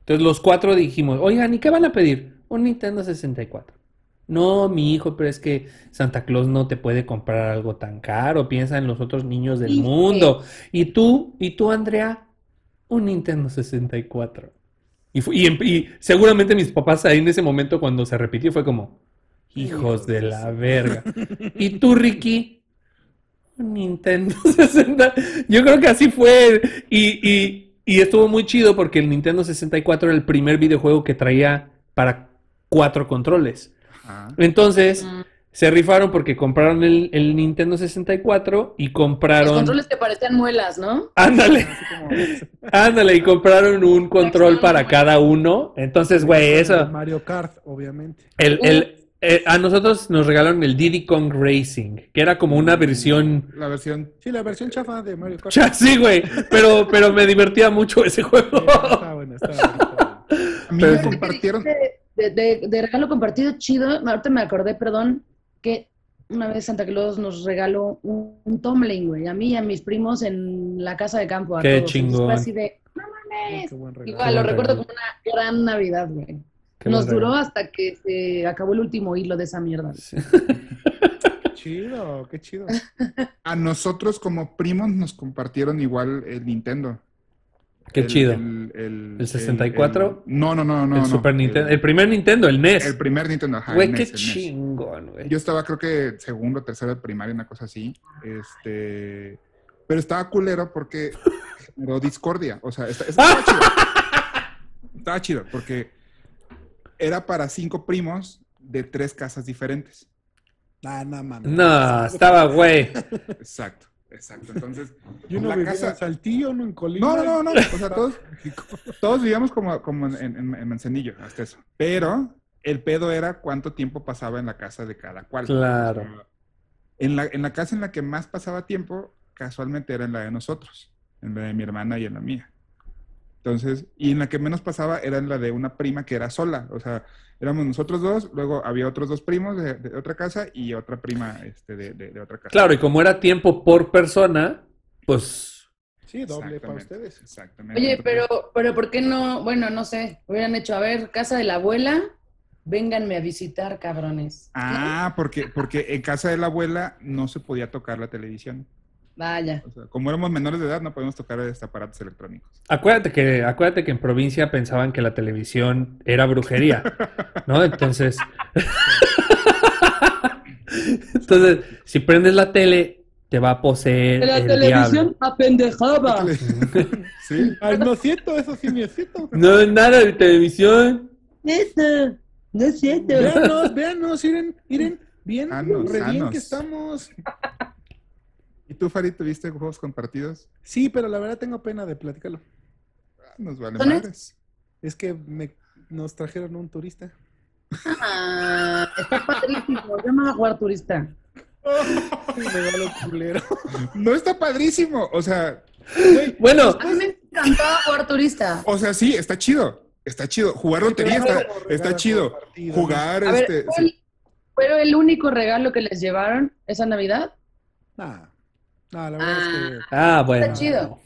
Entonces los cuatro dijimos, oigan, ¿y qué van a pedir? Un Nintendo 64. No, mi hijo, pero es que Santa Claus no te puede comprar algo tan caro. Piensa en los otros niños del mundo. Y tú, y tú, Andrea, un Nintendo 64. Y, fu- y, y seguramente mis papás ahí en ese momento cuando se repitió fue como, hijos de la verga. Y tú, Ricky, Nintendo 60. Yo creo que así fue. Y, y- y estuvo muy chido porque el Nintendo 64 era el primer videojuego que traía para cuatro controles. Entonces, Mm. Se rifaron porque compraron el, el Nintendo 64 y Los compraron... controles que parecían muelas, ¿no? Ándale, ándale, y compraron un control para cada uno. Entonces, güey, eso... Mario Kart, obviamente. El, el- eh, a nosotros nos regalaron el Diddy Kong Racing, que era como una versión... La versión. Sí, la versión chafa de Mario Kart. Ya, sí, güey, pero, pero me divertía mucho ese juego. Está bueno, está bueno. está bueno. A mí Pero- me compartieron. De, de- de regalo compartido chido, ahorita me acordé, perdón, que una vez Santa Claus nos regaló un, un tumbling, güey, a mí y a mis primos en la casa de campo. A Qué todos. Entonces fue chingón. así de, no mames. Qué. Igual, Qué lo recuerdo como una gran Navidad, güey. Qué Nos duró regalo. hasta que se acabó el último hilo de esa mierda. Chido, qué chido. A nosotros como primos nos compartieron igual el Nintendo. Qué El- chido. El, el- ¿El 64? el- no, no, no, no. el no, Super Nintendo, el primer Nintendo, el NES. El primer Nintendo, ajá. Güey, el qué NES, el NES. chingón, güey. Yo estaba, creo que segundo, tercero de primaria, una cosa así. Este. Pero estaba culero porque generó discordia. O sea, esta- estaba chido. Estaba chido porque era para cinco primos de tres casas diferentes. Ah, no mames. No, estaba güey. Exacto, exacto. Entonces, Y uno la vivía casa- en Saltillo, uno en Colima. No, no, no, no. O sea, todos, todos vivíamos como, como en, en- en Manzanillo, hasta eso. Pero el pedo era cuánto tiempo pasaba en la casa de cada cual. Claro. O sea, en, la, en la casa en la que más pasaba tiempo, casualmente era en la de nosotros, en la de mi hermana y en la mía. Entonces, y en la que menos pasaba era en la de una prima que era sola. O sea, éramos nosotros dos, luego había otros dos primos de, de otra casa y otra prima este, de, de- de otra casa. Claro, y como era tiempo por persona, pues Sí, doble para ustedes. Exactamente. Oye, pero, pero ¿por qué no? Bueno, no sé, hubieran hecho, a ver, casa de la abuela, vénganme a visitar, cabrones. Ah, porque, porque en casa de la abuela no se podía tocar la televisión. Vaya. O sea, como éramos menores de edad, no podíamos tocar este aparatos electrónicos. acuérdate que, acuérdate que en provincia pensaban que la televisión era brujería, ¿no? Entonces, entonces, si prendes la tele, te va a poseer la el televisión diablo. apendejaba. Sí. Ay, no es cierto, eso sí no es cierto. No es nada de televisión. Eso, no es cierto. Véanos, véanos, miren, miren, bien, Sanos, re bien sanos. que estamos. ¿Y tú, Farid, tuviste juegos compartidos? Sí, pero la verdad tengo pena de platicarlo. Ah, Nos vale ¿Son madres. Es que me, nos trajeron un turista. Ah, está padrísimo. Yo no voy a jugar turista. No está padrísimo. O sea, Bueno, A mí me encantaba jugar turista. o sea, sí, está chido. Está chido. Jugar lotería está, chido. Jugar, ver, este. ¿fue sí. el- ¿Pero el único regalo que les llevaron esa Navidad? Nah, nah, la verdad es que. ah, bueno. Está chido.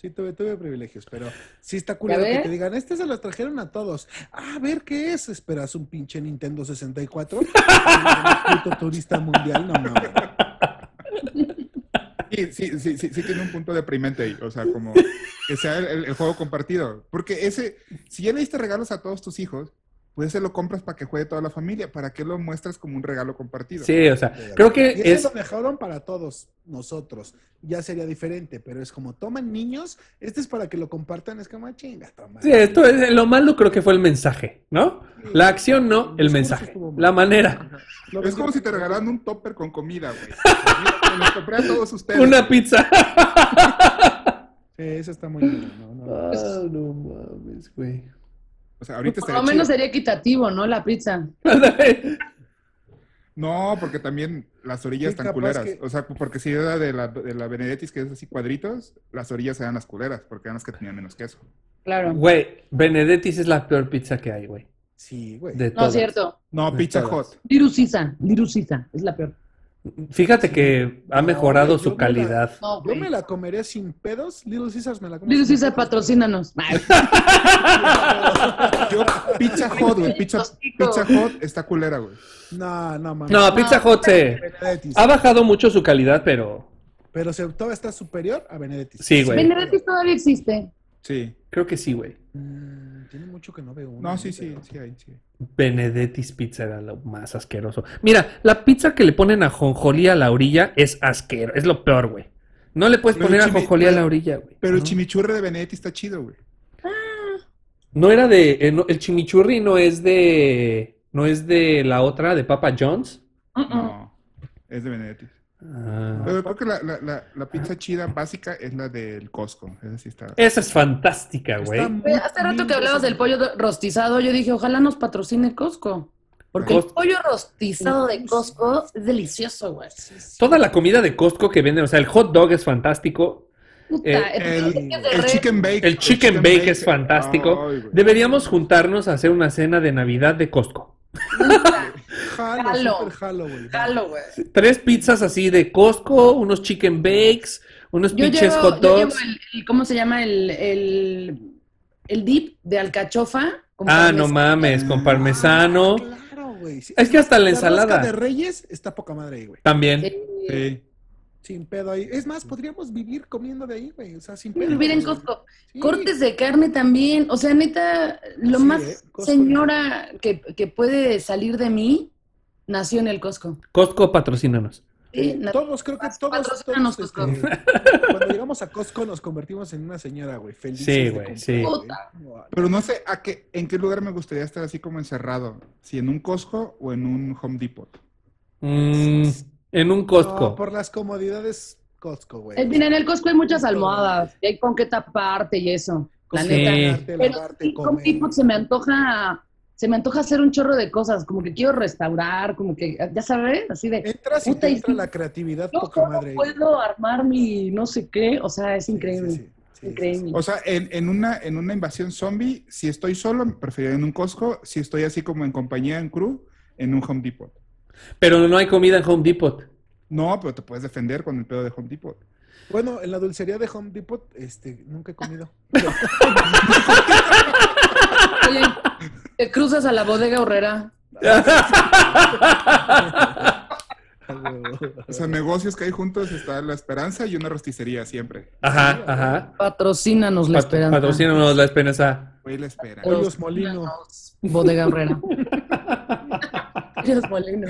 Sí, tuve, tuve privilegios, pero sí está culero ¿Ya que te digan, este se los trajeron a todos. Ah, a ver qué es. Esperas un pinche Nintendo 64. Un puto turista mundial, no mames. Sí, sí, sí, sí, sí tiene un punto deprimente ahí. O sea, como que sea el, el- el juego compartido. Porque ese, si ya le diste regalos a todos tus hijos, pues se lo compras para que juegue toda la familia. ¿Para qué lo muestras como un regalo compartido? Sí, o sea, creo Y que ese es... lo dejaron para todos nosotros. Ya sería diferente, pero es como toman niños, este es para que lo compartan, es como "Ah, chinga, toma. Sí, esto es, lo malo creo que fue el mensaje, ¿no? La acción no, el mensaje. La manera. Lo Es como si te regalaran un topper con comida, güey. Mira, los compré a todos ustedes. Una pizza. Sí, eso está muy bien. No, no, no. Ah, no mames, güey. O sea, ahorita Por lo menos chido. sería equitativo, ¿no? La pizza. No, porque también las orillas Sí, están culeras. que- O sea, porque si era de la, de la Benedettis, que es así cuadritos, las orillas eran las culeras, porque eran las que tenían menos queso. Claro. Güey, Benedettis es la peor pizza que hay, güey. Sí, güey. De No, es cierto. No, De Pizza todas. Hut. Dirusisa. Dirusisa. Es la peor. Fíjate que ha mejorado su yo me la- calidad. No, Yo me la comeré sin pedos. Little Caesars me la. Dirusisa, sin pedos. patrocínanos. Yo, Pizza Hut, güey. Pizza. Pizza Hut está culera, güey. No, no, mames. No, Pizza Hut se... Ha bajado mucho su calidad, pero... Pero se, todavía está superior a Benedettis. Sí, güey. Benedettis todavía existe. Sí. Creo que sí, güey. Mm, tiene mucho que no veo uno. No, sí, sí, pero- sí hay, sí. Benedettis Pizza era lo más asqueroso. Mira, la pizza que le ponen a jonjolí a la orilla es asqueroso. Es lo peor, güey. No le puedes Pero poner el a jonjolí a la orilla, güey. Pero el chimichurri de Benedetti está chido, güey. No era de... eh, no, el chimichurri no es de... No es de la otra, de Papa John's. No, es de Benedetti. Ah. Pero creo que la, la, la, la pizza chida básica es la del Costco. Esa sí está. Esa es fantástica, güey. Hace rato que hablabas del pollo do- rostizado, yo dije, ojalá nos patrocine Costco. Porque el pollo rostizado de Costco es delicioso, güey. Toda la comida de Costco que venden, o sea, el hot dog es fantástico. Puta, Eh, El, chicken bake. El chicken bake es fantástico. Ay. Deberíamos juntarnos a hacer una cena de Navidad de Costco. Jalo, Jalo. super jalo, güey. Jalo, güey. Tres pizzas así de Costco, unos chicken bakes, unos Yo pinches llevo, hot yo llevo dogs. el, el- ¿cómo se llama? El, el, el dip de alcachofa. con Ah, no mames, con parmesano. Claro, güey. Sí, Es que hasta la ensalada. de Reyes está poca madre ahí, güey. También. Sí. Sí. Sin pedo ahí. Es más, podríamos vivir comiendo de ahí, güey. O sea, sin pedo. Vivir en. Costco. Sí. Cortes de carne también. O sea, neta, lo Sí, más ¿eh? Señora que, que puede salir de mí nació en el Costco. Costco, patrocínanos. Sí, na- Todos, creo que todos. Patrocínanos, todos, Costco. este, cuando llegamos a Costco nos convertimos en una señora, güey. Felices Sí, güey, sí. güey. Pero no sé a qué, en qué lugar me gustaría estar así como encerrado. Si en un Costco o en un Home Depot. Mm, en un Costco. No, por las comodidades Costco, güey. Eh, mira, en el Costco hay muchas almohadas. Y hay con qué taparte y eso. La Sí. neta. Pero lavarte, sí, comer. Depot se me antoja. Se me antoja hacer un chorro de cosas, como que quiero restaurar, como que, ya sabes, así de, Entras y te y entra la creatividad yo poca madre. puedo armar mi no sé qué, o sea, es increíble, sí, sí, sí, sí, increíble. O sea, en, en una, en una invasión zombie, si estoy solo, preferiría en un Costco. Si estoy así como en compañía, en crew, en un Home Depot. Pero no hay comida en Home Depot. No, pero te puedes defender con el pedo de Home Depot. Bueno, en la dulcería de Home Depot, este, nunca he comido. Oye, te cruzas a la bodega horrera. O sea, negocios que hay juntos está La Esperanza y una rosticería siempre. Ajá, ajá. Patrocínanos la Pat- esperanza. Patrocínanos la esperanza. Güey, La Esperanza. Pollos Molino. Bodega horrera. Dios Molino.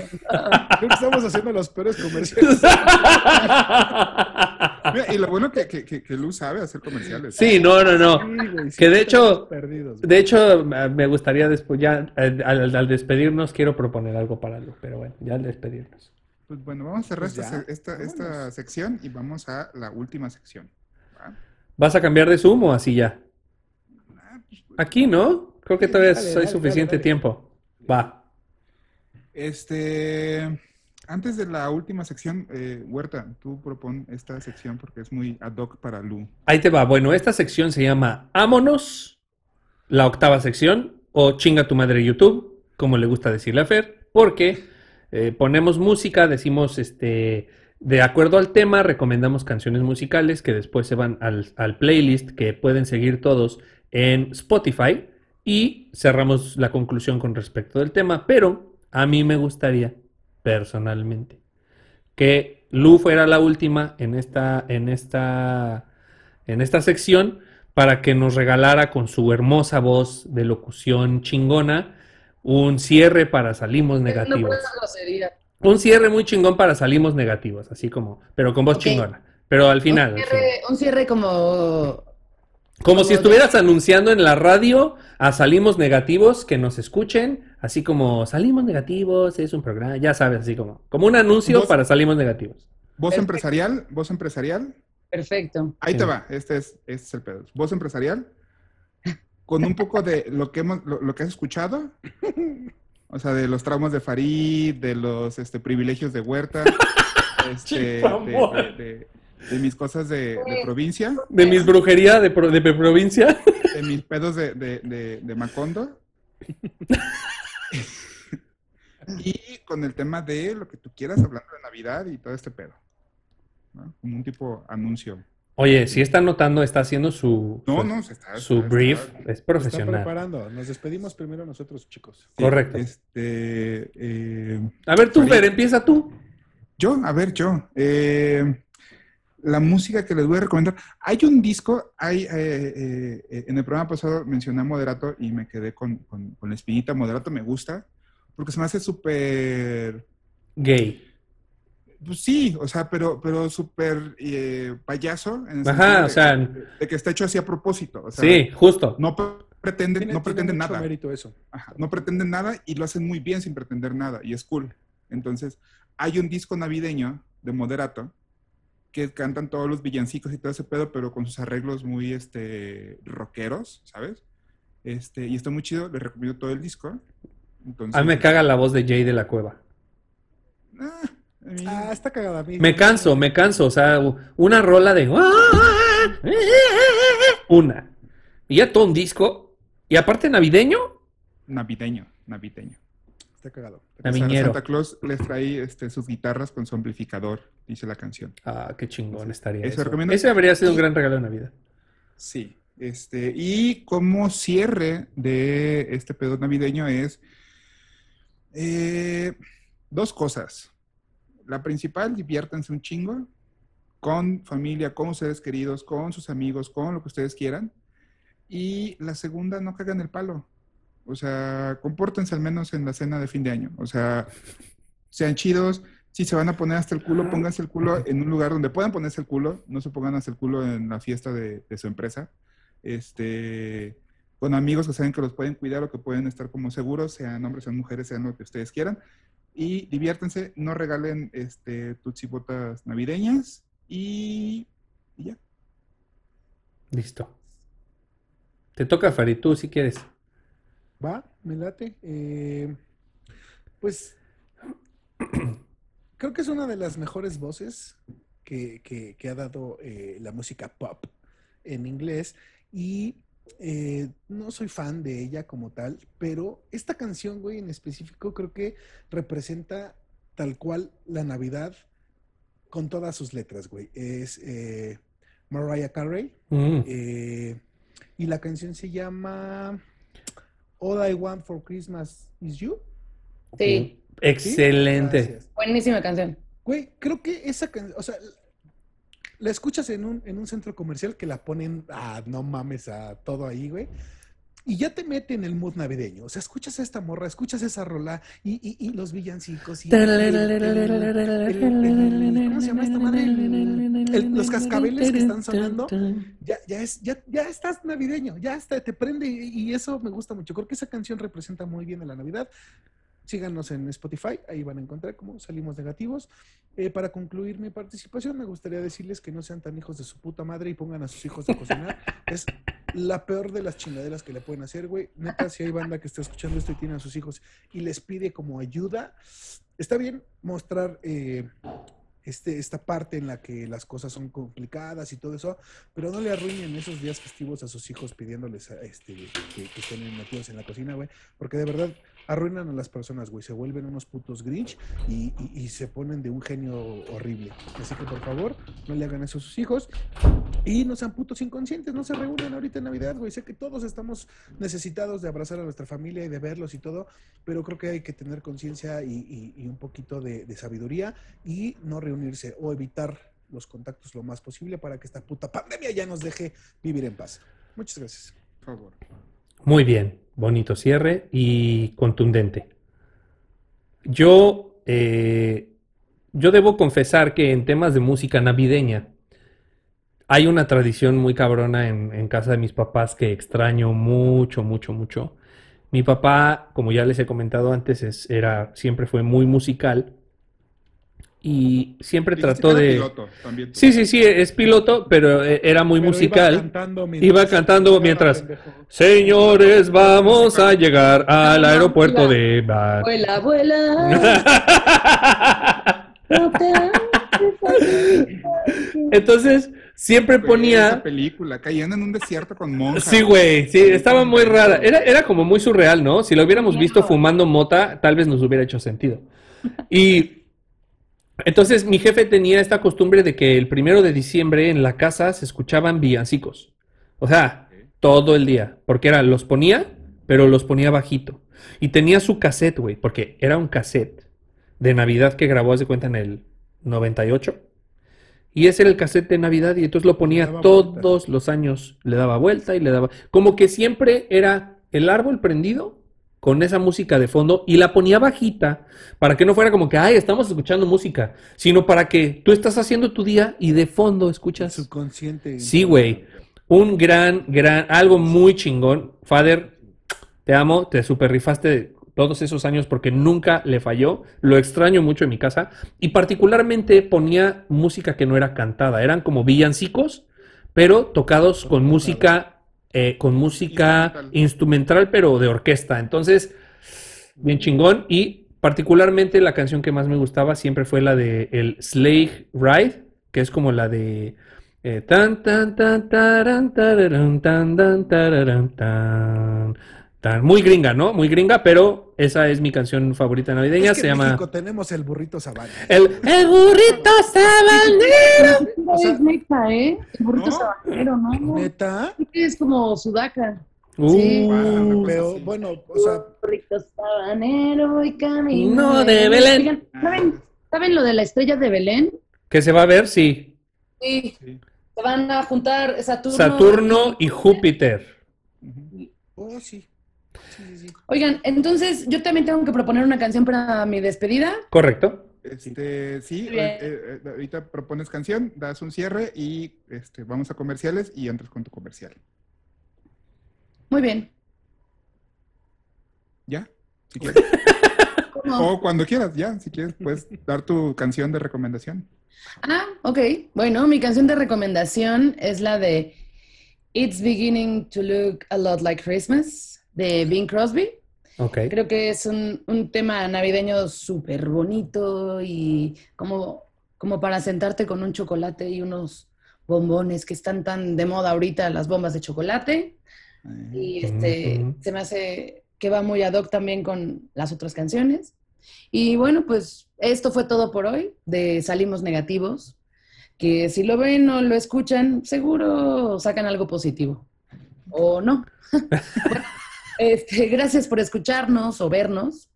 Creo que estamos haciendo los peores comerciales. Mira, y lo bueno que, que, que, que Lu sabe hacer comerciales. Sí, no, no, no. Sí, güey, sí, Que de hecho, perdidos, de hecho, me gustaría después, ya al, al despedirnos, quiero proponer algo para Lu, pero bueno, ya al despedirnos. Pues bueno, vamos a cerrar Pues esta, esta, esta sección y vamos a la última sección. ¿va? ¿Vas a cambiar de Zoom o así ya? Aquí, ¿no? Creo que Sí, todavía dale, hay dale, suficiente dale, dale. tiempo. Va. Este, antes de la última sección, eh, Huerta, tú propon esta sección porque es muy ad hoc para Lu. Ahí te va. Bueno, esta sección se llama Ámonos, la octava sección, o Chinga tu madre YouTube, como le gusta decirle a Fer, porque eh, ponemos música, decimos, este, de acuerdo al tema, recomendamos canciones musicales que después se van al, al playlist que pueden seguir todos en Spotify y cerramos la conclusión con respecto del tema, pero a mí me gustaría, personalmente, que Lu fuera la última en esta, en esta, en esta sección para que nos regalara con su hermosa voz de locución chingona un cierre para salimos No negativos. Un cierre muy chingón para salimos negativos, así como, pero con voz chingona. Pero al final, Un cierre, un cierre como. Como si estuvieras anunciando en la radio a Salimos Negativos que nos escuchen, así como Salimos Negativos es un programa, ya sabes, así como, como un anuncio Voz- para Salimos Negativos. Voz Perfecto. empresarial, voz empresarial. Perfecto. Ahí Sí. te va, este es, este es el pedo. Voz empresarial, con un poco de lo que hemos, lo, lo que has escuchado, o sea, de los traumas de Farid, de los este, privilegios de Huerta, este, de, de- de- de mis cosas de, de provincia, De mis brujería de, pro- de provincia. de mis pedos de, de, de- de Macondo. y con el tema de lo que tú quieras, hablando de Navidad y todo este pedo. ¿no? Como un tipo anuncio. Oye, si está notando, está haciendo su, No, su, no, se está- su está- brief, está- es Se Está profesional. preparando. Nos despedimos primero nosotros, chicos. Sí, Correcto. Este, eh, A ver tú. Fer, empieza tú. Yo, a ver, yo. eh, la música que les voy a recomendar. Hay un disco, hay, eh, eh, eh, en el programa pasado mencioné a Moderato y me quedé con, con, con la espinita. Moderato me gusta porque se me hace súper... Gay. Pues sí, o sea, pero, pero súper eh, payaso. En el Ajá, o de- sea- de, de que está hecho así a propósito. o sea, Sí, justo. No pretenden, Tiene, no pretenden nada. mérito eso. Ajá, no pretenden nada y lo hacen muy bien sin pretender nada y es cool. Entonces, hay un disco navideño de Moderato que cantan todos los villancicos y todo ese pedo, pero con sus arreglos muy este rockeros, ¿sabes? Este, y está muy chido, les recomiendo todo el disco. Entonces, A mí me caga la voz de Jay de la Cueva. ah, mí- Ah, está cagada a mí. Me canso, me canso. O sea, una rola de. Una. Y ya todo un disco. Y aparte navideño. navideño, navideño. Está cagado. Santa Claus les trae este, sus guitarras con su amplificador, dice la canción. Ah, qué chingón estaría Eso eso. Ese habría sido un gran regalo de Navidad. Sí, este, y como cierre de este pedo navideño es eh, dos cosas. La principal, diviértanse un chingo con familia, con seres queridos, con sus amigos, con lo que ustedes quieran. Y la segunda, no cagan el palo. O sea, compórtense al menos en la cena de fin de año. O sea, sean chidos. Si se van a poner hasta el culo, pónganse el culo en un lugar donde puedan ponerse el culo. No se pongan hasta el culo en la fiesta de, su empresa. Este, con amigos que saben que los pueden cuidar o que pueden estar como seguros, sean hombres, sean mujeres, sean lo que ustedes quieran. Y diviértanse, no regalen este, tutsibotas navideñas y, ya. Listo. Te toca, Farid, tú si quieres. Va, me late. Eh, pues creo que es una de las mejores voces que, que- que ha dado eh, la música pop en inglés y eh, no soy fan de ella como tal, pero esta canción, güey, en específico creo que representa tal cual la Navidad con todas sus letras, güey. Es eh, Mariah Carey Mm. y la canción se llama All I Want for Christmas is You. Sí, Excelente. Gracias. buenísima canción. Güey, creo que esa canción, o sea, la escuchas en un, en un centro comercial que la ponen, ah, no mames, a todo ahí, güey. Y ya te mete en el mood navideño. O sea, escuchas a esta morra, escuchas esa rola y, y- los villancicos. Y ¿Cómo se llama esta madre? Los cascabeles que están sonando. Ya, ya, es, ya, ya estás navideño, ya está, te prende y, y eso me gusta mucho. Creo que esa canción representa muy bien a la Navidad. Síganos en Spotify, ahí van a encontrar cómo salimos negativos. Eh, para concluir mi participación, me gustaría decirles que no sean tan hijos de su puta madre y pongan a sus hijos a cocinar. es la peor de las chingaderas que le pueden hacer, güey. Neta, si hay banda que está escuchando esto y tiene a sus hijos y les pide como ayuda, está bien mostrar eh, este, esta parte en la que las cosas son complicadas y todo eso, pero no le arruinen esos días festivos a sus hijos pidiéndoles a, este, que, que estén metidos en la cocina, güey, porque de verdad arruinan a las personas, güey, se vuelven unos putos grinch y, y- y se ponen de un genio horrible. Así que por favor, no le hagan eso a sus hijos y no sean putos inconscientes, no se reúnan ahorita en Navidad, güey. Sé que todos estamos necesitados de abrazar a nuestra familia y de verlos y todo, pero creo que hay que tener conciencia y, y- y un poquito de, de sabiduría y no reunirse o evitar los contactos lo más posible para que esta puta pandemia ya nos deje vivir en paz. Muchas gracias. Por favor. Muy bien, bonito cierre y contundente. Yo, eh, yo debo confesar que en temas de música navideña hay una tradición muy cabrona en, en casa de mis papás que extraño mucho, mucho, mucho. Mi papá, como ya les he comentado antes, es- era, siempre fue muy musical y siempre Dijiste trató de... piloto también. Sí, sí, sí, es piloto, pero eh, era muy Pero iba musical. cantando mientras- Iba cantando mientras, señores, vamos a llegar al aeropuerto de te hagas Entonces, siempre ponía... Esa película, caían en un desierto con monjas. Sí, güey, sí, estaba muy rara. Era, era como muy surreal, ¿no? Si lo hubiéramos visto fumando mota, tal vez nos hubiera hecho sentido. Y entonces mi jefe tenía esta costumbre de que el primero de diciembre en la casa se escuchaban villancicos. O sea, todo el día. Porque era, los ponía, pero los ponía bajito. Y tenía su cassette, güey, porque era un cassette de Navidad que grabó, hace cuenta, en el 98. Y ese era el cassette de Navidad y entonces lo ponía todos los años. Le daba vuelta y le daba... Como que siempre era el árbol prendido con esa música de fondo y la ponía bajita para que no fuera como que, ay, estamos escuchando música, sino para que tú estás haciendo tu día y de fondo escuchas... Subconsciente. Sí, güey. Un gran, gran, algo muy chingón. Father, te amo, te super rifaste todos esos años porque nunca le falló. Lo extraño mucho en mi casa. Y particularmente ponía música que no era cantada. Eran como villancicos, pero tocados con música, eh, con música instrumental, pero de orquesta. Entonces, bien chingón. Y particularmente la canción que más me gustaba siempre fue la de el Slave Ride, que es como la de eh, tan tan tan taran, tararán, tan tan tararán, tan tan muy gringa, ¿no? Muy gringa, pero esa es mi canción favorita navideña. Es que se en llama México tenemos el burrito sabana. el, el burrito sabanero. es neta, ¿eh? El burrito sabanero, ¿no? ¿Neta? Es como sudaca. Uh, Sí. Pero bueno, o sea, Burrito sabanero y camino. No, de Belén. Oigan, ¿saben, ¿Saben lo de la estrella de Belén? que se va a ver, sí. Sí. Se van a juntar Saturno. Saturno y Júpiter. oh sí. Sí, sí, sí. Oigan, entonces yo también tengo que proponer una canción para mi despedida. Correcto. Este, sí, eh, eh, ahorita propones canción, das un cierre y este, vamos a comerciales y entras con tu comercial. Muy bien. ¿Ya? Si quieres. ¿Cómo? o cuando quieras, ya, si quieres, puedes dar tu canción de recomendación. Ah, ok. Bueno, mi canción de recomendación es la de It's Beginning to Look a Lot Like Christmas de Bing Crosby. Ok. Creo que es un, un tema navideño súper bonito y como, como para sentarte con un chocolate y unos bombones que están tan de moda ahorita, las bombas de chocolate. Y este, se me hace que va muy ad hoc también con las otras canciones. Y bueno, pues esto fue todo por hoy de Salimos Negativos, que si lo ven o lo escuchan, seguro sacan algo positivo. O no. Bueno, este, gracias por escucharnos o vernos.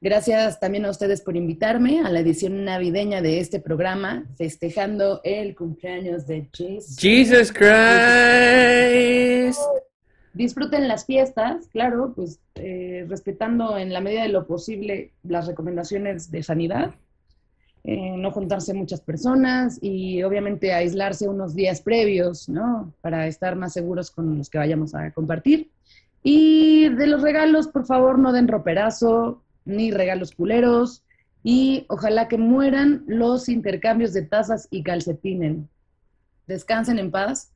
Gracias también a ustedes por invitarme a la edición navideña de este programa, festejando el cumpleaños de Jesus. Jesus Christ. disfruten las fiestas, claro, pues eh, respetando en la medida de lo posible las recomendaciones de sanidad, eh, no juntarse muchas personas y obviamente aislarse unos días previos, ¿no? Para estar más seguros con los que vayamos a compartir. Y de los regalos, por favor, no den roperazo, ni regalos culeros, y ojalá que mueran los intercambios de tazas y calcetines. Descansen en paz.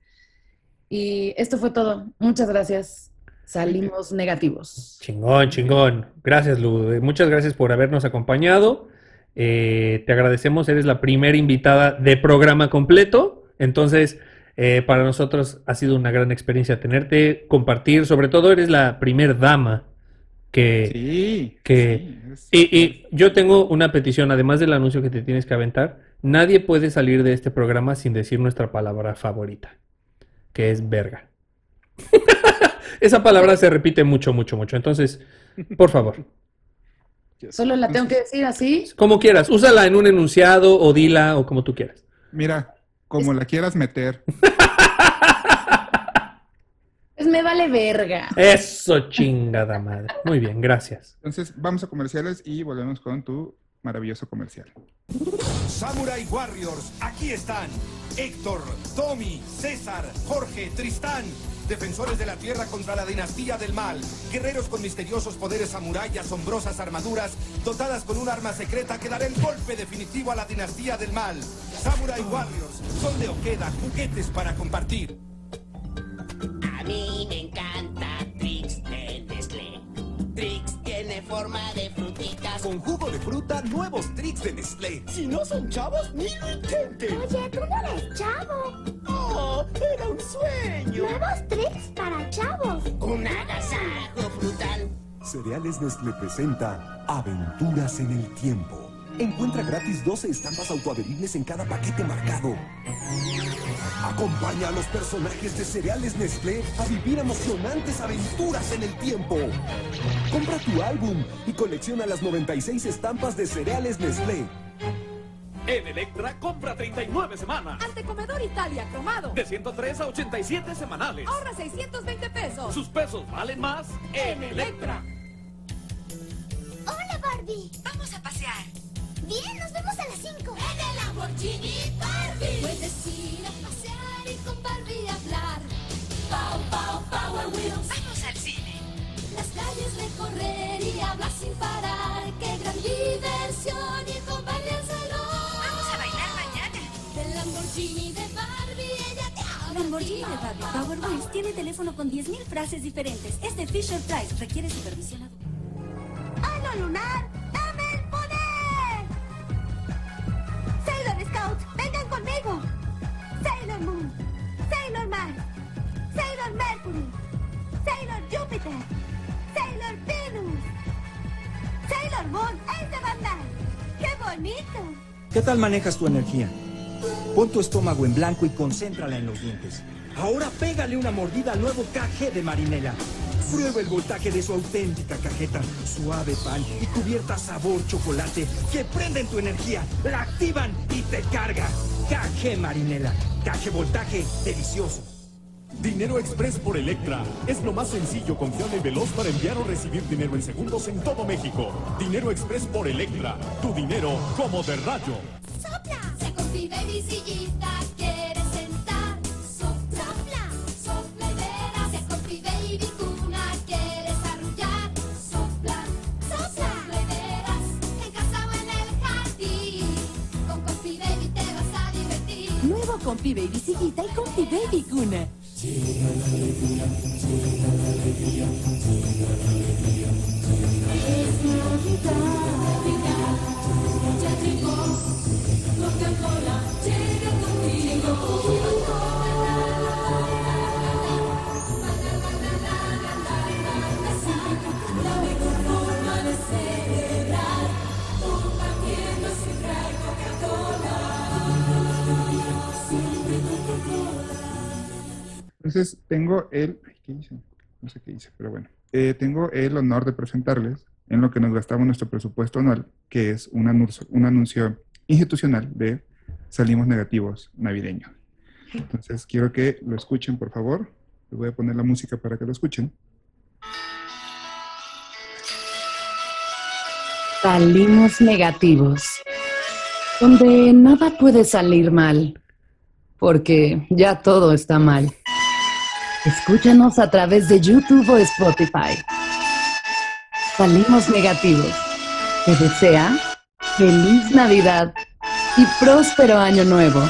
Y esto fue todo. Muchas gracias. Salimos negativos. Chingón, chingón. Gracias, Lu. Eh, Muchas gracias por habernos acompañado. Eh, te agradecemos. Eres la primera invitada de programa completo. Entonces, eh, para nosotros ha sido una gran experiencia tenerte, compartir. Sobre todo, eres la primer dama que. Sí. que y, y yo tengo una petición, además del anuncio que te tienes que aventar. Nadie puede salir de este programa sin decir nuestra palabra favorita, que es verga. Esa palabra se repite mucho, mucho, mucho. Entonces, por favor, Solo la tengo que decir así. como quieras, úsala en un enunciado o dila o como tú quieras. Mira, como la quieras meter. Pues me vale verga. Eso, chingada madre. Muy bien, gracias. Entonces, vamos a comerciales y volvemos con tu maravilloso comercial. Samurai Warriors, aquí están. Héctor, Tommy, César, Jorge, Tristán. Defensores de la tierra contra la dinastía del mal. Guerreros con misteriosos poderes samurái y asombrosas armaduras, dotadas con un arma secreta que dará el golpe definitivo a la dinastía del mal. Samurai Warriors son de Ojeda, juguetes para compartir. A mí me encanta Trix de Nestlé. Trix tiene forma de. Con jugo de fruta, nuevos tricks de Nestlé. Si no son chavos, ni lo intenten. Oye, tú no eres chavo. ¡Oh! ¡Era un sueño! Nuevos tricks para chavos. Un agasajo frutal. Cereales Nestlé presenta Aventuras en el Tiempo. Encuentra gratis 12 estampas autoadheribles en cada paquete marcado. Acompaña a los personajes de Cereales Nestlé a vivir emocionantes aventuras en el tiempo. Compra tu álbum y colecciona las 96 estampas de Cereales Nestlé. En Electra, compra 39 semanas. Antecomedor Italia cromado. De 103 a 87 semanales. Ahorra 620 pesos. Sus pesos valen más en Electra. Hola, Barbie. Vamos a pasear. Bien, nos vemos a las 5. En el Lamborghini Barbie. Puedes ir a pasear y con Barbie hablar. Pow, pow, Power Wheels. Vamos al cine. Las calles recorrer y hablar sin parar. Qué gran diversión ir con Barbie al salón. Vamos a bailar mañana. El Lamborghini de Barbie, ella te habla. Lamborghini de Barbie Power Wheels tiene teléfono con 10.000 frases diferentes. Es de Fisher Price. Requiere supervisión adulta. ¡Halo lunar! Vengan conmigo. Sailor Moon, Sailor Mars, Sailor Mercury, Sailor Júpiter, Sailor Venus, Sailor Moon es de Bandai. ¡Qué bonito! ¿Qué tal manejas tu energía? Pon tu estómago en blanco y concéntrala en los dientes. Ahora pégale una mordida al nuevo KG de Marinela. Prueba el voltaje de su auténtica cajeta. Suave pan y cubierta sabor chocolate que prenden tu energía, la activan y te carga. KG Marinela. KG voltaje delicioso. Dinero Express por Electra. Es lo más sencillo, confiable y veloz para enviar o recibir dinero en segundos en todo México. Dinero Express por Electra. Tu dinero como de rayo. ¡Sopla! Se Comfy Baby Sillita y Comfy Baby celebrar, Entonces, tengo el. ¿Qué hice? No sé qué hice, pero bueno. Eh, tengo el honor de presentarles en lo que nos gastamos nuestro presupuesto anual, que es un anuncio, un anuncio institucional de Salimos Negativos navideño. Entonces, quiero que lo escuchen, por favor. Les voy a poner la música para que lo escuchen. Salimos negativos, donde nada puede salir mal, porque ya todo está mal. Escúchanos a través de YouTube o Spotify. Salimos negativos. Te desea feliz Navidad y próspero año nuevo.